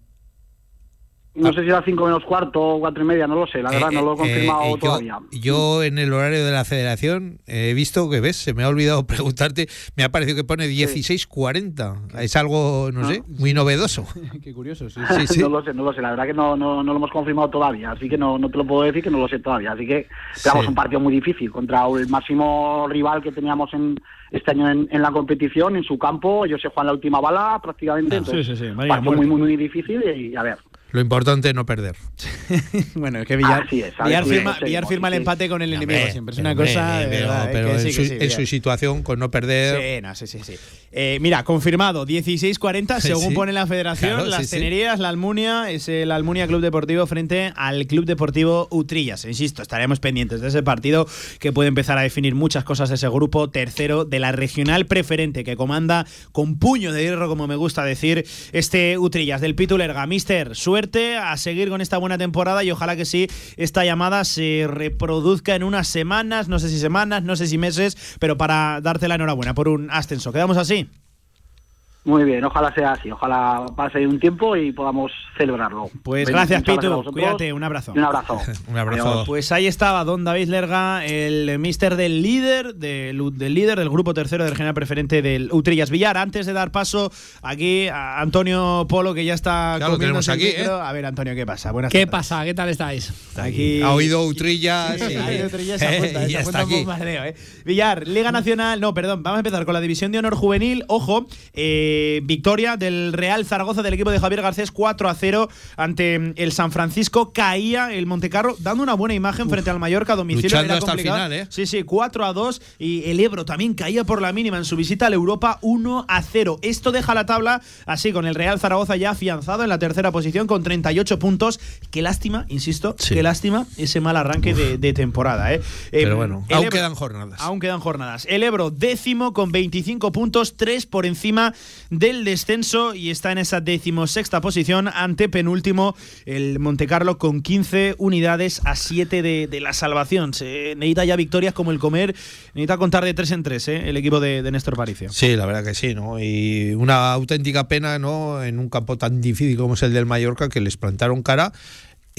No sé si era 5 menos cuarto o cuatro y media, no lo sé, la verdad no lo he confirmado Eh, eh, yo- todavía. Yo, en el horario de la federación he visto que, ves, se me ha olvidado preguntarte, me ha parecido que pone 16.40. Es algo, no sé, muy novedoso. Qué curioso, sí. Sí, sí. no lo sé, no lo sé, la verdad que no, no, no lo hemos confirmado todavía, así que no, no te lo puedo decir que no lo sé todavía. Así que Sí. un partido muy difícil contra el máximo rival que teníamos en este año en, en la competición, en su campo. Ellos se juegan la última bala prácticamente, Ah, entonces sí, sí, sí, partido muy, muy, muy difícil y, a ver. Lo importante es no perder. bueno, es que Villar, es, Villar firma, conseguimos, Villar firma el empate con el enemigo siempre. Es una cosa. de verdad, pero que en, sí, su, que sí, en Villar. su situación, con no perder. Sí, no, sí, sí, sí. Eh, mira, confirmado, 16.40 según Sí. pone la federación. Claro, las sí, sí. tenerías, la Almunia, es el Almunia Club Deportivo frente al Club Deportivo Utrillas. Insisto, estaremos pendientes de ese partido que puede empezar a definir muchas cosas de ese grupo. Tercero de la regional preferente que comanda con puño de hierro, como me gusta decir, este Utrillas del Pitulerga. Mister, suerte a seguir con esta buena temporada y ojalá que sí, esta llamada se reproduzca en unas semanas, no sé si semanas, no sé si meses, pero para darte la enhorabuena por un ascenso. ¿Quedamos así? Muy bien, ojalá sea así, ojalá pase un tiempo y podamos celebrarlo. Pues gracias, Pitu. Cuídate, un abrazo. un abrazo. un abrazo. Pues ahí estaba Don David Lerga, el mister del líder, del, del líder del grupo tercero del general preferente del Utrillas Villar. Antes de dar paso aquí a Antonio Polo, que ya está Ya lo tenemos aquí, micro. A ver, Antonio, ¿qué pasa? Buenas ¿Qué tardes. pasa? ¿Qué tal estáis? Aquí- Ha oído Utrillas. Sí, y- ha oído Utrillas, se apunta, y está un aquí. ¿eh? Villar, Liga Nacional. No, perdón, vamos a empezar con la División de Honor Juvenil. Ojo, eh, victoria del Real Zaragoza del equipo de Javier Garcés 4 a 0 ante el San Francisco. Caía el Montecarlo dando una buena imagen frente al Mallorca a domicilio. Luchando Era hasta el final, ¿eh? Sí, sí, 4 a 2 y el Ebro también caía por la mínima en su visita al Europa 1 a 0. Esto deja la tabla así con el Real Zaragoza ya afianzado en la tercera posición con 38 puntos. Qué lástima, insisto, qué lástima ese mal arranque de, de temporada, ¿eh? Pero Eh, bueno, aún Ebro- quedan jornadas. Aún quedan jornadas. El Ebro décimo con 25 puntos, 3 por encima del descenso y está en esa decimosexta posición ante penúltimo el Montecarlo con 15 unidades a 7 de, la salvación. Se necesita ya victorias como el comer, necesita contar de 3 en 3 ¿eh? el equipo de, de Néstor Paricio. Sí, la verdad que sí, ¿no? Y una auténtica pena, ¿no? En un campo tan difícil como es el del Mallorca, que les plantaron cara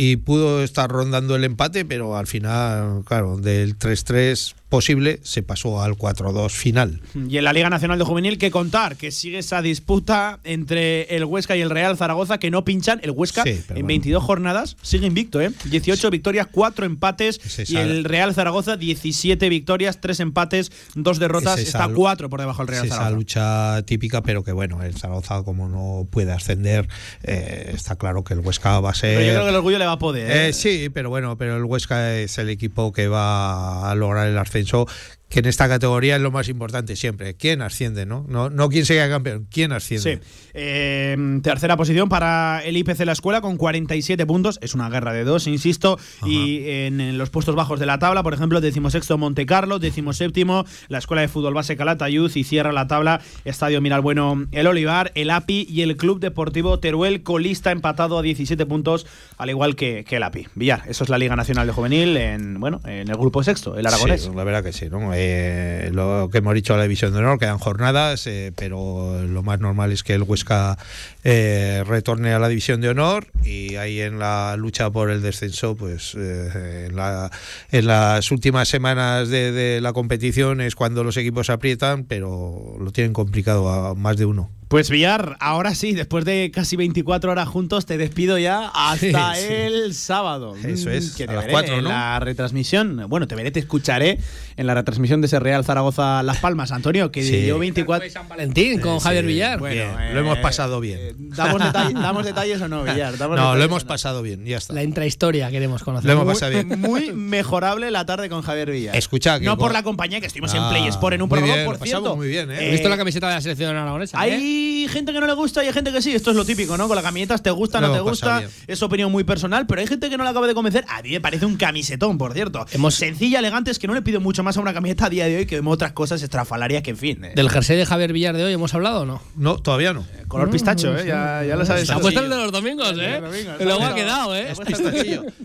y pudo estar rondando el empate, pero al final, claro, del 3-3 posible se pasó al 4-2 final. Y en la Liga Nacional de Juvenil, que contar que sigue esa disputa entre el Huesca y el Real Zaragoza, que no pinchan. El Huesca Sí, en bueno. 22 jornadas sigue invicto, ¿eh? 18 victorias, 4 empates. Y el Real Zaragoza, 17 victorias, 3 empates, 2 derrotas. Es esa Está lu- 4 por debajo del Real es esa Zaragoza. lucha típica, pero que bueno, el Zaragoza como no puede ascender, eh, está claro que el Huesca va a ser... Pero yo creo que el orgullo le va a poder. ¿eh? Eh, sí, pero bueno, pero el Huesca es el equipo que va a lograr el ascenso 그 래. Que en esta categoría es lo más importante siempre. ¿Quién asciende, no? No, no quién sea campeón, ¿quién asciende? Sí. Eh, tercera posición para el IPC La Escuela con 47 puntos. Es una guerra de dos, insisto. Y en, en los puestos bajos de la tabla, por ejemplo, decimosexto Monte Carlo, decimoséptimo la Escuela de Fútbol Base Calatayud y cierra la tabla Estadio Miralbueno El Olivar, el API y el Club Deportivo Teruel, colista empatado a 17 puntos, al igual que, que el API. Villar, eso es la Liga Nacional de Juvenil en, bueno, en el grupo sexto, el Aragonés. Sí, la verdad que sí, ¿no? Eh, lo que hemos dicho a la división de honor, quedan jornadas, eh, pero lo más normal es que el Huesca eh, retorne a la división de honor y ahí en la lucha por el descenso, pues eh, en, la- en las últimas semanas de, de la competición es cuando los equipos aprietan, pero lo tienen complicado a más de uno. Pues Villar, ahora sí, después de casi 24 horas juntos, te despido ya hasta Sí, sí. el sábado. Eso Mm, es, que te a las veré cuatro, en ¿no? la retransmisión. Bueno, te veré, te escucharé en la retransmisión de ese Real Zaragoza Las Palmas, Antonio, que Sí. yo 24 San Valentín con Sí, Javier Villar. Bueno, Bien, eh, lo hemos pasado bien. ¿Damos, detalle- ¿Damos detalles o no, Villar? ¿Damos No, lo hemos pasado bien, ya está. La intrahistoria queremos conocer. Lo hemos Muy- pasado bien. Muy mejorable la tarde con Javier Villar. Escucha, que No por la compañía, que estuvimos en Ah, Play Sport en un programa, por cierto. muy bien, ¿eh? He visto la camiseta de la selección aragonesa. ¿eh? Hay gente que no le gusta y hay gente que sí. Esto es lo típico, ¿no? Con las camisetas te gusta, no te hemos gusta. bien. Es opinión muy personal, pero hay gente que no le acaba de convencer. A mí me parece un camisetón, por cierto. Sencilla, elegante, es que no le pido mucho más a una camiseta a día de hoy que vemos otras cosas estrafalarias que, en fin. eh. ¿Del jersey de Javier Villar de hoy hemos hablado o no? No, todavía no. Color pistacho, ¿eh? Ya, ya lo sabes. Se ha puesto el de los domingos, ¿eh? Luego ha quedado, ¿eh?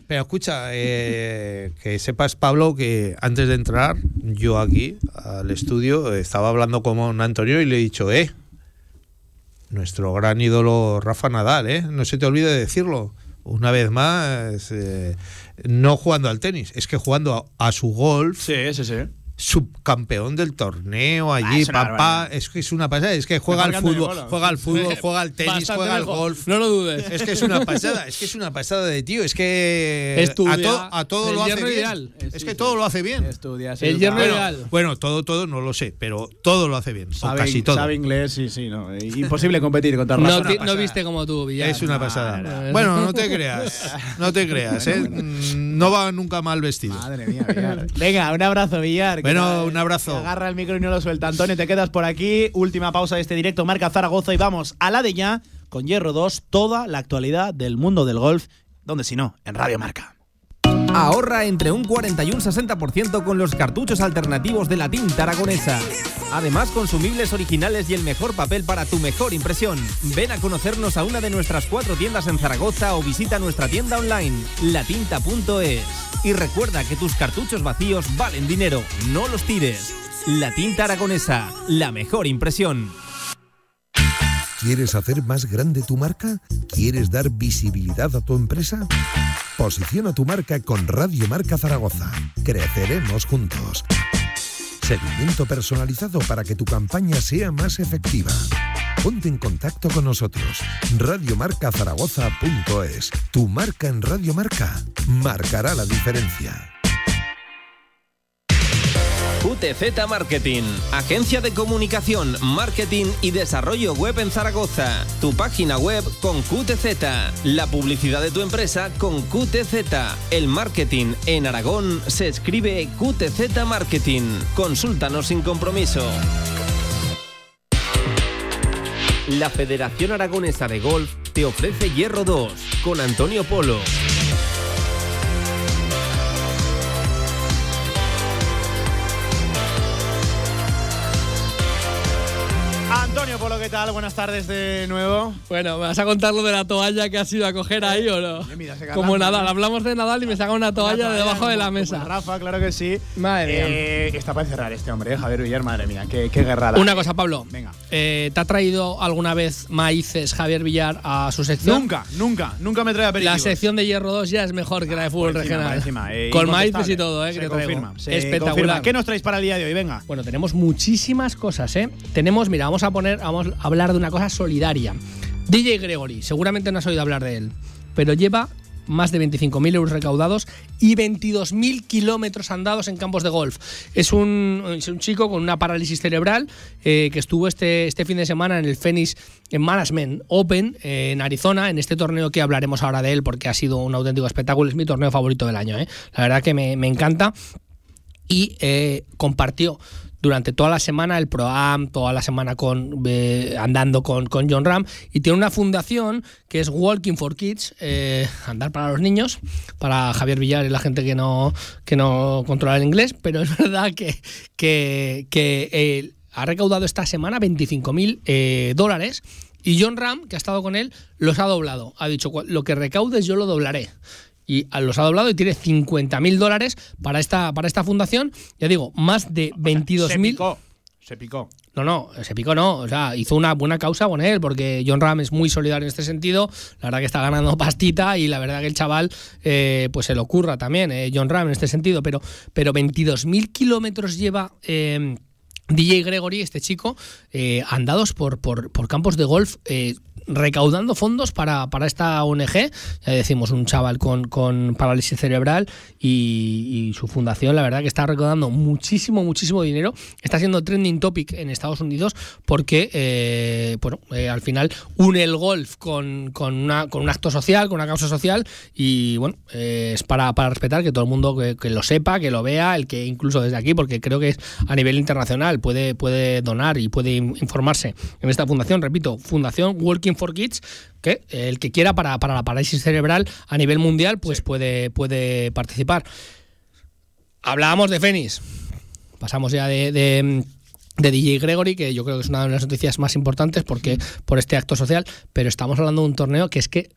Pero escucha, eh, que sepas, Pablo, que antes de entrar yo aquí al estudio estaba hablando con Antonio y le he dicho, eh, nuestro gran ídolo Rafa Nadal, eh, no se te olvide de decirlo. Una vez más, eh, no jugando al tenis, es que jugando a, a su golf. Sí, sí, sí. Subcampeón del torneo allí, Ah, una papá. Es que es una pasada. Es que juega al fútbol, juega al fútbol, juega al tenis, Bastante juega al golf. No lo dudes. Es que es una pasada, es que es una pasada de tío, es que Estudia a, to- a todo lo hace bien. ideal. Es que todo lo hace bien. Estudia, El yerno bueno, ideal. bueno, todo, todo no lo sé, pero todo lo hace bien, o Sabe, casi todo. sabe inglés, sí, sí, no. Imposible competir contra No, ti- no viste como tú, Villar. Es una pasada. no, no. Bueno, no te creas, no te creas, ¿eh? Mm, no va nunca mal vestido. Madre mía, Villar. Venga, un abrazo, Villar. que Bueno, un abrazo. te Agarra el micro y no lo suelta. Antonio, te quedas por aquí. Última pausa de este directo. Marca Zaragoza y vamos a la de ya con Hierro 2. Toda la actualidad del mundo del golf. Donde si no, en Radio Marca. Ahorra entre un 40 y un 60% con los cartuchos alternativos de la tinta aragonesa. Además, consumibles originales y el mejor papel para tu mejor impresión. Ven a conocernos a una de nuestras cuatro tiendas en Zaragoza o visita nuestra tienda online, latinta.es. Y recuerda que tus cartuchos vacíos valen dinero, no los tires. La tinta aragonesa, la mejor impresión. ¿Quieres hacer más grande tu marca? ¿Quieres dar visibilidad a tu empresa? Posiciona tu marca con Radio Marca Zaragoza. Creceremos juntos. Seguimiento personalizado para que tu campaña sea más efectiva. Ponte en contacto con nosotros. Radiomarcazaragoza.es. Tu marca en Radio Marca marcará la diferencia. QTZ Marketing, agencia de comunicación, marketing y desarrollo web en Zaragoza. Tu página web con QTZ, la publicidad de tu empresa con QTZ. El marketing en Aragón se escribe QTZ Marketing. Consúltanos sin compromiso. La Federación Aragonesa de Golf te ofrece Hierro 2 con Antonio Polo. ¿Qué tal? Buenas tardes de nuevo. Bueno, ¿me vas a contar lo de la toalla que has ido a coger ahí o no? mira, se Como Nadal, hablamos de Nadal y me saca una toalla de debajo de la mesa. como Rafa, claro que sí. Madre mía. Eh, está para encerrar este hombre, eh, Javier Villar, madre mía, qué, qué guerrada. Una cosa, Pablo. Venga. Eh, ¿Te ha traído alguna vez maíces Javier Villar a su sección? Nunca, nunca, nunca me trae La aperitivos. sección de Hierro 2 ya es mejor que la de fútbol regional. eh, Con maíces y todo, eh, que Se traigo. confirma, se Espectacular. confirma. ¿Qué nos traéis para el día de hoy? Venga. Bueno, tenemos muchísimas cosas, ¿eh? Tenemos, mira, vamos a poner, vamos hablar de una cosa solidaria. DJ Gregory, seguramente no has oído hablar de él, pero lleva más de 25.000 euros recaudados y 22.000 kilómetros andados en campos de golf. Es un, es un chico con una parálisis cerebral eh, que estuvo este, este fin de semana en el Phoenix en Management Open en Arizona, en este torneo que hablaremos ahora de él porque ha sido un auténtico espectáculo. Es mi torneo favorito del año, ¿eh? La verdad que me, me encanta. y eh, compartió durante toda la semana el ProAm, toda la semana con, eh, andando con, con, John Ram y tiene una fundación que es Walking for Kids, eh, andar para los niños, para Javier Villar y la gente que no, que no controla el inglés, pero es verdad que, que, que eh, ha recaudado esta semana 25.000 eh, dólares. Y John Ram, que ha estado con él, los ha doblado. Ha dicho, lo que recaudes yo lo doblaré y los ha doblado y tiene 50 mil dólares para esta, para esta fundación. Ya digo, más de 22 mil. Se picó. No, no, se picó no. O sea, hizo una buena causa con él, porque John Ram es muy solidario en este sentido. La verdad que está ganando pastita y la verdad que el chaval, eh, pues se lo ocurra también, eh, John Ram en este sentido. Pero, pero 22.000 kilómetros lleva. Eh, DJ Gregory, este chico, eh, andados por, por, por, campos de golf, recaudando fondos para, para, esta ONG. Ya decimos, un chaval con, con parálisis cerebral y, su fundación, la verdad que está recaudando muchísimo, muchísimo dinero. Está siendo trending topic en Estados Unidos porque, eh, bueno, al final une el golf con, con, una, con un acto social, con una causa social y, bueno, es para, para respetar que todo el mundo que, que lo sepa, que lo vea, el que incluso desde aquí, porque creo que es a nivel internacional puede, puede donar y puede informarse en esta fundación, repito, Fundación Working for Kids, que el que quiera para, para la parálisis cerebral a nivel mundial, pues sí. puede, puede participar. Hablábamos de Fénix, pasamos ya de, de de DJ Gregory, que yo creo que es una de las noticias más importantes porque por este acto social, pero estamos hablando de un torneo que es que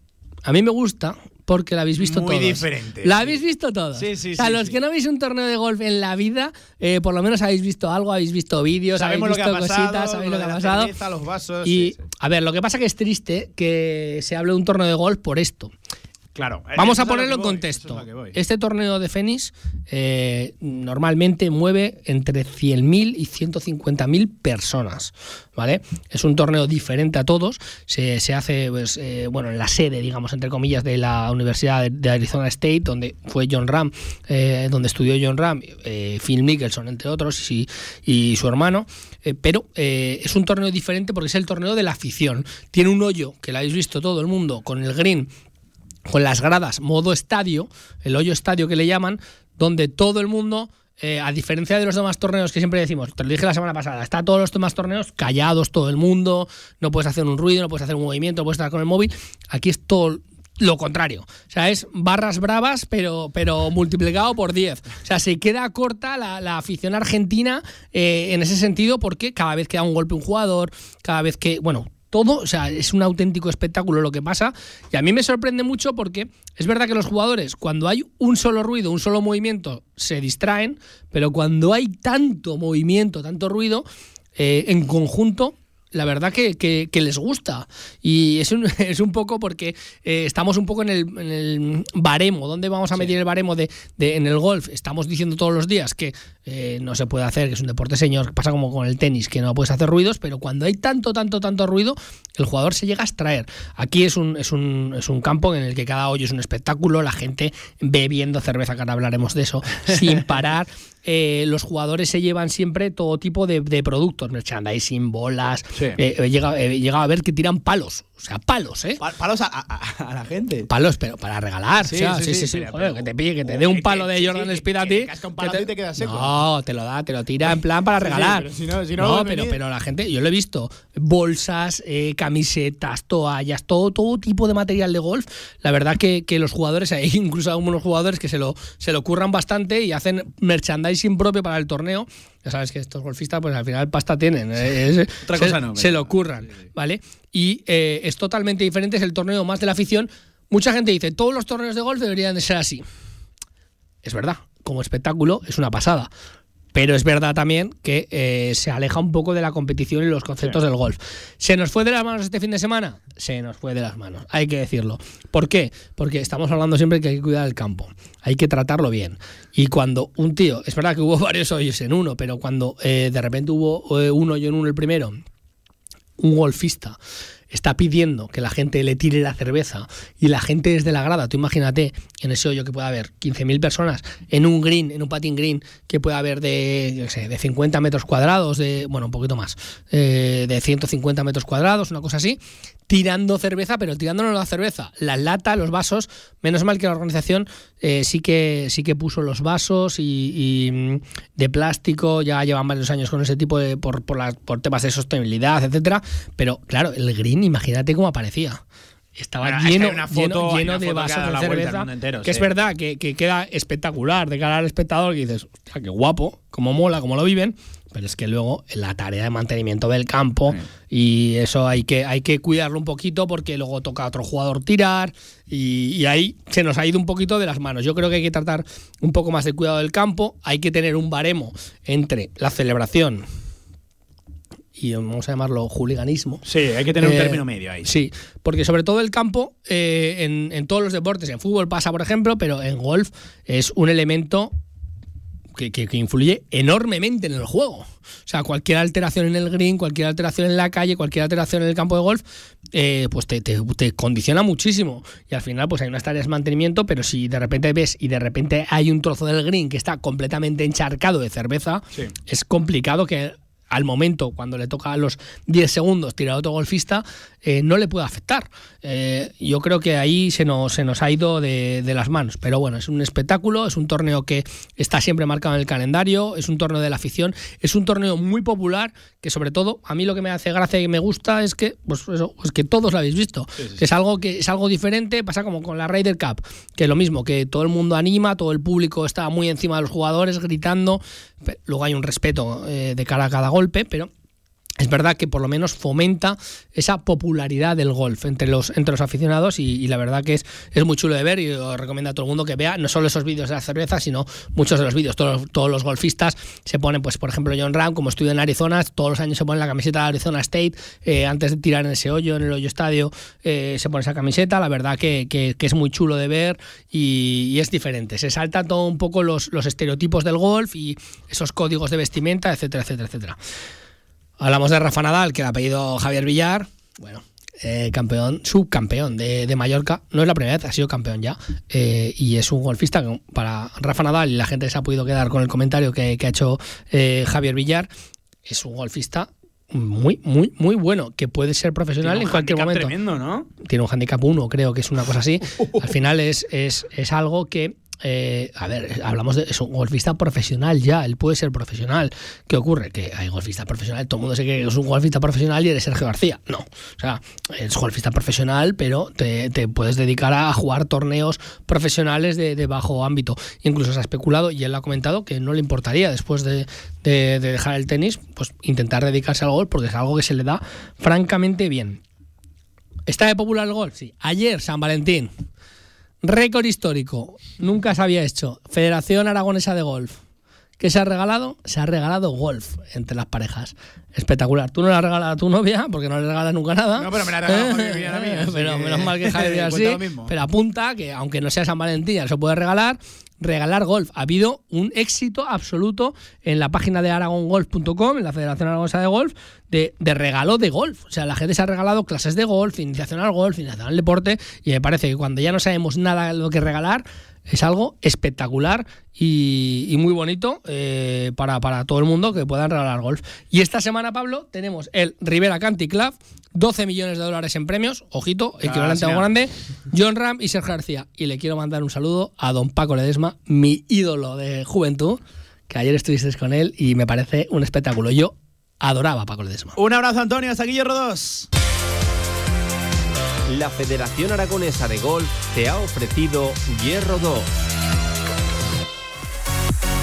a mí me gusta porque la habéis visto Muy todos. diferente. La habéis visto todos. Sí, sí, o sea, sí, los sí. que no habéis un torneo de golf en la vida, eh, por lo menos habéis visto algo, habéis visto vídeos, habéis Sabemos lo que visto ha pasado, cositas, sabéis lo que ha pasado. cerveza, los vasos. Y, a ver, lo que pasa que es triste que se hable de un torneo de golf por esto. Claro. Vamos a ponerlo en contexto. Este torneo de Fénix eh, normalmente mueve entre 100.000 y 150.000 personas, ¿vale? Es un torneo diferente a todos. Se, se hace, pues, eh, bueno, en la sede, digamos, entre comillas, de la Universidad de, Arizona State, donde fue John Ram, eh, donde estudió John Ram, Phil Mickelson, entre otros, y, y su hermano. Pero es un torneo diferente porque es el torneo de la afición. Tiene un hoyo, que lo habéis visto todo el mundo, con el green con las gradas modo estadio, el hoyo estadio que le llaman, donde todo el mundo, eh, a diferencia de los demás torneos que siempre decimos, te lo dije la semana pasada, está todos los demás torneos callados todo el mundo, no puedes hacer un ruido, no puedes hacer un movimiento, no puedes estar con el móvil, aquí es todo lo contrario. O sea, es barras bravas, pero, pero multiplicado por 10. O sea, se queda corta la, la afición argentina eh, en ese sentido porque cada vez que da un golpe un jugador, cada vez que, bueno, todo, o sea, es un auténtico espectáculo lo que pasa. Y a mí me sorprende mucho porque es verdad que los jugadores, cuando hay un solo ruido, un solo movimiento, se distraen, pero cuando hay tanto movimiento, tanto ruido, eh, en conjunto la verdad que, que, que, les gusta. Y es un, es un poco porque eh, estamos un poco en el, en el, baremo. ¿Dónde vamos a medir el baremo de, de, en el golf? Estamos diciendo todos los días que eh, no se puede hacer, que es un deporte señor, que pasa como con el tenis, que no puedes hacer ruidos, pero cuando hay tanto, tanto, tanto ruido, el jugador se llega a extraer. Aquí es un, es un, es un campo en el que cada hoyo es un espectáculo, la gente bebiendo cerveza, que ahora hablaremos de eso, sin parar. Eh, los jugadores se llevan siempre todo tipo de, de productos, merchandising, bolas. Sí. Eh, he, llegado, he, llegado, a ver que tiran palos. O sea, palos, ¿eh? Palos a, a, a la gente. Palos, pero para regalar. Sí, o sea, sí, sí. sí, Joder, que te pille, que te dé un palo de Jordan Speed a ti. Que, un te, te queda seco. No, te lo da, te lo tira en plan para regalar. pero si no, si no, no pero, pero la gente, yo lo he visto. Bolsas, eh, camisetas, toallas, todo, todo tipo de material de golf. La verdad que, que los jugadores, hay incluso algunos jugadores que se lo, se lo curran bastante y hacen merchandising propio para el torneo ya sabes que estos golfistas pues al final pasta tienen es, otra se, cosa no se lo curran vale y eh, es totalmente diferente es el torneo más de la afición mucha gente dice todos los torneos de golf deberían de ser así es verdad como espectáculo es una pasada pero es verdad también que eh, se aleja un poco de la competición y los conceptos sí. del golf. ¿Se nos fue de las manos este fin de semana? Se nos fue de las manos, hay que decirlo. ¿Por qué? Porque estamos hablando siempre que hay que cuidar el campo, hay que tratarlo bien. Y cuando un tío, es verdad que hubo varios hoyos en uno, pero cuando eh, de repente hubo eh, un hoyo en uno el primero, un golfista está pidiendo que la gente le tire la cerveza y la gente desde la grada, tú imagínate en ese hoyo que puede haber 15.000 personas, en un green, en un patín green, que puede haber de, yo sé, de 50 metros cuadrados, de, bueno, un poquito más, eh, de 150 metros cuadrados, una cosa así, tirando cerveza, pero tirándonos la cerveza, la lata, los vasos. Menos mal que la organización eh, sí que sí que puso los vasos y, mm, de plástico. Ya llevan varios años con ese tipo de por, por, por temas de sostenibilidad, etcétera. Pero claro, el green, imagínate cómo aparecía. Estaba lleno, una foto- lleno, lleno de vasos de la vuelta al cerveza. entero, que es verdad que, que queda espectacular de cara al espectador. Que dices, hostia, qué guapo, cómo mola, cómo lo viven. Pero es que luego la tarea de mantenimiento del campo y eso hay que, hay que cuidarlo un poquito porque luego toca a otro jugador tirar y, y ahí se nos ha ido un poquito de las manos. Yo creo que hay que tratar un poco más de cuidado del campo, hay que tener un baremo entre la celebración y vamos a llamarlo juliganismo. Sí, hay que tener un Eh, término medio ahí. Sí, porque sobre todo el campo, eh, en, en todos los deportes, en fútbol pasa, por ejemplo, pero en golf es un elemento que, que- que influye enormemente en el juego. O sea, cualquier alteración en el green, cualquier alteración en la calle, cualquier alteración en el campo de golf, eh, pues te, te- te condiciona muchísimo. Y al final, pues hay unas tareas de mantenimiento, pero si de repente ves y de repente hay un trozo del green que está completamente encharcado de cerveza, es complicado que al momento, cuando le toca a los 10 segundos tirar a otro golfista, eh, no le puede afectar. Eh, yo creo que ahí se nos, se nos ha ido de, de las manos. Pero bueno, es un espectáculo, es un torneo que está siempre marcado en el calendario, es un torneo de la afición, es un torneo muy popular que sobre todo a mí lo que me hace gracia y me gusta es que, pues eso, pues que todos lo habéis visto. Es algo que es algo diferente, pasa como con la Ryder Cup, que es lo mismo, que todo el mundo anima, todo el público está muy encima de los jugadores gritando, luego hay un respeto eh, de cara a cada golpe, pero es verdad que por lo menos fomenta esa popularidad del golf entre los, entre los aficionados y, la verdad que es, es muy chulo de ver y os recomiendo a todo el mundo que vea no solo esos vídeos de la cerveza, sino muchos de los vídeos. Todos, todos los golfistas se ponen, pues por ejemplo John Ram, como estudia en Arizona, todos los años se pone la camiseta de Arizona State, eh, antes de tirar en ese hoyo, en el hoyo estadio, eh, se pone esa camiseta, la verdad que, que- es muy chulo de ver y, y es diferente. Se salta todo un poco los, los estereotipos del golf y esos códigos de vestimenta, etcétera, etcétera, etcétera. Hablamos de Rafa Nadal, que el apellido Javier Villar, bueno, eh, campeón, subcampeón de, de Mallorca, no es la primera vez, ha sido campeón ya, eh, y es un golfista que para Rafa Nadal, y la gente se ha podido quedar con el comentario que, que ha hecho eh, Javier Villar, es un golfista muy, muy, muy bueno, que puede ser profesional en cualquier momento. tremendo, ¿no? Tiene un handicap 1, creo que es una cosa así. Al final es, es, es algo que eh, a ver, hablamos de es un golfista profesional ya, él puede ser profesional. ¿Qué ocurre? Que hay golfista profesional, todo el mundo cree que es un golfista profesional y eres Sergio García. No, o sea, eres golfista profesional, pero te, puedes dedicar a jugar torneos profesionales de, bajo ámbito. Incluso se ha especulado, y él lo ha comentado, que no le importaría después de, de- de dejar el tenis, pues intentar dedicarse al golf, porque es algo que se le da francamente bien. ¿Está de popular el golf? Sí. Ayer, San Valentín. Récord histórico. Nunca se había hecho. Federación Aragonesa de Golf. ¿Qué se ha regalado? Se ha regalado golf entre las parejas. Espectacular. Tú no le has regalado a tu novia, porque no le regalas nunca nada. No, pero me la ha regalado así Pero menos mal que Javier Villar Cuenta sí. lo mismo. Pero apunta que, aunque no sea San Valentín, se puede regalar. Regalar golf. Ha habido un éxito absoluto en la página de aragongolf.com, en la Federación Aragonesa de Golf, de, regalo de golf. O sea, la gente se ha regalado clases de golf, iniciación al golf, iniciación al deporte, y me parece que cuando ya no sabemos nada de lo que regalar, es algo espectacular y, y muy bonito eh, para, para todo el mundo que puedan regalar golf. Y esta semana, Pablo, tenemos el Rivera Canty Club, 12 millones de dólares en premios, ojito, equivalente a algo grande, John Ram y Sergio García. Y le quiero mandar un saludo a don Paco Ledesma, mi ídolo de juventud, que ayer estuvisteis con él y me parece un espectáculo. Yo adoraba a Paco Ledesma. Un abrazo, Antonio. Hasta aquí, Hierro 2. La Federación Aragonesa de Golf te ha ofrecido Hierro 2.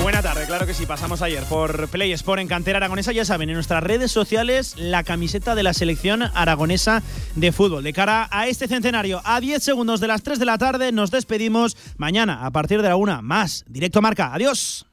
Buena tarde, claro que sí. Pasamos ayer por Play Sport en Cantera Aragonesa. Ya saben, en nuestras redes sociales, la camiseta de la selección aragonesa de fútbol. De cara a este centenario, a 10 segundos de las 3 de la tarde, nos despedimos. Mañana, a partir de la 1, más. Directo Marca. Adiós.